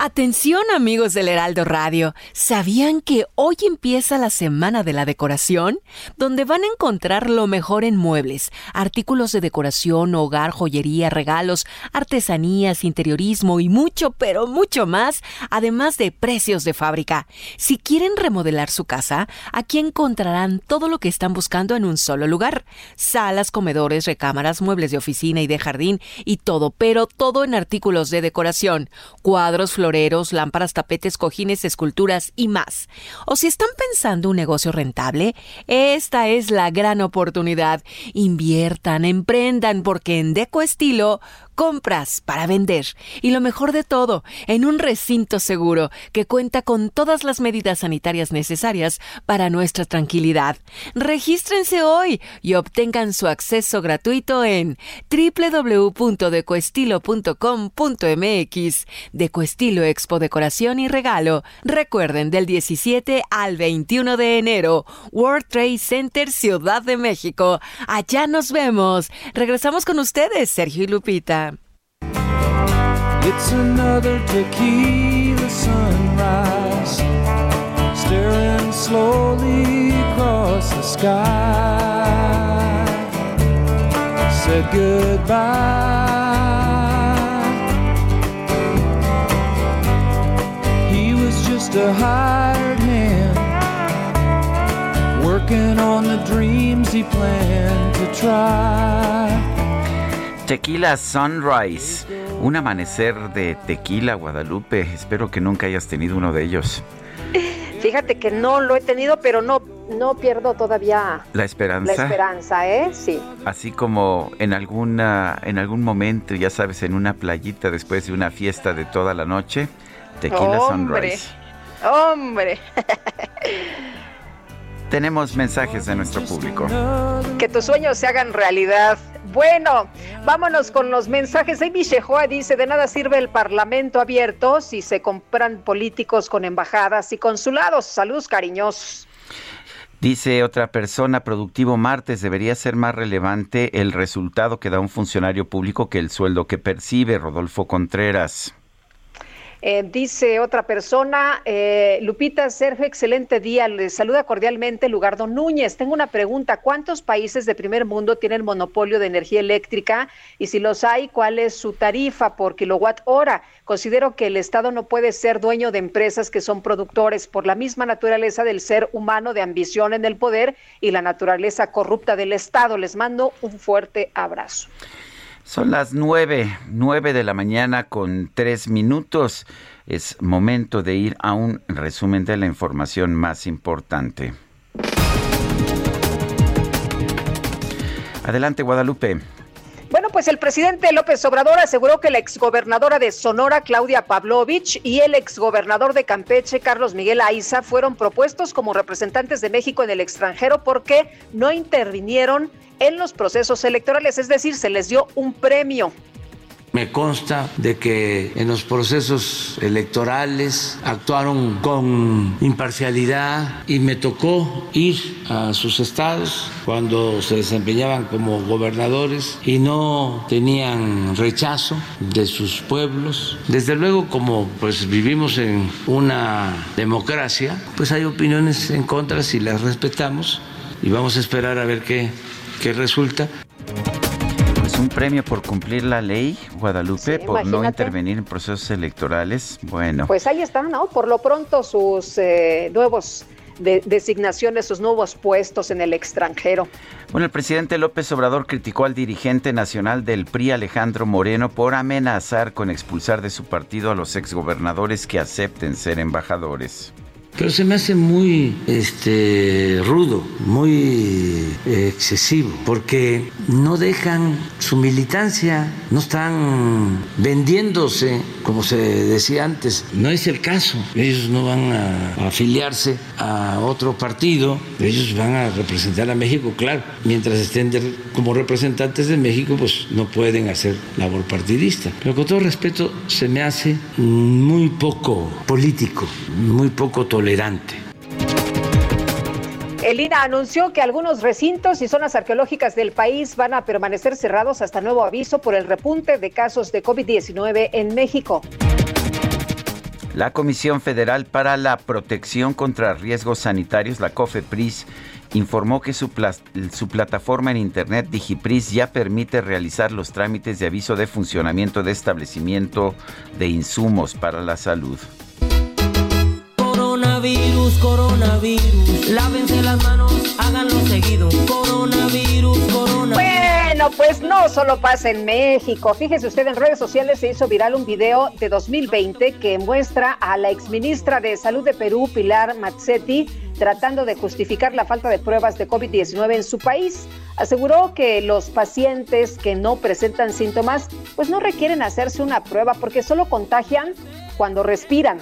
Atención amigos del Heraldo Radio, ¿sabían que hoy empieza la Semana de la Decoración? Donde van a encontrar lo mejor en muebles, artículos de decoración, hogar, joyería, regalos, artesanías, interiorismo y mucho, pero mucho más, además de precios de fábrica. Si quieren remodelar su casa, aquí encontrarán todo lo que están buscando en un solo lugar. Salas, comedores, recámaras, muebles de oficina y de jardín y todo, pero todo en artículos de decoración, cuadros, flores, lámparas, tapetes, cojines, esculturas y más. O si están pensando un negocio rentable, esta es la gran oportunidad. Inviertan, emprendan, porque en Deco Estilo compras para vender. Y lo mejor de todo, en un recinto seguro que cuenta con todas las medidas sanitarias necesarias para nuestra tranquilidad. Regístrense hoy y obtengan su acceso gratuito en www.decoestilo.com.mx. Decoestilo Expo Decoración y Regalo. Recuerden del 17 al 21 de enero, World Trade Center Ciudad de México. Allá nos vemos. Regresamos con ustedes, Sergio y Lupita. It's another tequila sunrise, staring slowly across the sky. Said goodbye. He was just a hired hand, working on the dreams he planned to try. Tequila Sunrise un amanecer de tequila, Guadalupe. Espero que nunca hayas tenido uno de ellos. Fíjate que no lo he tenido, pero no, no pierdo todavía la esperanza. La esperanza, ¿eh? Sí. Así como en alguna, en algún momento, ya sabes, en una playita después de una fiesta de toda la noche, tequila sunrise. Hombre. Tenemos mensajes de nuestro público. Que tus sueños se hagan realidad. Bueno, vámonos con los mensajes. Amy Shehoa dice, de nada sirve el Parlamento abierto si se compran políticos con embajadas y consulados. Saludos cariñosos. Dice otra persona, productivo martes, debería ser más relevante el resultado que da un funcionario público que el sueldo que percibe, Rodolfo Contreras. Eh, dice otra persona, eh, Lupita, Sergio, excelente día. Les saluda cordialmente Lugardo Núñez. Tengo una pregunta. ¿Cuántos países de primer mundo tienen monopolio de energía eléctrica? Y si los hay, ¿cuál es su tarifa por kilowatt hora? Considero que el Estado no puede ser dueño de empresas que son productores por la misma naturaleza del ser humano de ambición en el poder y la naturaleza corrupta del Estado. Les mando un fuerte abrazo. Son las nueve, nueve de la mañana con tres minutos. Es momento de ir a un resumen de la información más importante. Adelante, Guadalupe. Pues el presidente López Obrador aseguró que la exgobernadora de Sonora, Claudia Pavlovich, y el exgobernador de Campeche, Carlos Miguel Aiza, fueron propuestos como representantes de México en el extranjero porque no intervinieron en los procesos electorales, es decir, se les dio un premio. Me consta de que en los procesos electorales actuaron con imparcialidad y me tocó ir a sus estados cuando se desempeñaban como gobernadores y no tenían rechazo de sus pueblos. Desde luego, como pues vivimos en una democracia, pues hay opiniones en contra si las respetamos y vamos a esperar a ver qué ¿Qué resulta? Un premio por cumplir la ley, Guadalupe, por no intervenir en procesos electorales. Bueno. Pues ahí están, ¿no? Por lo pronto sus eh, nuevos designaciones, sus nuevos puestos en el extranjero. Bueno, el presidente López Obrador criticó al dirigente nacional del PRI, Alejandro Moreno, por amenazar con expulsar de su partido a los exgobernadores que acepten ser embajadores. Pero se me hace muy este, rudo, muy eh, excesivo, porque no dejan su militancia, no están vendiéndose, como se decía antes. No es el caso. Ellos no van a afiliarse a otro partido, ellos van a representar a México, claro. Mientras estén como representantes de México, pues no pueden hacer labor partidista. Pero con todo respeto, se me hace muy poco político, muy poco tolerante el INA anunció que algunos recintos y zonas arqueológicas del país van a permanecer cerrados hasta nuevo aviso por el repunte de casos de COVID-19 en México. La Comisión Federal para la Protección contra Riesgos Sanitarios, la COFEPRIS, informó que su, su, plataforma en Internet Digipris ya permite realizar los trámites de aviso de funcionamiento de establecimiento de insumos para la salud. Coronavirus, coronavirus, lávense las manos, háganlo seguido. Coronavirus, coronavirus. Bueno, pues no solo pasa en México. Fíjese usted, en redes sociales se hizo viral un video de 2020 que muestra a la exministra de Salud de Perú, Pilar Mazzetti, tratando de justificar la falta de pruebas de COVID-19 en su país. Aseguró que los pacientes que no presentan síntomas pues no requieren hacerse una prueba porque solo contagian cuando respiran.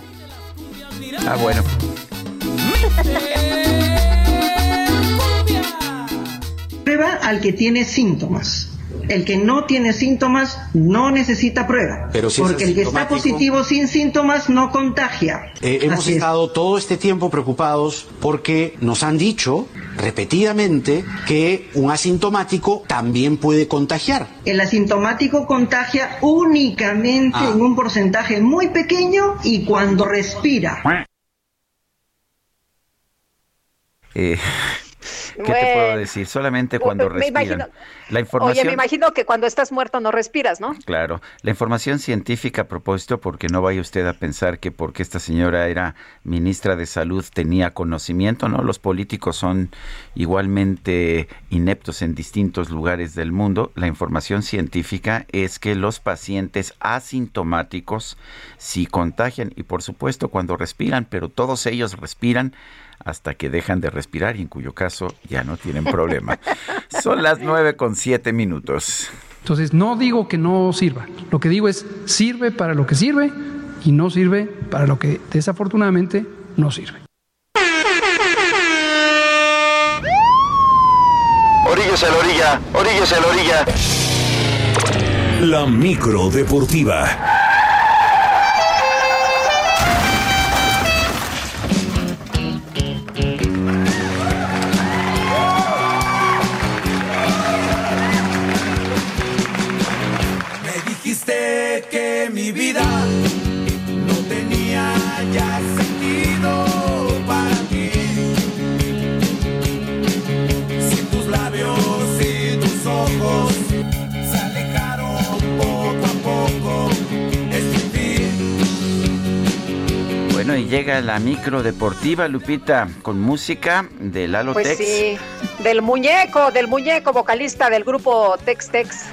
Ah, bueno. Prueba al que tiene síntomas. El que no tiene síntomas no necesita prueba. Pero si porque el que está positivo sin síntomas no contagia. Eh, hemos estado todo este tiempo preocupados porque nos han dicho repetidamente que un asintomático también puede contagiar. El asintomático contagia únicamente ah. en un porcentaje muy pequeño y cuando respira. Eh, ¿Qué te puedo decir? Solamente cuando respiran. la información... Oye, me imagino que cuando estás muerto no respiras, ¿no? Claro. La información científica a propósito, porque no vaya usted a pensar que porque esta señora era ministra de Salud tenía conocimiento, ¿no? Los políticos son igualmente ineptos en distintos lugares del mundo. La información científica es que los pacientes asintomáticos sí contagian y por supuesto cuando respiran, pero todos ellos respiran hasta que dejan de respirar y en cuyo caso ya no tienen problema. Son las nueve con siete minutos. Entonces no digo que no sirva, lo que digo es sirve para lo que sirve y no sirve para lo que desafortunadamente no sirve. Orillas a la orilla, orillas a la orilla. La micro deportiva. Mi vida no tenía ya sentido para ti. Sin tus labios y tus ojos se alejaron poco a poco. Bueno, y llega la micro deportiva, Lupita, con música de Lalo pues Sí, del muñeco, del muñeco vocalista del grupo Tex Tex.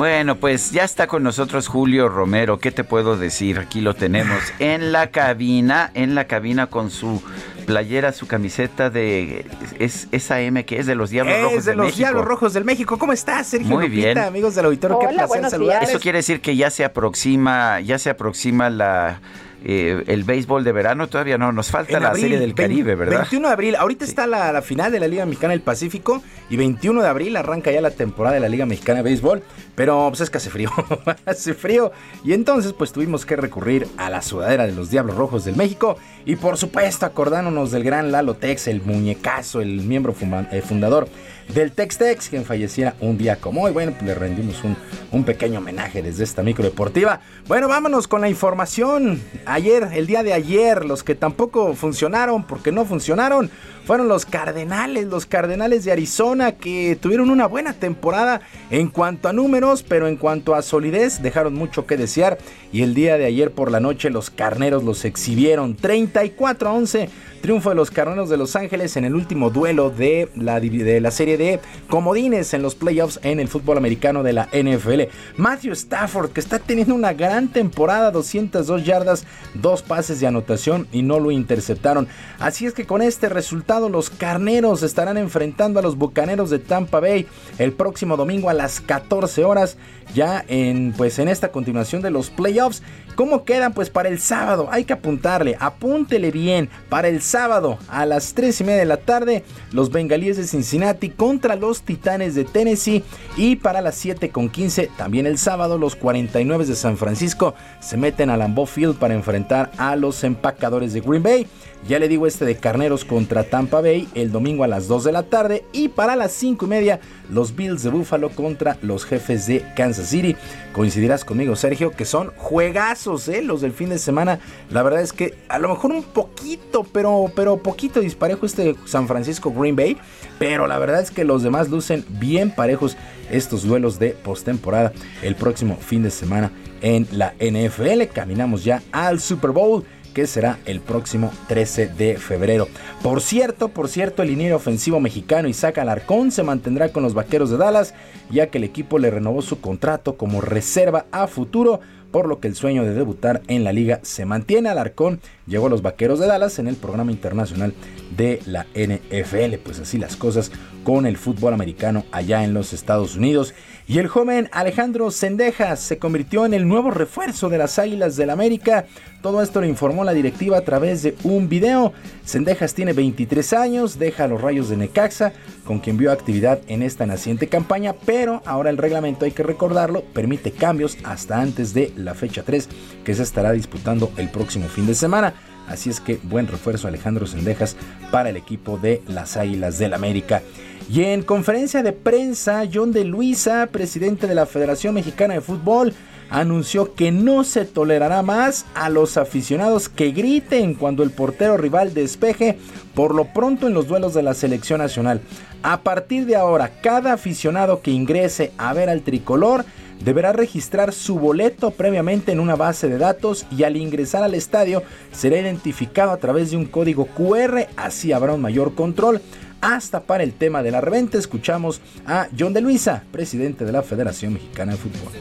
Bueno, pues ya está con nosotros Julio Romero. ¿Qué te puedo decir? Aquí lo tenemos en la cabina, en la cabina con su playera, su camiseta de es esa M que es de los Diablos Rojos de, los Diablos Rojos del México. ¿Cómo estás, Sergio? Muy bien, amigos del auditorio. Qué placer saludarles. Eso quiere decir que ya se aproxima, ya se aproxima la eh, el béisbol de verano todavía no, nos falta la Serie del Caribe, ¿verdad? 21 de abril, ahorita está la, final de la Liga Mexicana del Pacífico y 21 de abril arranca ya la temporada de la Liga Mexicana de Béisbol, pero pues es que hace frío, hace frío y entonces pues tuvimos que recurrir a la sudadera de los Diablos Rojos del México y por supuesto acordándonos del gran Lalo Tex, el muñecazo, el miembro eh, fundador del Tex-Tex, quien falleciera un día como hoy. Bueno, pues le rendimos un, un, pequeño homenaje desde esta micro deportiva. Bueno, vámonos con la información. Ayer, el día de ayer, los que tampoco funcionaron, porque no funcionaron, fueron los Cardenales, los Cardenales de Arizona, que tuvieron una buena temporada en cuanto a números, pero en cuanto a solidez, dejaron mucho que desear. Y el día de ayer por la noche, los Carneros los exhibieron 34 a 11 Triunfo de los Carneros de Los Ángeles en el último duelo de la, de la serie de comodines en los playoffs en el fútbol americano de la NFL. Matthew Stafford, que está teniendo una gran temporada, 202 yardas, dos pases de anotación y no lo interceptaron. Así es que con este resultado los Carneros estarán enfrentando a los Bucaneros de Tampa Bay el próximo domingo a las 14 horas ya en pues en esta continuación de los playoffs. ¿Cómo quedan? Pues para el sábado hay que apuntarle, apúntele bien. Para el sábado a las 3 y media de la tarde, los bengalíes de Cincinnati contra los titanes de Tennessee. Y para las 7 con 15, también el sábado, los 49 de San Francisco se meten a Lambeau Field para enfrentar a los empacadores de Green Bay. Ya le digo este de Carneros contra Tampa Bay el domingo a las 2 de la tarde. Y para las 5 y media, los Bills de Buffalo contra los jefes de Kansas City. Coincidirás conmigo, Sergio, que son juegazos, ¿eh? Los del fin de semana. La verdad es que a lo mejor un poquito, pero, pero poquito disparejo este San Francisco Green Bay. Pero la verdad es que los demás lucen bien parejos estos duelos de postemporada el próximo fin de semana en la NFL. Caminamos ya al Super Bowl que será el próximo 13 de febrero. Por cierto, por cierto, el liniero ofensivo mexicano Isaac Alarcón se mantendrá con los Vaqueros de Dallas, ya que el equipo le renovó su contrato como reserva a futuro por lo que el sueño de debutar en la liga se mantiene. Alarcón llegó a los Vaqueros de Dallas en el programa internacional de la NFL. Pues así las cosas con el fútbol americano allá en los Estados Unidos. Y el joven Alejandro Sendejas se convirtió en el nuevo refuerzo de las Águilas del América. Todo esto lo informó la directiva a través de un video. Sendejas tiene 23 años, deja a los Rayos de Necaxa, con quien vio actividad en esta naciente campaña, pero ahora el reglamento, hay que recordarlo, permite cambios hasta antes de la fecha 3, que se estará disputando el próximo fin de semana. Así es que buen refuerzo Alejandro Sendejas para el equipo de las Águilas del América. Y en conferencia de prensa, John de Luisa, presidente de la Federación Mexicana de Fútbol, anunció que no se tolerará más a los aficionados que griten cuando el portero rival despeje, por lo pronto en los duelos de la selección nacional. A partir de ahora, cada aficionado que ingrese a ver al tricolor deberá registrar su boleto previamente en una base de datos y al ingresar al estadio será identificado a través de un código QR, así habrá un mayor control. Hasta para el tema de la reventa escuchamos a John de Luisa, presidente de la Federación Mexicana de Fútbol.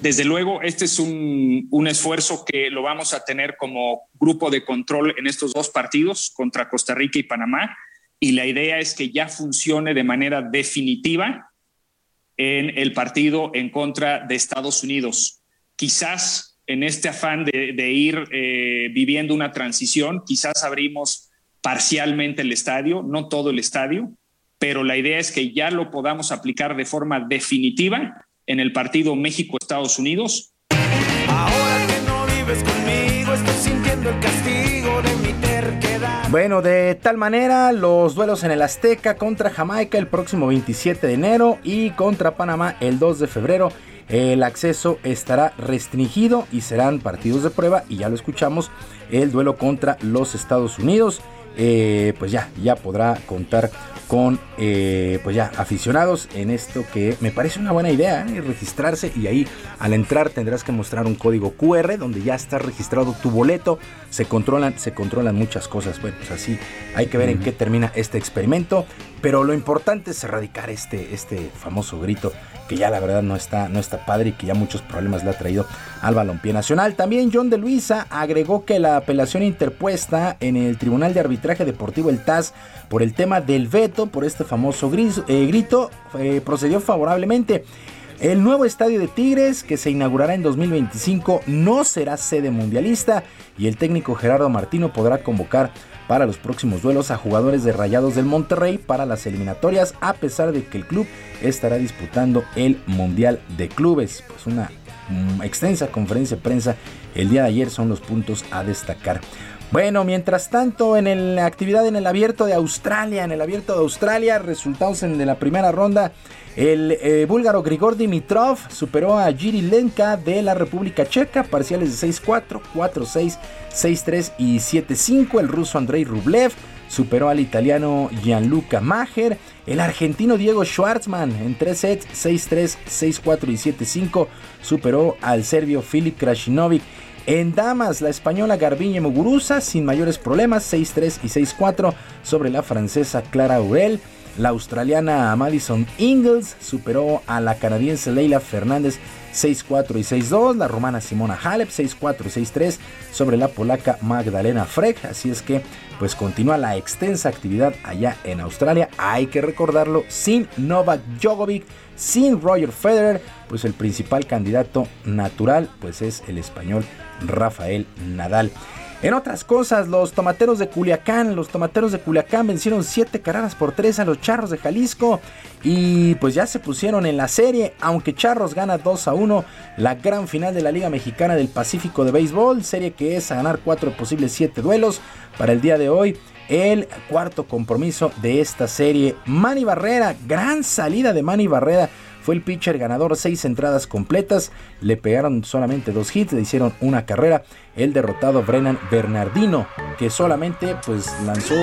Desde luego, este es un, un, esfuerzo que lo vamos a tener como grupo de control en estos dos partidos contra Costa Rica y Panamá. Y la idea es que ya funcione de manera definitiva en el partido en contra de Estados Unidos. Quizás en este afán de, de ir eh, viviendo una transición, quizás abrimos parcialmente el estadio, no todo el estadio, pero la idea es que ya lo podamos aplicar de forma definitiva en el partido México-Estados Unidos. Ahora que no vives conmigo, estoy sintiendo el castigo de mi terquedad. Bueno, de tal manera, los duelos en el Azteca contra Jamaica el próximo 27 de enero y contra Panamá el 2 de febrero. El acceso estará restringido y serán partidos de prueba. Y ya lo escuchamos, el duelo contra los Estados Unidos. Eh, pues ya, ya podrá contar con eh, pues ya aficionados en esto que me parece una buena idea, ¿eh? registrarse y ahí al entrar tendrás que mostrar un código QR donde ya está registrado tu boleto, se controlan, se controlan muchas cosas, bueno pues así hay que ver en qué termina este experimento, pero lo importante es erradicar este, este famoso grito que ya la verdad no está, no está padre y que ya muchos problemas le ha traído al balompié nacional. También John de Luisa agregó que la apelación interpuesta en el Tribunal de Arbitraje Deportivo, el TAS, por el tema del veto, por este famoso eh, grito, eh, procedió favorablemente. El nuevo estadio de Tigres, que se inaugurará en 2025, no será sede mundialista y el técnico Gerardo Martino podrá convocar para los próximos duelos a jugadores de Rayados del Monterrey para las eliminatorias, a pesar de que el club estará disputando el Mundial de Clubes. Pues una mm, extensa conferencia de prensa el día de ayer son los puntos a destacar. Bueno, mientras tanto, en la actividad en el abierto de Australia, en el abierto de Australia, resultados en de la primera ronda, el eh, búlgaro Grigor Dimitrov superó a Giri Lenka de la República Checa, parciales de 6-4, 4-6, 6-3 y 7-5. El ruso Andrei Rublev superó al italiano Gianluca Maher. El argentino Diego Schwartzman en 3 sets, 6-3, 6-4 y 7-5, superó al serbio Filip Krasinovic. En damas, la española Garbiñe Muguruza sin mayores problemas, 6-3 y 6-4 sobre la francesa Clara Aurel. La australiana Madison Ingles superó a la canadiense Leila Fernández 6-4 y 6-2. La rumana Simona Halep 6-4 y 6-3 sobre la polaca Magdalena Freck. Así es que pues continúa la extensa actividad allá en Australia. Hay que recordarlo sin Novak Djokovic, sin Roger Federer, pues el principal candidato natural pues es el español Rafael Nadal. En otras cosas, los tomateros de Culiacán, los tomateros de Culiacán vencieron 7 carreras por 3 a los charros de Jalisco y pues ya se pusieron en la serie, aunque Charros gana 2 a 1 la gran final de la Liga Mexicana del Pacífico de Béisbol, serie que es a ganar 4 posibles 7 duelos para el día de hoy. El cuarto compromiso de esta serie. Manny Barrera, gran salida de Manny Barrera fue el pitcher ganador, seis entradas completas, le pegaron solamente dos hits, le hicieron una carrera. El derrotado Brennan Bernardino, que solamente pues lanzó,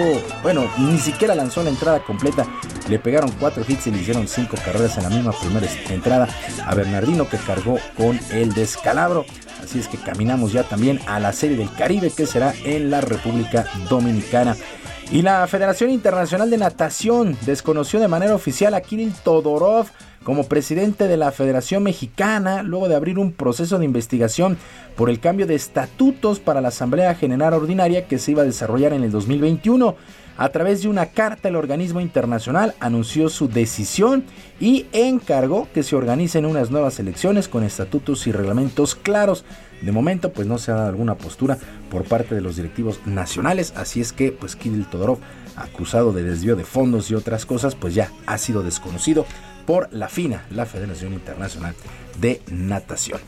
bueno, ni siquiera lanzó la entrada completa, le pegaron cuatro hits y le hicieron cinco carreras en la misma primera entrada a Bernardino que cargó con el descalabro. Así es que caminamos ya también a la Serie del Caribe que será en la República Dominicana. Y la Federación Internacional de Natación desconoció de manera oficial a Kirill Todorov como presidente de la Federación Mexicana, luego de abrir un proceso de investigación por el cambio de estatutos para la Asamblea General Ordinaria que se iba a desarrollar en el 2021. A través de una carta, el organismo internacional anunció su decisión y encargó que se organicen unas nuevas elecciones con estatutos y reglamentos claros. De momento, pues no se ha dado alguna postura por parte de los directivos nacionales, así es que, pues Kirill Todorov, acusado de desvío de fondos y otras cosas, pues ya ha sido desconocido por la FINA, la Federación Internacional de Natación.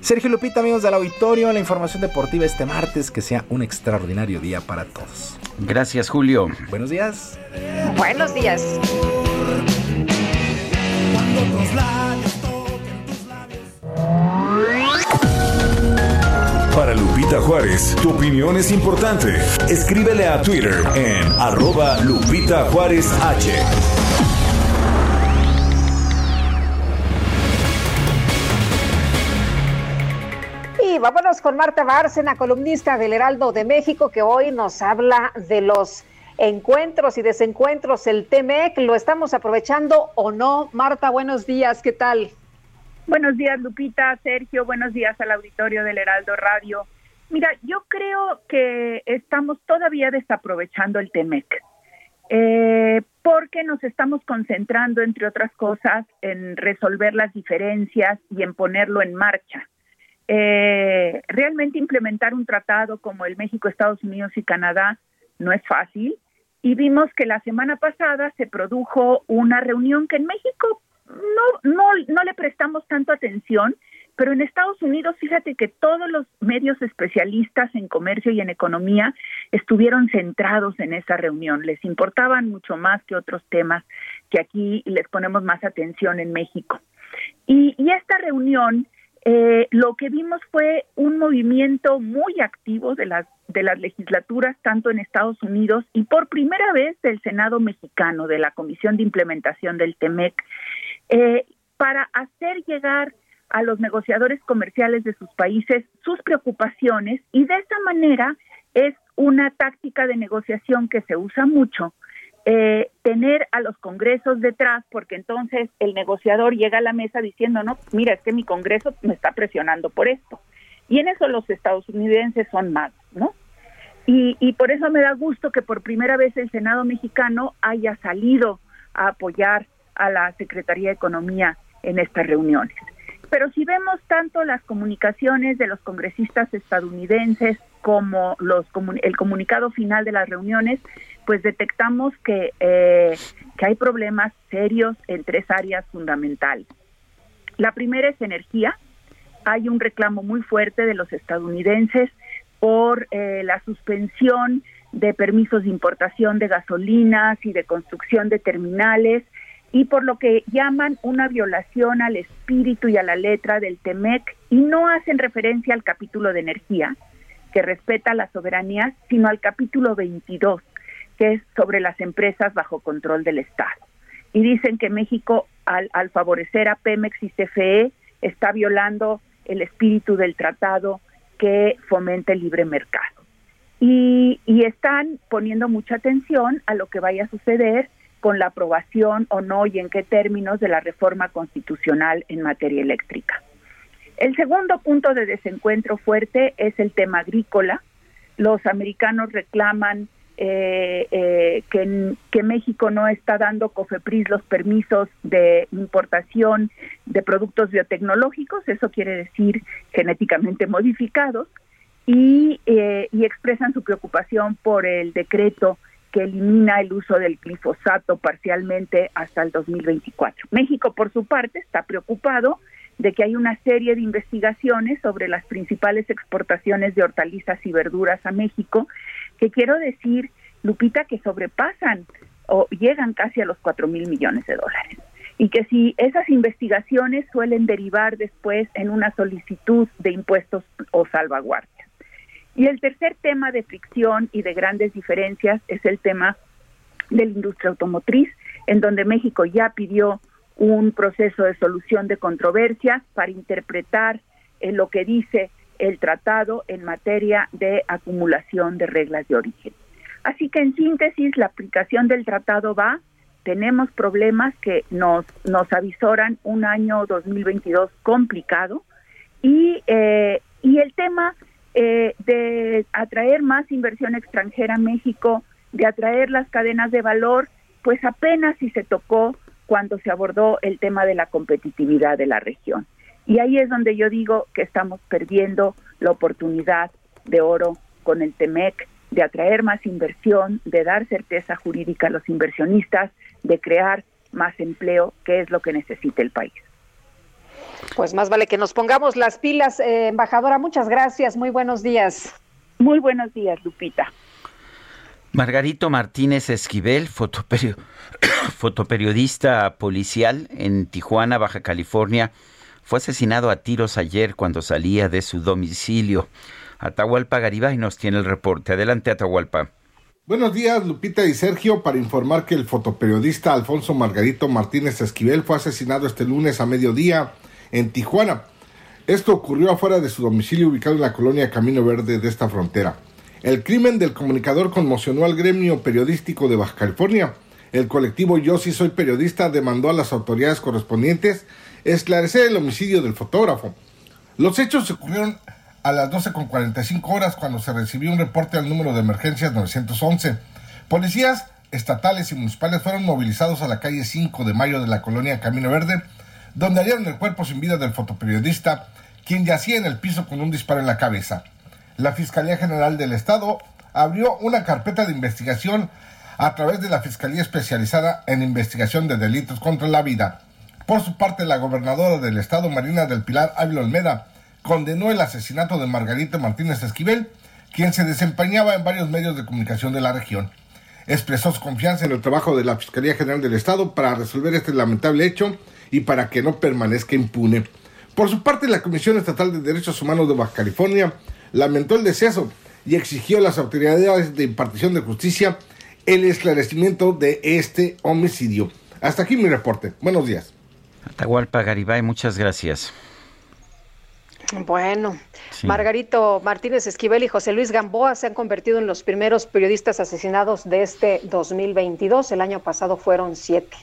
Sergio Lupita, amigos del auditorio, la información deportiva este martes, que sea un extraordinario día para todos. Gracias, Julio. Buenos días. Buenos días. Para Lupita Juárez, tu opinión es importante. Escríbele a Twitter en arroba Lupita Juárez H. vámonos con Marta Bárcena, columnista del Heraldo de México, que hoy nos habla de los encuentros y desencuentros, el TEMEC, ¿lo estamos aprovechando o no? Marta, buenos días, ¿qué tal? Buenos días, Lupita, Sergio, buenos días al auditorio del Heraldo Radio. Mira, yo creo que estamos todavía desaprovechando el TEMEC, eh, porque nos estamos concentrando, entre otras cosas, en resolver las diferencias y en ponerlo en marcha. Eh, realmente implementar un tratado como el México, Estados Unidos y Canadá no es fácil. Y vimos que la semana pasada se produjo una reunión que en México no, no, no le prestamos tanto atención, pero en Estados Unidos, fíjate que todos los medios especialistas en comercio y en economía estuvieron centrados en esa reunión. Les importaban mucho más que otros temas que aquí les ponemos más atención en México. Y, y esta reunión eh, lo que vimos fue un movimiento muy activo de las de las legislaturas tanto en Estados Unidos y por primera vez del Senado mexicano de la Comisión de Implementación del TEMEC eh, para hacer llegar a los negociadores comerciales de sus países sus preocupaciones y de esa manera es una táctica de negociación que se usa mucho eh, tener a los congresos detrás, porque entonces el negociador llega a la mesa diciendo, no, mira, es que mi congreso me está presionando por esto. Y en eso los estadounidenses son más, ¿no? Y, y por eso me da gusto que por primera vez el Senado mexicano haya salido a apoyar a la Secretaría de Economía en estas reuniones. Pero si vemos tanto las comunicaciones de los congresistas estadounidenses como los, el comunicado final de las reuniones, pues detectamos que, eh, que hay problemas serios en tres áreas fundamentales. La primera es energía. Hay un reclamo muy fuerte de los estadounidenses por eh, la suspensión de permisos de importación de gasolinas y de construcción de terminales y por lo que llaman una violación al espíritu y a la letra del TEMEC y no hacen referencia al capítulo de energía que respeta la soberanía, sino al capítulo 22 que es sobre las empresas bajo control del Estado. Y dicen que México, al, favorecer a Pemex y CFE, está violando el espíritu del tratado que fomenta el libre mercado. Y, están poniendo mucha atención a lo que vaya a suceder con la aprobación o no y en qué términos de la reforma constitucional en materia eléctrica. El segundo punto de desencuentro fuerte es el tema agrícola. Los americanos reclaman eh, eh, que, que, México no está dando COFEPRIS los permisos de importación de productos biotecnológicos, eso quiere decir genéticamente modificados, y, eh, y expresan su preocupación por el decreto que elimina el uso del glifosato parcialmente hasta el 2024. México, por su parte, está preocupado de que hay una serie de investigaciones sobre las principales exportaciones de hortalizas y verduras a México, que quiero decir, Lupita, que sobrepasan o llegan casi a los 4 mil millones de dólares. Y que si esas investigaciones suelen derivar después en una solicitud de impuestos o salvaguardias. Y el tercer tema de fricción y de grandes diferencias es el tema de la industria automotriz, en donde México ya pidió un proceso de solución de controversias para interpretar eh, lo que dice el tratado en materia de acumulación de reglas de origen. Así que en síntesis, la aplicación del tratado va, tenemos problemas que nos, nos avisoran un año 2022 complicado y, eh, y el tema eh, de atraer más inversión extranjera a México, de atraer las cadenas de valor, pues apenas si se tocó cuando se abordó el tema de la competitividad de la región. Y ahí es donde yo digo que estamos perdiendo la oportunidad de oro con el TEMEC, de atraer más inversión, de dar certeza jurídica a los inversionistas, de crear más empleo, que es lo que necesita el país. Pues más vale que nos pongamos las pilas, eh, embajadora. Muchas gracias. Muy buenos días. Muy buenos días, Lupita. Margarito Martínez Esquivel, fotoperiodista policial en Tijuana, Baja California, fue asesinado a tiros ayer cuando salía de su domicilio. Atahualpa Garibay nos tiene el reporte. Adelante, Atahualpa. Buenos días, Lupita y Sergio, para informar que el fotoperiodista Alfonso Margarito Martínez Esquivel fue asesinado este lunes a mediodía en Tijuana. Esto ocurrió afuera de su domicilio ubicado en la colonia Camino Verde de esta frontera. El crimen del comunicador conmocionó al gremio periodístico de Baja California. El colectivo Yo sí soy periodista demandó a las autoridades correspondientes esclarecer el homicidio del fotógrafo. Los hechos ocurrieron a las 12.45 horas cuando se recibió un reporte al número de emergencias 911. Policías estatales y municipales fueron movilizados a la calle 5 de mayo de la colonia Camino Verde, donde hallaron el cuerpo sin vida del fotoperiodista, quien yacía en el piso con un disparo en la cabeza la Fiscalía General del Estado abrió una carpeta de investigación a través de la Fiscalía Especializada en Investigación de Delitos contra la Vida. Por su parte, la gobernadora del Estado, Marina del Pilar Ávila Olmeda, condenó el asesinato de Margarita Martínez Esquivel, quien se desempeñaba en varios medios de comunicación de la región. Expresó su confianza en el trabajo de la Fiscalía General del Estado para resolver este lamentable hecho y para que no permanezca impune. Por su parte, la Comisión Estatal de Derechos Humanos de Baja California lamentó el deceso y exigió a las autoridades de impartición de justicia el esclarecimiento de este homicidio. Hasta aquí mi reporte. Buenos días. Atahualpa Garibay, muchas gracias. Bueno, Margarito Martínez Esquivel y José Luis Gamboa se han convertido en los primeros periodistas asesinados de este 2022. El año pasado fueron siete.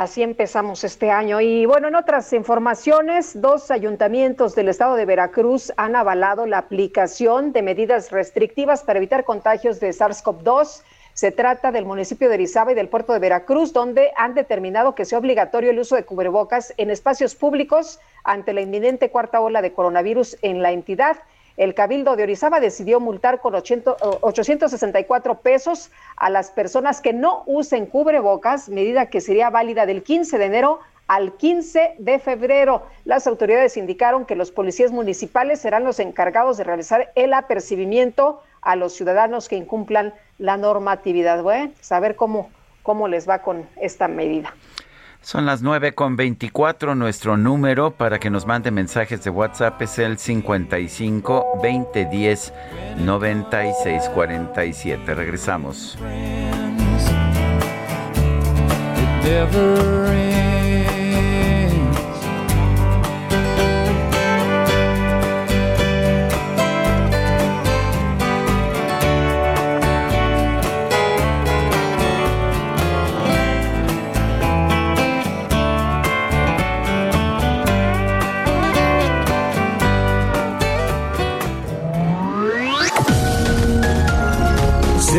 Así empezamos este año. Y bueno, en otras informaciones, dos ayuntamientos del estado de Veracruz han avalado la aplicación de medidas restrictivas para evitar contagios de SARS-CoV-2. Se trata del municipio de Orizaba y del puerto de Veracruz, donde han determinado que sea obligatorio el uso de cubrebocas en espacios públicos ante la inminente cuarta ola de coronavirus en la entidad el Cabildo de Orizaba decidió multar con 864 pesos a las personas que no usen cubrebocas, medida que sería válida del 15 de enero al 15 de febrero. Las autoridades indicaron que los policías municipales serán los encargados de realizar el apercibimiento a los ciudadanos que incumplan la normatividad. Bueno, saber cómo, cómo les va con esta medida. Son las 9 con 24. Nuestro número para que nos mande mensajes de WhatsApp es el 55 2010 9647. Regresamos.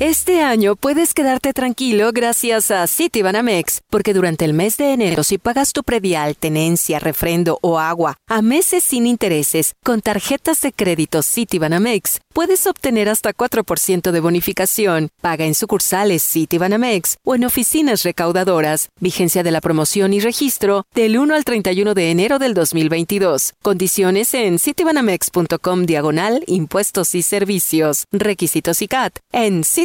Este año puedes quedarte tranquilo gracias a Citibanamex, porque durante el mes de enero si pagas tu predial, tenencia, refrendo o agua a meses sin intereses con tarjetas de crédito Citibanamex, puedes obtener hasta 4% de bonificación. Paga en sucursales Citibanamex o en oficinas recaudadoras. Vigencia de la promoción y registro del 1 al 31 de enero del 2022. Condiciones en citibanamex.com diagonal impuestos y servicios. Requisitos y CAT en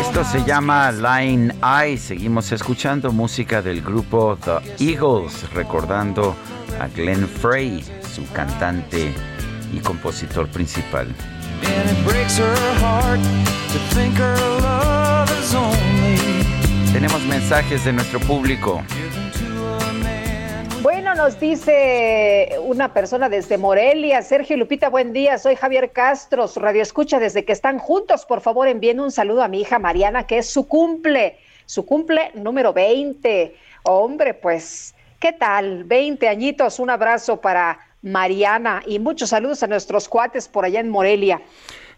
Esto se llama Line Eye. Seguimos escuchando música del grupo The Eagles, recordando a Glenn Frey, su cantante y compositor principal. Tenemos mensajes de nuestro público. Bueno, nos dice una persona desde Morelia, Sergio Lupita, buen día, soy Javier Castro, su radio escucha desde que están juntos, por favor envíen un saludo a mi hija Mariana, que es su cumple, su cumple número 20. Hombre, pues, ¿qué tal? 20 añitos, un abrazo para Mariana y muchos saludos a nuestros cuates por allá en Morelia.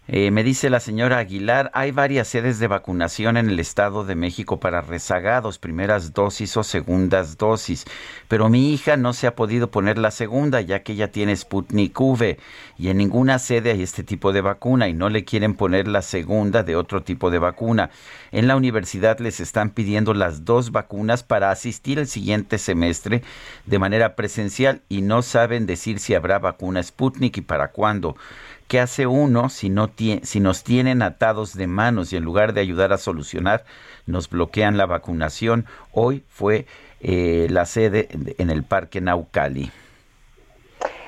Eh, me dice la señora Aguilar, hay varias sedes de vacunación en el Estado de México para rezagados, primeras dosis o segundas dosis, pero mi hija no se ha podido poner la segunda ya que ella tiene Sputnik V y en ninguna sede hay este tipo de vacuna y no le quieren poner la segunda de otro tipo de vacuna. En la universidad les están pidiendo las dos vacunas para asistir el siguiente semestre de manera presencial y no saben decir si habrá vacuna Sputnik y para cuándo. ¿Qué hace uno si, no si nos tienen atados de manos y en lugar de ayudar a solucionar, nos bloquean la vacunación? Hoy fue eh, la sede en el Parque Naucali.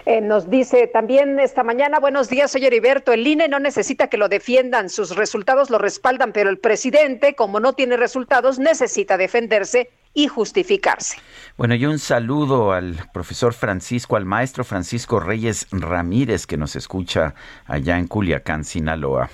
Eh, nos dice también esta mañana, buenos días, soy Heriberto, el INE no necesita que lo defiendan, sus resultados lo respaldan, pero el presidente, como no tiene resultados, necesita defenderse y justificarse. Bueno, y un saludo al profesor Francisco, al maestro Francisco Reyes Ramírez, que nos escucha allá en Culiacán, Sinaloa.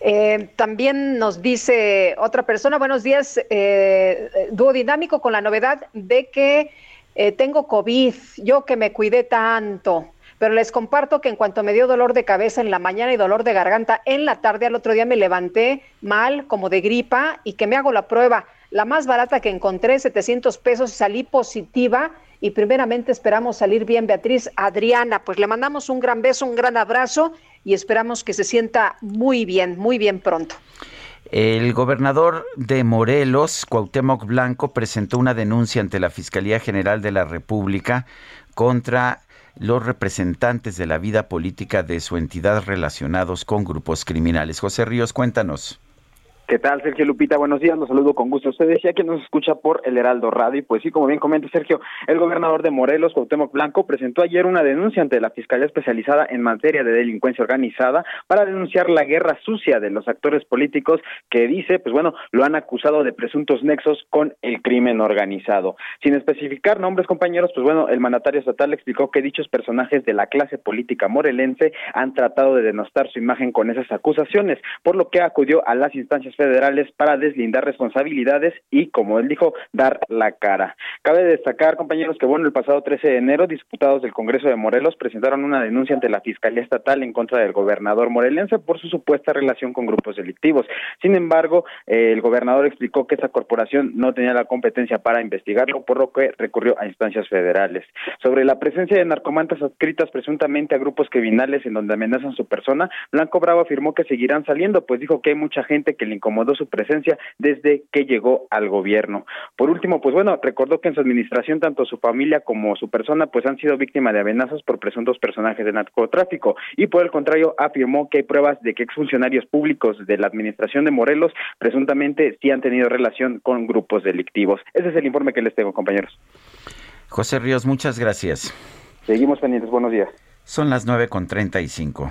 Eh, también nos dice otra persona, buenos días, eh, dúo dinámico con la novedad de que eh, tengo COVID, yo que me cuidé tanto, pero les comparto que en cuanto me dio dolor de cabeza en la mañana y dolor de garganta en la tarde, al otro día me levanté mal, como de gripa, y que me hago la prueba, la más barata que encontré, 700 pesos, salí positiva. Y primeramente esperamos salir bien, Beatriz Adriana. Pues le mandamos un gran beso, un gran abrazo y esperamos que se sienta muy bien, muy bien pronto. El gobernador de Morelos, Cuauhtémoc Blanco, presentó una denuncia ante la Fiscalía General de la República contra los representantes de la vida política de su entidad relacionados con grupos criminales. José Ríos, cuéntanos. ¿Qué tal, Sergio Lupita? Buenos días, los saludo con gusto. Usted decía que nos escucha por el Heraldo Radio y pues sí, como bien comenta Sergio, el gobernador de Morelos, Cuauhtémoc Blanco, presentó ayer una denuncia ante la Fiscalía Especializada en materia de delincuencia organizada para denunciar la guerra sucia de los actores políticos que dice, pues bueno, lo han acusado de presuntos nexos con el crimen organizado. Sin especificar nombres, compañeros, pues bueno, el mandatario estatal explicó que dichos personajes de la clase política morelense han tratado de denostar su imagen con esas acusaciones, por lo que acudió a las instancias federales para deslindar responsabilidades y, como él dijo, dar la cara. Cabe destacar, compañeros, que bueno, el pasado 13 de enero, diputados del Congreso de Morelos presentaron una denuncia ante la Fiscalía Estatal en contra del gobernador morelense por su supuesta relación con grupos delictivos. Sin embargo, eh, el gobernador explicó que esa corporación no tenía la competencia para investigarlo, por lo que recurrió a instancias federales. Sobre la presencia de narcomantas adscritas presuntamente a grupos criminales en donde amenazan su persona, Blanco Bravo afirmó que seguirán saliendo, pues dijo que hay mucha gente que le incomodó su presencia desde que llegó al gobierno. Por último, pues bueno, recordó que en su administración tanto su familia como su persona pues han sido víctimas de amenazas por presuntos personajes de narcotráfico y por el contrario afirmó que hay pruebas de que exfuncionarios públicos de la administración de Morelos presuntamente sí han tenido relación con grupos delictivos. Ese es el informe que les tengo, compañeros. José Ríos, muchas gracias. Seguimos pendientes. Buenos días. Son las 9 con 35.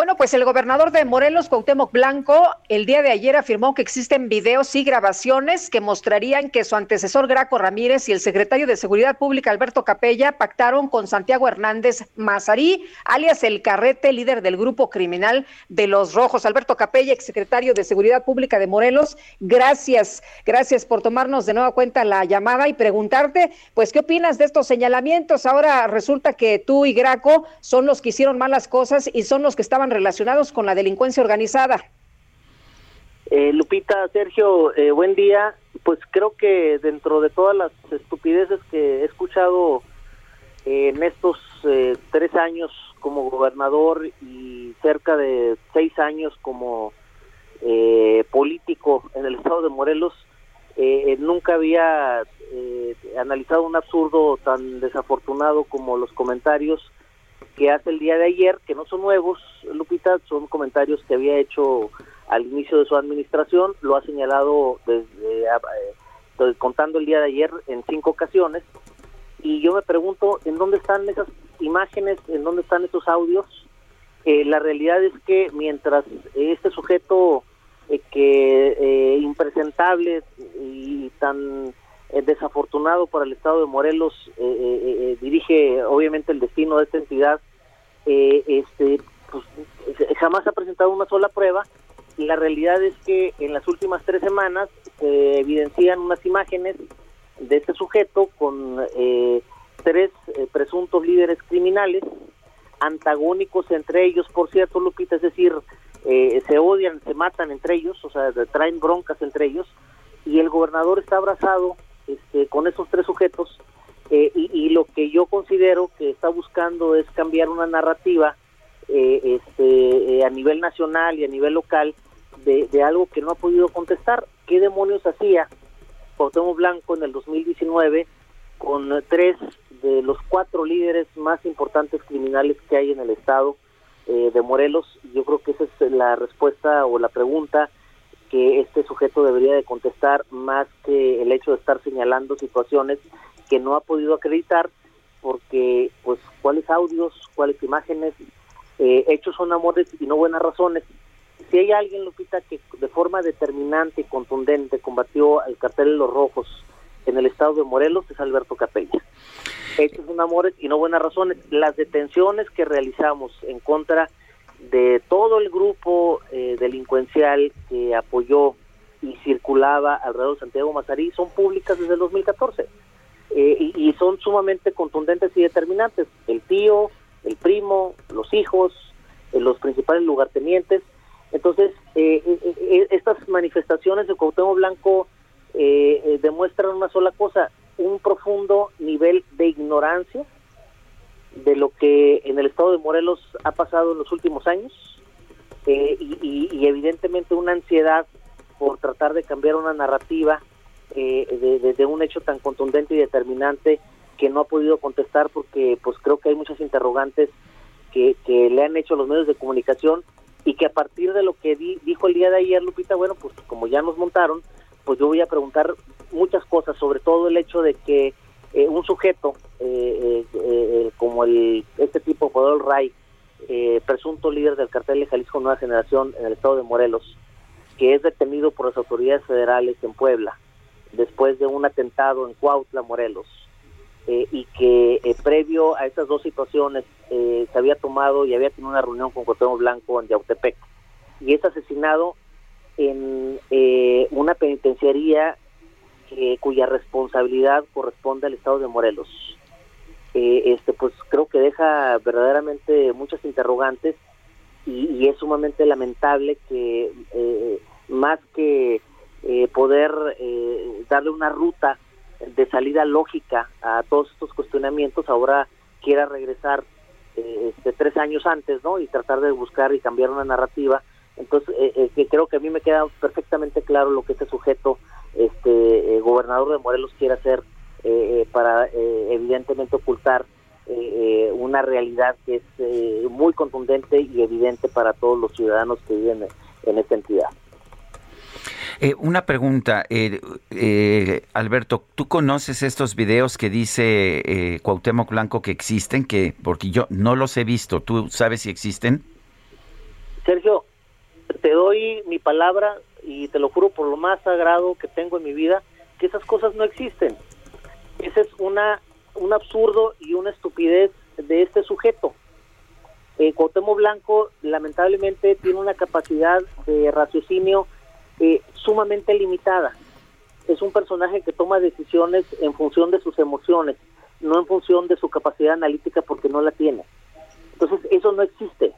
Bueno, pues el gobernador de Morelos, Cuauhtémoc Blanco, el día de ayer afirmó que existen videos y grabaciones que mostrarían que su antecesor Graco Ramírez y el secretario de Seguridad Pública Alberto Capella pactaron con Santiago Hernández Mazarí, alias El Carrete, líder del grupo criminal de Los Rojos. Alberto Capella, exsecretario de Seguridad Pública de Morelos, gracias, gracias por tomarnos de nueva cuenta la llamada y preguntarte, pues, ¿qué opinas de estos señalamientos? Ahora resulta que tú y Graco son los que hicieron malas cosas y son los que estaban relacionados con la delincuencia organizada. Eh, Lupita, Sergio, eh, buen día. Pues creo que dentro de todas las estupideces que he escuchado en estos eh, tres años como gobernador y cerca de seis años como eh, político en el estado de Morelos, eh, nunca había analizado un absurdo tan desafortunado como los comentarios que hace el día de ayer, que no son nuevos, Lupita, son comentarios que había hecho al inicio de su administración, lo ha señalado desde eh, contando el día de ayer en cinco ocasiones, y yo me pregunto en dónde están esas imágenes, en dónde están esos audios. Eh, la realidad es que mientras este sujeto eh, que eh, impresentable y tan eh, desafortunado para el estado de Morelos eh, eh, eh, dirige obviamente el destino de esta entidad. Eh, este pues, eh, jamás ha presentado una sola prueba. La realidad es que en las últimas tres semanas se evidencian unas imágenes de este sujeto con eh, tres eh, presuntos líderes criminales antagónicos entre ellos. Por cierto Lupita es decir eh, se odian se matan entre ellos o sea traen broncas entre ellos. Y el gobernador está abrazado este, con esos tres sujetos eh, y, lo que yo considero que está buscando es cambiar una narrativa eh, este, eh, a nivel nacional y a nivel local de, de algo que no ha podido contestar. ¿Qué demonios hacía Cuauhtémoc Blanco en el 2019 con tres de los cuatro líderes más importantes criminales que hay en el estado eh, de Morelos? Yo creo que esa es la respuesta o la pregunta que este sujeto debería de contestar más que el hecho de estar señalando situaciones que no ha podido acreditar porque pues cuáles audios, cuáles imágenes, eh, hechos son amores y no buenas razones. Si hay alguien, Lupita, que de forma determinante y contundente combatió al cartel de los rojos en el estado de Morelos es Alberto Capella. Hechos son amores y no buenas razones. Las detenciones que realizamos en contra de todo el grupo eh, delincuencial que apoyó y circulaba alrededor de Santiago Mazarí son públicas desde el 2014 eh, y, y son sumamente contundentes y determinantes. El tío, el primo, los hijos, eh, los principales lugartenientes. Entonces, eh, eh, estas manifestaciones de Cuauhtémoc Blanco demuestran una sola cosa, un profundo nivel de ignorancia de lo que en el estado de Morelos ha pasado en los últimos años eh, y, evidentemente una ansiedad por tratar de cambiar una narrativa eh, de, un hecho tan contundente y determinante que no ha podido contestar porque pues creo que hay muchas interrogantes que, que le han hecho los medios de comunicación y que a partir de lo que dijo el día de ayer Lupita, bueno, pues como ya nos montaron, pues yo voy a preguntar muchas cosas, sobre todo el hecho de que eh, un sujeto eh, eh, como el este tipo, Podol Ray, presunto líder del cartel de Jalisco Nueva Generación en el estado de Morelos, que es detenido por las autoridades federales en Puebla después de un atentado en Cuautla, Morelos, y que previo a estas dos situaciones se había tomado y había tenido una reunión con Cuauhtémoc Blanco en Yautepec y es asesinado en una penitenciaría cuya responsabilidad corresponde al Estado de Morelos. Eh, este, pues creo que deja verdaderamente muchas interrogantes y, es sumamente lamentable que eh, más que eh, poder darle una ruta de salida lógica a todos estos cuestionamientos, ahora quiera regresar este, tres años antes, ¿no? Y tratar de buscar y cambiar una narrativa. Entonces, que creo que a mí me queda perfectamente claro lo que este sujeto este eh, gobernador de Morelos quiere hacer eh, eh, para evidentemente ocultar una realidad que es muy contundente y evidente para todos los ciudadanos que viven en esta entidad. una pregunta, Alberto, ¿tú conoces estos videos que dice eh, Cuauhtémoc Blanco que existen? Que porque yo no los he visto. ¿Tú sabes si existen? Sergio, te doy mi palabra y te lo juro por lo más sagrado que tengo en mi vida, que esas cosas no existen. Ese es una, un absurdo y una estupidez de este sujeto. Eh, Blanco lamentablemente tiene una capacidad de raciocinio eh, sumamente limitada. Es un personaje que toma decisiones en función de sus emociones, no en función de su capacidad analítica porque no la tiene. Entonces eso no existe,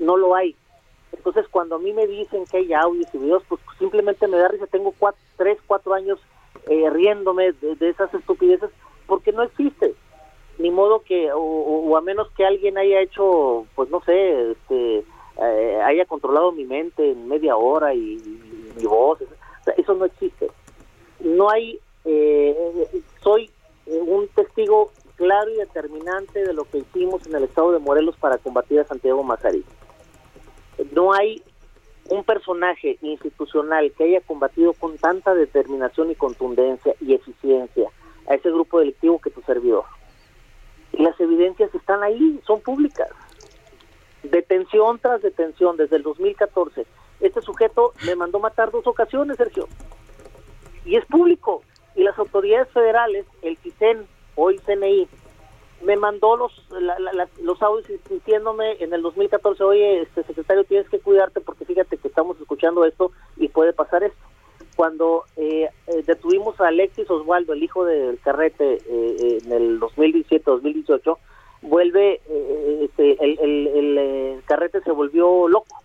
no lo hay. Entonces, cuando a mí me dicen que hay audios y videos, pues simplemente me da risa. Tengo cuatro, tres, cuatro años eh, riéndome de, esas estupideces porque no existe. Ni modo que, o, a menos que alguien haya hecho, pues no sé, este, eh, haya controlado mi mente en media hora y, mi voz. eso no existe. No hay, eh, soy un testigo claro y determinante de lo que hicimos en el estado de Morelos para combatir a Santiago Mazarí no hay un personaje institucional que haya combatido con tanta determinación y contundencia y eficiencia a ese grupo delictivo que tu servidor. Y las evidencias están ahí, son públicas. Detención tras detención desde el 2014. Este sujeto me mandó matar dos ocasiones, Sergio. Y es público. Y las autoridades federales, el CISEN, hoy CNI, me mandó los los audios diciéndome en el 2014, oye, este secretario, tienes que cuidarte porque fíjate que estamos escuchando esto y puede pasar esto. Cuando eh, eh, detuvimos a Alexis Oswaldo, el hijo del Carrete, eh, en el 2017-2018, vuelve, este, el, el, Carrete se volvió loco.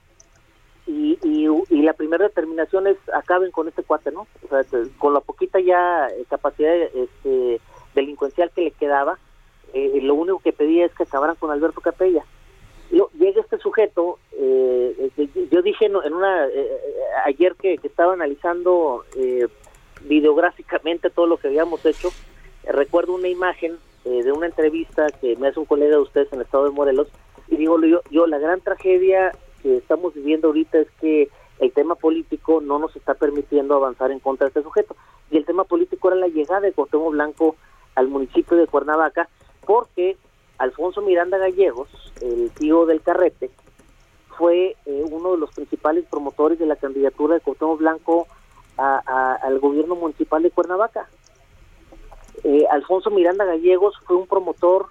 Y, y, la primera determinación es acaben con este cuate, ¿no? O sea, con la poquita ya capacidad este, delincuencial que le quedaba, eh, lo único que pedía es que acabaran con Alberto Capella. llega este sujeto, eh, yo dije en, una, eh, ayer que, estaba analizando videográficamente todo lo que habíamos hecho, recuerdo una imagen de una entrevista que me hace un colega de ustedes en el estado de Morelos, y digo yo, yo, la gran tragedia que estamos viviendo ahorita es que el tema político no nos está permitiendo avanzar en contra de este sujeto. Y el tema político era la llegada de Cuauhtémoc Blanco al municipio de Cuernavaca, porque Alfonso Miranda Gallegos, el tío del Carrete, fue eh, uno de los principales promotores de la candidatura de Cuauhtémoc Blanco al gobierno municipal de Cuernavaca. Eh, Alfonso Miranda Gallegos fue un promotor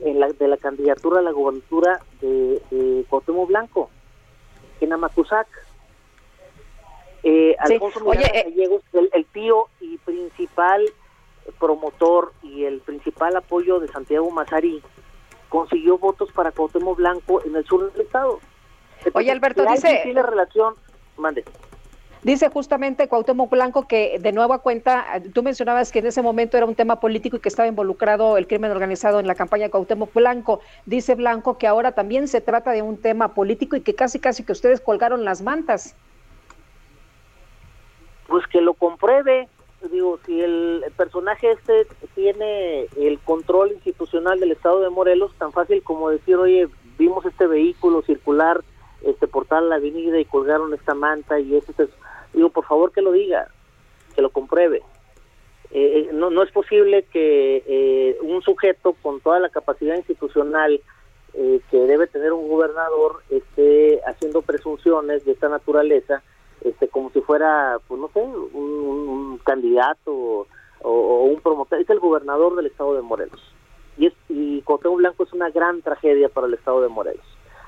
en la, de la candidatura a la gobernatura de, de Cuauhtémoc Blanco en Amacuzac. Eh, Alfonso Miranda Gallegos, el, el tío y principal promotor y el principal apoyo de Santiago Mazarí consiguió votos para Cuauhtémoc Blanco en el sur del estado. Oye, Alberto, dice... Tiene relación... Mande. Dice justamente Cuauhtémoc Blanco que de nueva cuenta, tú mencionabas que en ese momento era un tema político y que estaba involucrado el crimen organizado en la campaña de Cuauhtémoc Blanco. Dice Blanco que ahora también se trata de un tema político y que casi casi que ustedes colgaron las mantas. Pues que lo compruebe, digo, si el, personaje este tiene el control institucional del Estado de Morelos, tan fácil como decir, oye, vimos este vehículo circular este portal la avenida y colgaron esta manta y eso es, digo por favor que lo diga que lo compruebe eh, no, no es posible que eh, un sujeto con toda la capacidad institucional eh, que debe tener un gobernador esté haciendo presunciones de esta naturaleza este como si fuera pues no sé un, candidato o, o, un promotor es el gobernador del estado de Morelos y es y Blanco es una gran tragedia para el estado de Morelos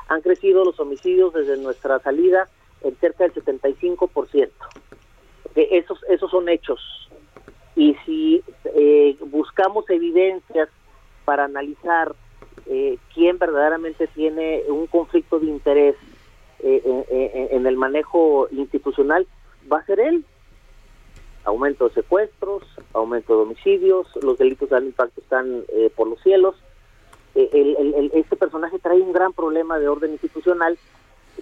han crecido los homicidios desde nuestra salida en cerca del 75%. Esos, esos son hechos. Y si eh, buscamos evidencias para analizar eh, quién verdaderamente tiene un conflicto de interés eh, en, el manejo institucional, va a ser él. Aumento de secuestros, aumento de homicidios, los delitos de alto impacto están por los cielos el, este personaje trae un gran problema de orden institucional.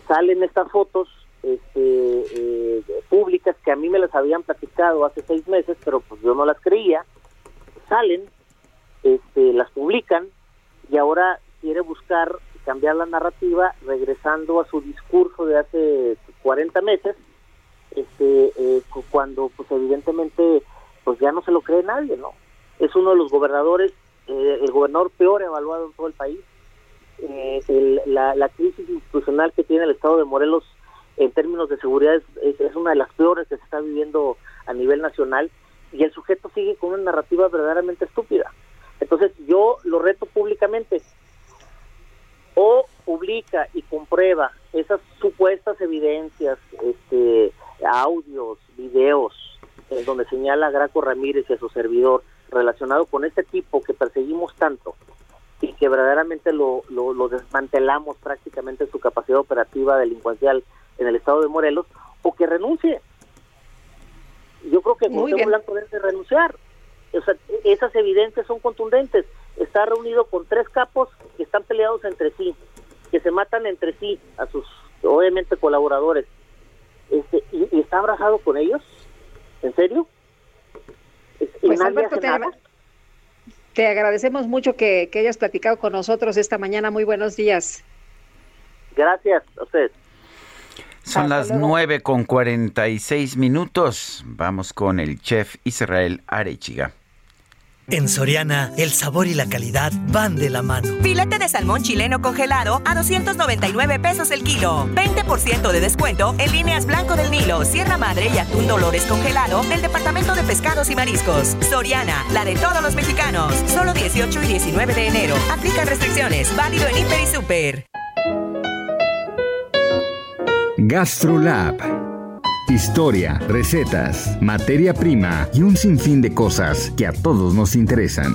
Salen estas fotos este, eh, públicas que a mí me las habían platicado hace seis meses, pero pues yo no las creía. Salen, este, las publican y ahora quiere buscar cambiar la narrativa regresando a su discurso de hace 40 meses, este, eh, cuando pues evidentemente pues ya no se lo cree nadie, ¿no? Es uno de los gobernadores eh, el gobernador peor evaluado en todo el país. Eh, la, crisis institucional que tiene el estado de Morelos en términos de seguridad es, una de las peores que se está viviendo a nivel nacional y el sujeto sigue con una narrativa verdaderamente estúpida. Entonces yo lo reto públicamente. O publica y comprueba esas supuestas evidencias, este, audios, videos, en donde señala a Graco Ramírez y a su servidor relacionado con este tipo que perseguimos tanto y que verdaderamente lo, lo, desmantelamos prácticamente su capacidad operativa delincuencial en el estado de Morelos, o que renuncie. Yo creo que José Blanco debe renunciar. esas evidencias son contundentes. Está reunido con tres capos que están peleados entre sí, que se matan entre sí a sus, obviamente, colaboradores. Este, y está abrazado con ellos? ¿En serio? Pues Alberto, te, agradecemos mucho que, hayas platicado con nosotros esta mañana. Muy buenos días. Gracias a usted. Son las nueve con cuarenta y seis minutos. Vamos con el chef Israel Arechiga. En Soriana, el sabor y la calidad van de la mano. Filete de salmón chileno congelado a 299 pesos el kilo. 20% de descuento en líneas Blanco del Nilo, Sierra Madre y Atún Dolores congelado del Departamento de Pescados y Mariscos. Soriana, la de todos los mexicanos. Solo 18 y 19 de enero. Aplica restricciones. Válido en Hiper y Super. GastroLab Historia, recetas, materia prima y un sinfín de cosas que a todos nos interesan.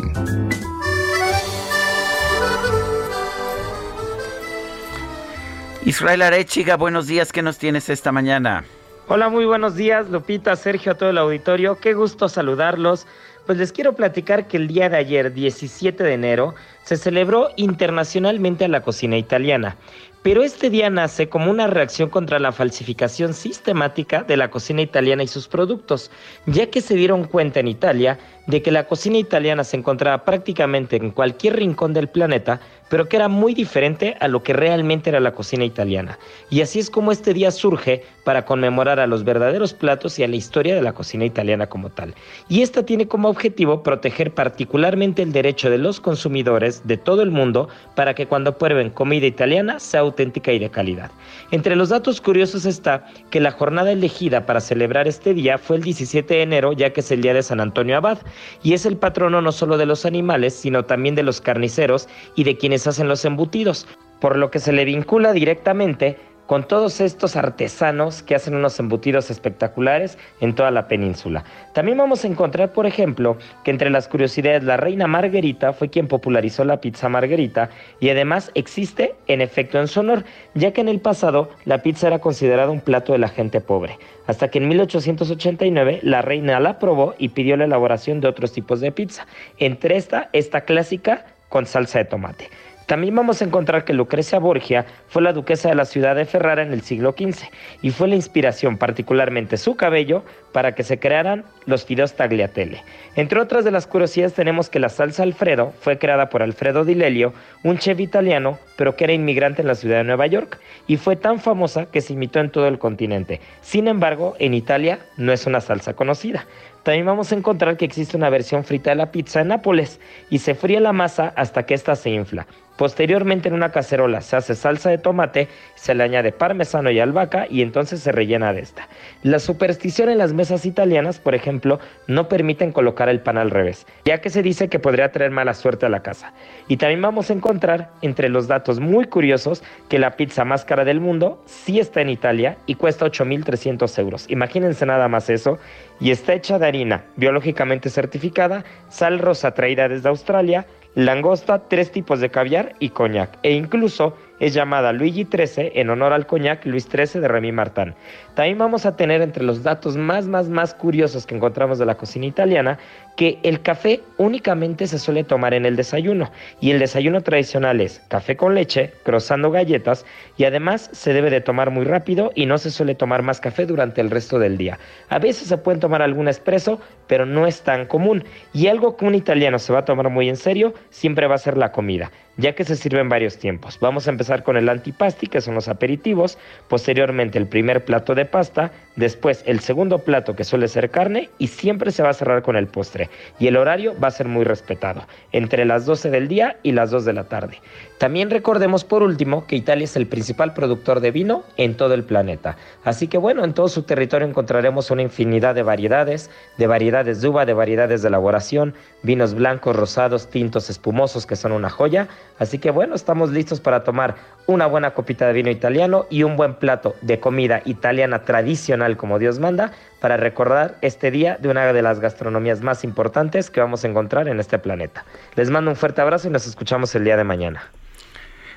Israel Arechiga, buenos días, ¿qué nos tienes esta mañana? Hola, muy buenos días, Lupita, Sergio, a todo el auditorio, qué gusto saludarlos. Pues les quiero platicar que el día de ayer, 17 de enero, se celebró internacionalmente a la cocina italiana. Pero este día nace como una reacción contra la falsificación sistemática de la cocina italiana y sus productos, ya que se dieron cuenta en Italia de que la cocina italiana se encontraba prácticamente en cualquier rincón del planeta, pero que era muy diferente a lo que realmente era la cocina italiana. Y así es como este día surge para conmemorar a los verdaderos platos y a la historia de la cocina italiana como tal. Y esta tiene como objetivo proteger particularmente el derecho de los consumidores de todo el mundo para que cuando prueben comida italiana sea auténtica y de calidad. Entre los datos curiosos está que la jornada elegida para celebrar este día fue el 17 de enero, ya que es el día de San Antonio Abad, y es el patrono no solo de los animales, sino también de los carniceros y de quienes hacen los embutidos, por lo que se le vincula directamente con todos estos artesanos que hacen unos embutidos espectaculares en toda la península. También vamos a encontrar, por ejemplo, que entre las curiosidades la reina Margarita fue quien popularizó la pizza Margarita y además existe en efecto en su honor, ya que en el pasado la pizza era considerada un plato de la gente pobre, hasta que en 1889 la reina la aprobó y pidió la elaboración de otros tipos de pizza, entre esta, esta clásica con salsa de tomate. También vamos a encontrar que Lucrecia Borgia fue la duquesa de la ciudad de Ferrara en el siglo XV y fue la inspiración, particularmente su cabello, para que se crearan los fideos tagliatelle. Entre otras de las curiosidades tenemos que la salsa Alfredo fue creada por Alfredo Di Lelio, un chef italiano, pero que era inmigrante en la ciudad de Nueva York, y fue tan famosa que se imitó en todo el continente. Sin embargo, en Italia no es una salsa conocida. También vamos a encontrar que existe una versión frita de la pizza en Nápoles y se fríe la masa hasta que ésta se infla. Posteriormente en una cacerola se hace salsa de tomate, se le añade parmesano y albahaca y entonces se rellena de esta. La superstición en las mesas italianas, por ejemplo, no permiten colocar el pan al revés, ya que se dice que podría traer mala suerte a la casa. Y también vamos a encontrar entre los datos muy curiosos que la pizza más cara del mundo sí está en Italia y cuesta 8.300 euros. Imagínense nada más eso. Y está hecha de harina biológicamente certificada, sal rosa traída desde Australia, langosta, tres tipos de caviar y coñac. E incluso es llamada Luigi XIII en honor al coñac Luis XIII de Remy Martin. También vamos a tener entre los datos más, más, más curiosos que encontramos de la cocina italiana que el café únicamente se suele tomar en el desayuno y el desayuno tradicional es café con leche, cruzando galletas y además se debe de tomar muy rápido y no se suele tomar más café durante el resto del día. A veces se pueden tomar algún espresso, pero no es tan común y algo que un italiano se va a tomar muy en serio siempre va a ser la comida ya que se sirve en varios tiempos. Vamos a empezar con el antipasti, que son los aperitivos, posteriormente el primer plato de pasta, después el segundo plato que suele ser carne y siempre se va a cerrar con el postre. Y el horario va a ser muy respetado, entre las 12 del día y las 2 de la tarde. También recordemos por último que Italia es el principal productor de vino en todo el planeta. Así que bueno, en todo su territorio encontraremos una infinidad de variedades, de variedades de uva, de variedades de elaboración, vinos blancos, rosados, tintos, espumosos que son una joya. Así que bueno, estamos listos para tomar una buena copita de vino italiano y un buen plato de comida italiana tradicional como Dios manda para recordar este día de una de las gastronomías más importantes que vamos a encontrar en este planeta. Les mando un fuerte abrazo y nos escuchamos el día de mañana.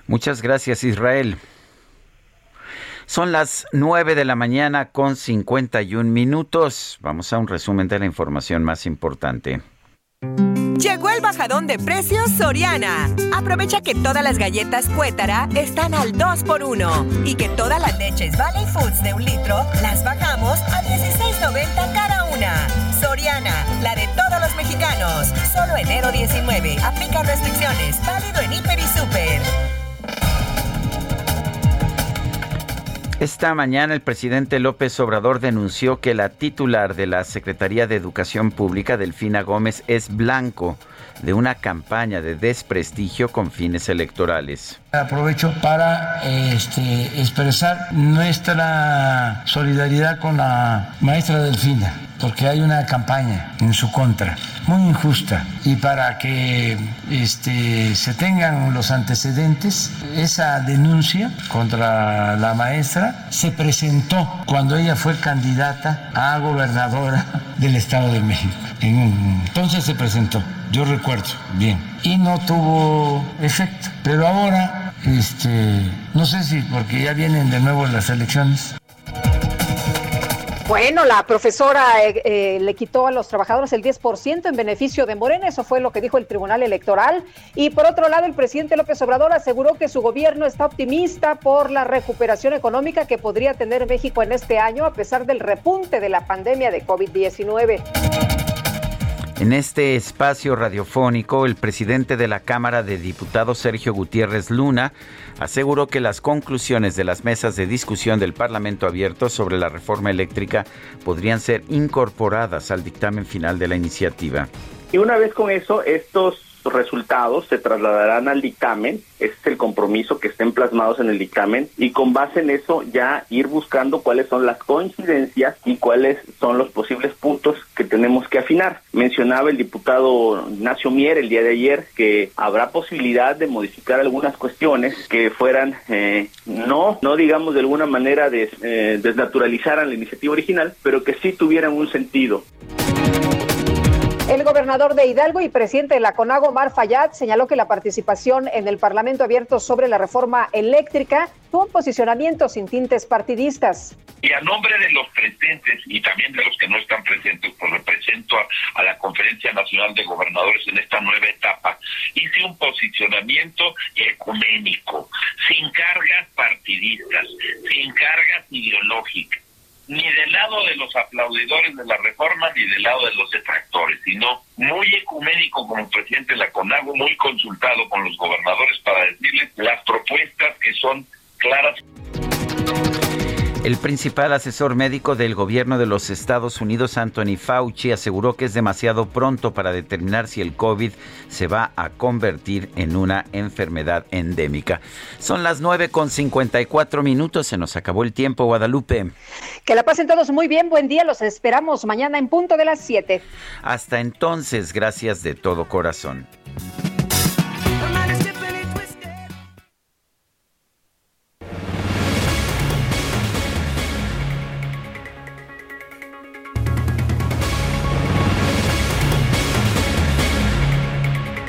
Muchas gracias, Israel. Son las 9 de la mañana con 51 minutos. Vamos a un resumen de la información más importante. Bajadón de precios Soriana. Aprovecha que todas las galletas Cuétara están al 2x1 y que todas las leches Valley Foods de un litro las bajamos a 16.90 cada una. Soriana, la de todos los mexicanos. Solo enero 19. Aplica restricciones. Válido en Hiper y Super. Esta mañana el presidente López Obrador denunció que la titular de la Secretaría de Educación Pública, Delfina Gómez, es blanco de una campaña de desprestigio con fines electorales. Aprovecho para este, expresar nuestra solidaridad con la maestra Delfina, porque hay una campaña en su contra, muy injusta, y para que este, se tengan los antecedentes, esa denuncia contra la maestra se presentó cuando ella fue candidata a gobernadora del Estado de México. Entonces se presentó, yo recuerdo bien, y no tuvo efecto, pero ahora este, no sé si porque ya vienen de nuevo las elecciones. Bueno, la profesora eh, eh, le quitó a los trabajadores el 10% en beneficio de Morena, eso fue lo que dijo el Tribunal Electoral. Y por otro lado, el presidente López Obrador aseguró que su gobierno está optimista por la recuperación económica que podría tener México en este año a pesar del repunte de la pandemia de COVID-19. En este espacio radiofónico, el presidente de la Cámara de Diputados, Sergio Gutiérrez Luna, aseguró que las conclusiones de las mesas de discusión del Parlamento abierto sobre la reforma eléctrica podrían ser incorporadas al dictamen final de la iniciativa. Y una vez con eso, estos resultados se trasladarán al dictamen, ese es el compromiso que estén plasmados en el dictamen y con base en eso ya ir buscando cuáles son las coincidencias y cuáles son los posibles puntos que tenemos que afinar. Mencionaba el diputado Ignacio Mier el día de ayer que habrá posibilidad de modificar algunas cuestiones que fueran eh, no, no digamos de alguna manera des, eh, desnaturalizaran la iniciativa original, pero que sí tuvieran un sentido. El gobernador de Hidalgo y presidente de la CONAGO, Mar Fayad, señaló que la participación en el Parlamento abierto sobre la reforma eléctrica tuvo un posicionamiento sin tintes partidistas. Y a nombre de los presentes y también de los que no están presentes, pues represento a, a la Conferencia Nacional de Gobernadores en esta nueva etapa, hice un posicionamiento ecuménico, sin cargas partidistas, sin cargas ideológicas ni del lado de los aplaudidores de la reforma ni del lado de los detractores, sino muy ecuménico como presidente de la CONAGO, muy consultado con los gobernadores para decirles las propuestas que son claras. El principal asesor médico del gobierno de los Estados Unidos, Anthony Fauci, aseguró que es demasiado pronto para determinar si el COVID se va a convertir en una enfermedad endémica. Son las 9 con 54 minutos, se nos acabó el tiempo, Guadalupe. Que la pasen todos muy bien, buen día, los esperamos mañana en punto de las 7. Hasta entonces, gracias de todo corazón.